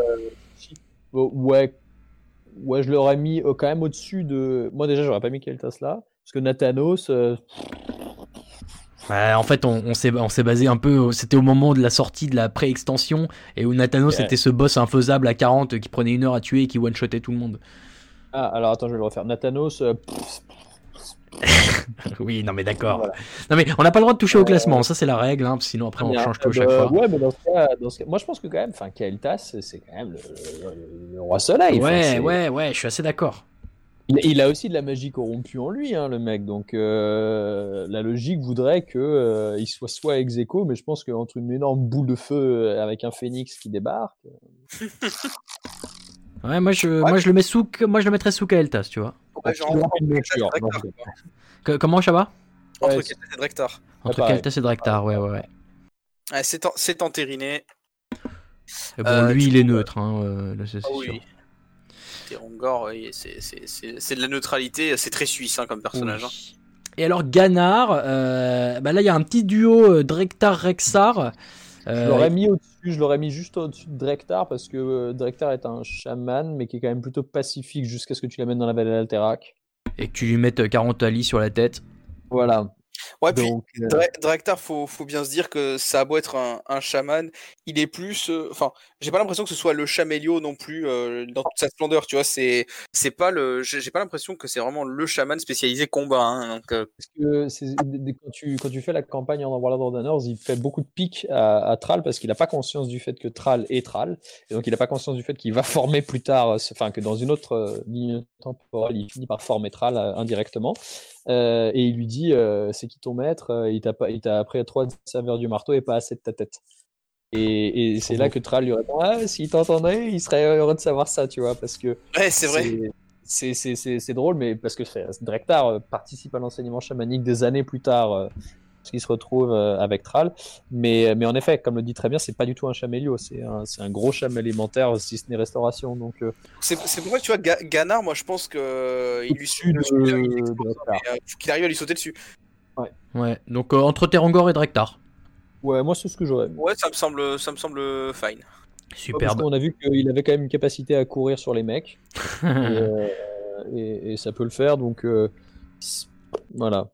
ouais ouais, je l'aurais mis euh, quand même au-dessus de. Moi, déjà, j'aurais pas mis Keltas là. Parce que Nathanos. Euh, en fait, on, on s'est basé un peu. C'était au moment de la sortie de la pré-extension. Et où Nathanos était ce boss infaisable à 40 qui prenait une heure à tuer et qui one-shotait tout le monde. Ah, alors attends, je vais le refaire. Nathanos. Euh, *laughs* oui, non mais d'accord. Non mais on n'a pas le droit de toucher au classement, ça c'est la règle, hein, sinon après on change tout à chaque fois. Ouais, mais dans ce, cas, dans ce cas, moi je pense que quand même, enfin Kael'thas, c'est quand même le, roi soleil. Ouais, ouais, ouais, je suis assez d'accord. Il, a aussi de la magie corrompue en lui, hein, le mec. Donc euh, la logique voudrait que euh, il soit soit ex aequo, mais je pense qu'entre une énorme boule de feu avec un phénix qui débarque. *laughs* ouais, moi je, moi je le mets sous, moi je le mettrais sous Kael'thas, tu vois. Comment, Chabat Entre Keltas et Drektar. Entre Keltas et Drektar, ouais, ouais, ouais. c'est entériné. bon, euh, lui, il est neutre, hein, euh, c'est ah, oui. Terongor, c'est de la neutralité, c'est très suisse hein, comme personnage. Hein. Et alors, Ganar, euh, bah là, il y a un petit duo Drektar-Rexar. Je l'aurais mis au-dessus, je l'aurais mis juste au-dessus de Drektar parce que Drektar est un chaman, mais qui est quand même plutôt pacifique jusqu'à ce que tu l'amènes dans la vallée d'Alterac et que tu lui mettes 40 Ali sur la tête. Voilà. Ouais, puis euh... faut, faut, bien se dire que ça a beau être un, un chaman, il est plus. Euh, enfin, j'ai pas l'impression que ce soit le chamélio non plus euh, dans toute sa splendeur, tu vois. C'est, c'est pas le. J'ai pas l'impression que c'est vraiment le chaman spécialisé combat. Hein, euh. Parce que quand, tu, quand tu fais la campagne en Warlord of Honors, il fait beaucoup de pics à, à parce qu'il a pas conscience du fait que Thrall est Thrall. Et donc, il a pas conscience du fait qu'il va former plus tard, enfin, que dans une autre ligne temporelle, il finit par former Thrall indirectement. Euh, et il lui dit euh, c'est qui ton maître? Euh, Il t'a appris à trois serveurs du marteau et pas assez de ta tête. Et, et c'est là que Tral lui répond ah, s'il t'entendait, il serait heureux de savoir ça, tu vois, parce que. Ouais, c'est vrai. C'est drôle, mais parce que Drektar participe à l'enseignement chamanique des années plus tard qui se retrouve euh, avec Thrall. Mais, mais en effet, comme le dit très bien, c'est pas du tout un chamélio, c'est un, un, gros cham alimentaire, si ce n'est restauration. Donc, euh. c'est pour tu vois, Ganar, moi je pense qu'il lui suit qu'il arrive à lui sauter dessus. Ouais. ouais. Donc euh, entre Terangor et Drektar. Ouais, moi c'est ce que j'aurais. Ouais, ça me semble, ça me semble fine. Superbe. on a vu qu'il avait quand même une capacité à courir sur les mecs. *laughs* et, ça peut le faire, donc voilà.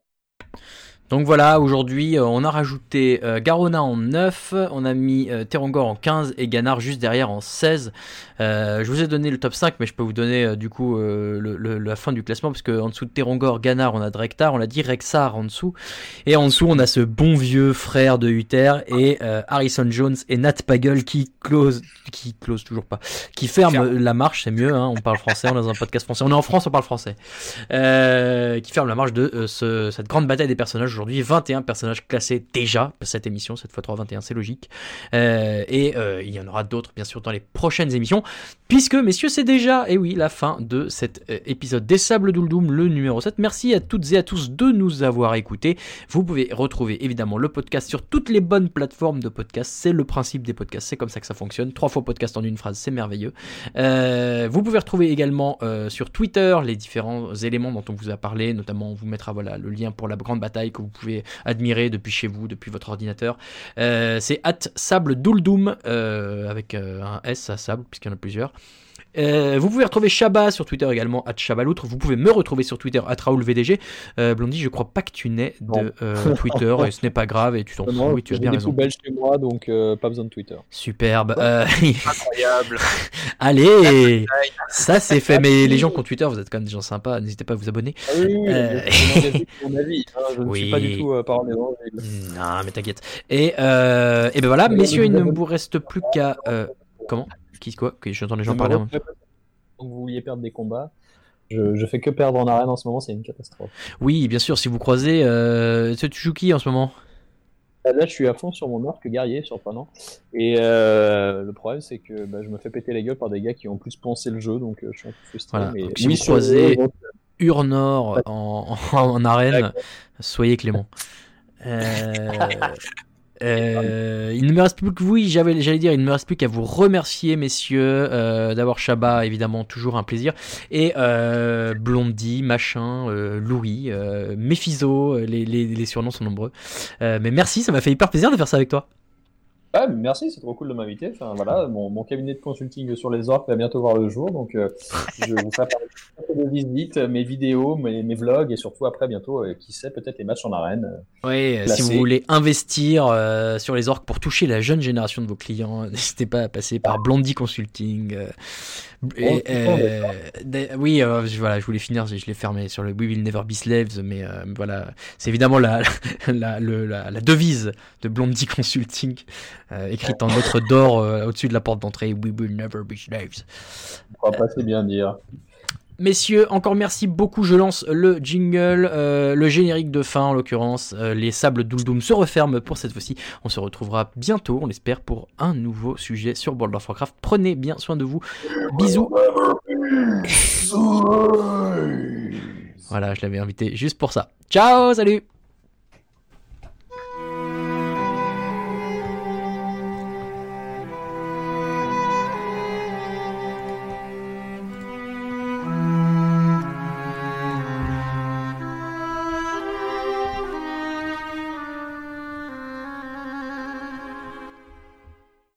Donc voilà, aujourd'hui, euh, on a rajouté euh, Garona en 9, on a mis euh, Terongor en 15 et Ganar juste derrière en 16. je vous ai donné le top 5, mais je peux vous donner du coup la fin du classement, parce qu'en dessous de Terongor, Ganar, on a Drektar, on l'a dit Rexar en dessous. Et en dessous, on a ce bon vieux frère de Uther et Harrison Jones et Nat Pagel qui close, qui close toujours pas, qui ferme la marche, c'est mieux, hein, on parle français, on est dans un podcast français, on est en France, on parle français. qui ferme la marche de cette grande bataille des personnages aujourd'hui 21 personnages classés déjà cette émission, cette fois 321, c'est logique. Euh, et euh, il y en aura d'autres bien sûr dans les prochaines émissions, puisque messieurs c'est déjà, et oui, la fin de cet euh, épisode des Sables d'Uldoum, le numéro 7. Merci à toutes et à tous de nous avoir écoutés. Vous pouvez retrouver évidemment le podcast sur toutes les bonnes plateformes de podcast. C'est le principe des podcasts, c'est comme ça que ça fonctionne. Trois fois podcast en une phrase, c'est merveilleux. vous pouvez retrouver également sur Twitter les différents éléments dont on vous a parlé, notamment on vous mettra voilà le lien pour la grande bataille que vous pouvez admirer depuis chez vous, depuis votre ordinateur. Euh, c'est at sable douldoum euh, avec euh, un S à sable puisqu'il y en a plusieurs. Vous pouvez retrouver Shaba sur Twitter également, at Chabaloutre. Vous pouvez me retrouver sur Twitter, at RaoulVDG. Blondie, je crois pas que tu n'es de *laughs* Twitter et ce n'est pas grave et tu t'en fous. Oui, tu as bien raison. des chez moi donc pas besoin de Twitter. Superbe. *laughs* Incroyable. *laughs* Allez, ça c'est fait. Mais les gens qui ont Twitter, vous êtes quand même des gens sympas. N'hésitez pas à vous abonner. Ah oui, oui, mon avis. Hein, je ne suis pas du tout euh, Non, mais t'inquiète. Et, euh, et ben voilà, messieurs, il ne vous reste plus qu'à. Euh, comment? Qui quoi que J'entends les gens parler. Donc vous vouliez perdre des combats. Je, je, fais que perdre en arène en ce moment, c'est une catastrophe. Oui, bien sûr, si vous croisez. Euh, tu joues qui en ce moment? Bah, Là, je suis à fond sur mon arc guerrier, surprenant. Et euh, le problème, c'est que bah, je me fais péter la gueule par des gars qui ont plus pensé le jeu, donc je suis un peu frustré. Voilà. Mais si vous croisez. Urnor en, *laughs* en, arène, soyez clément. Euh, *laughs* euh, il ne me reste plus que vous, j'allais dire, il ne me reste plus qu'à vous remercier, messieurs, euh, d'avoir Shabba, évidemment, toujours un plaisir. Et Blondie, Machin, Louis, Méphiso, les, les, les, surnoms sont nombreux. mais merci, ça m'a fait hyper plaisir de faire ça avec toi merci, c'est trop cool de m'inviter. Enfin, voilà, mon, cabinet de consulting sur les orques va bientôt voir le jour, donc euh, je vous ferai de visites, mes vidéos, mes, mes, vlogs et surtout après bientôt, euh, qui sait, peut-être les matchs en arène. Euh, oui, si vous voulez investir sur les orques pour toucher la jeune génération de vos clients, *laughs* n'hésitez pas à passer par Blondie Consulting. Et, euh, oui, euh, voilà, je voulais finir, je, l'ai fermé sur le We Will Never Be Slaves, mais euh, voilà, c'est évidemment la, *laughs* la, la, la, devise de Blondie Consulting, écrite en lettres d'or au-dessus de la porte d'entrée We Will Never Be Slaves. On va pas c'est bien dire. Messieurs, encore merci beaucoup. Je lance le jingle, euh, le générique de fin en l'occurrence. Euh, les sables d'Uldoum se referment pour cette fois-ci. On se retrouvera bientôt, on l'espère, pour un nouveau sujet sur World of Warcraft. Prenez bien soin de vous. Bisous. voilà, je l'avais invité juste pour ça. Ciao, salut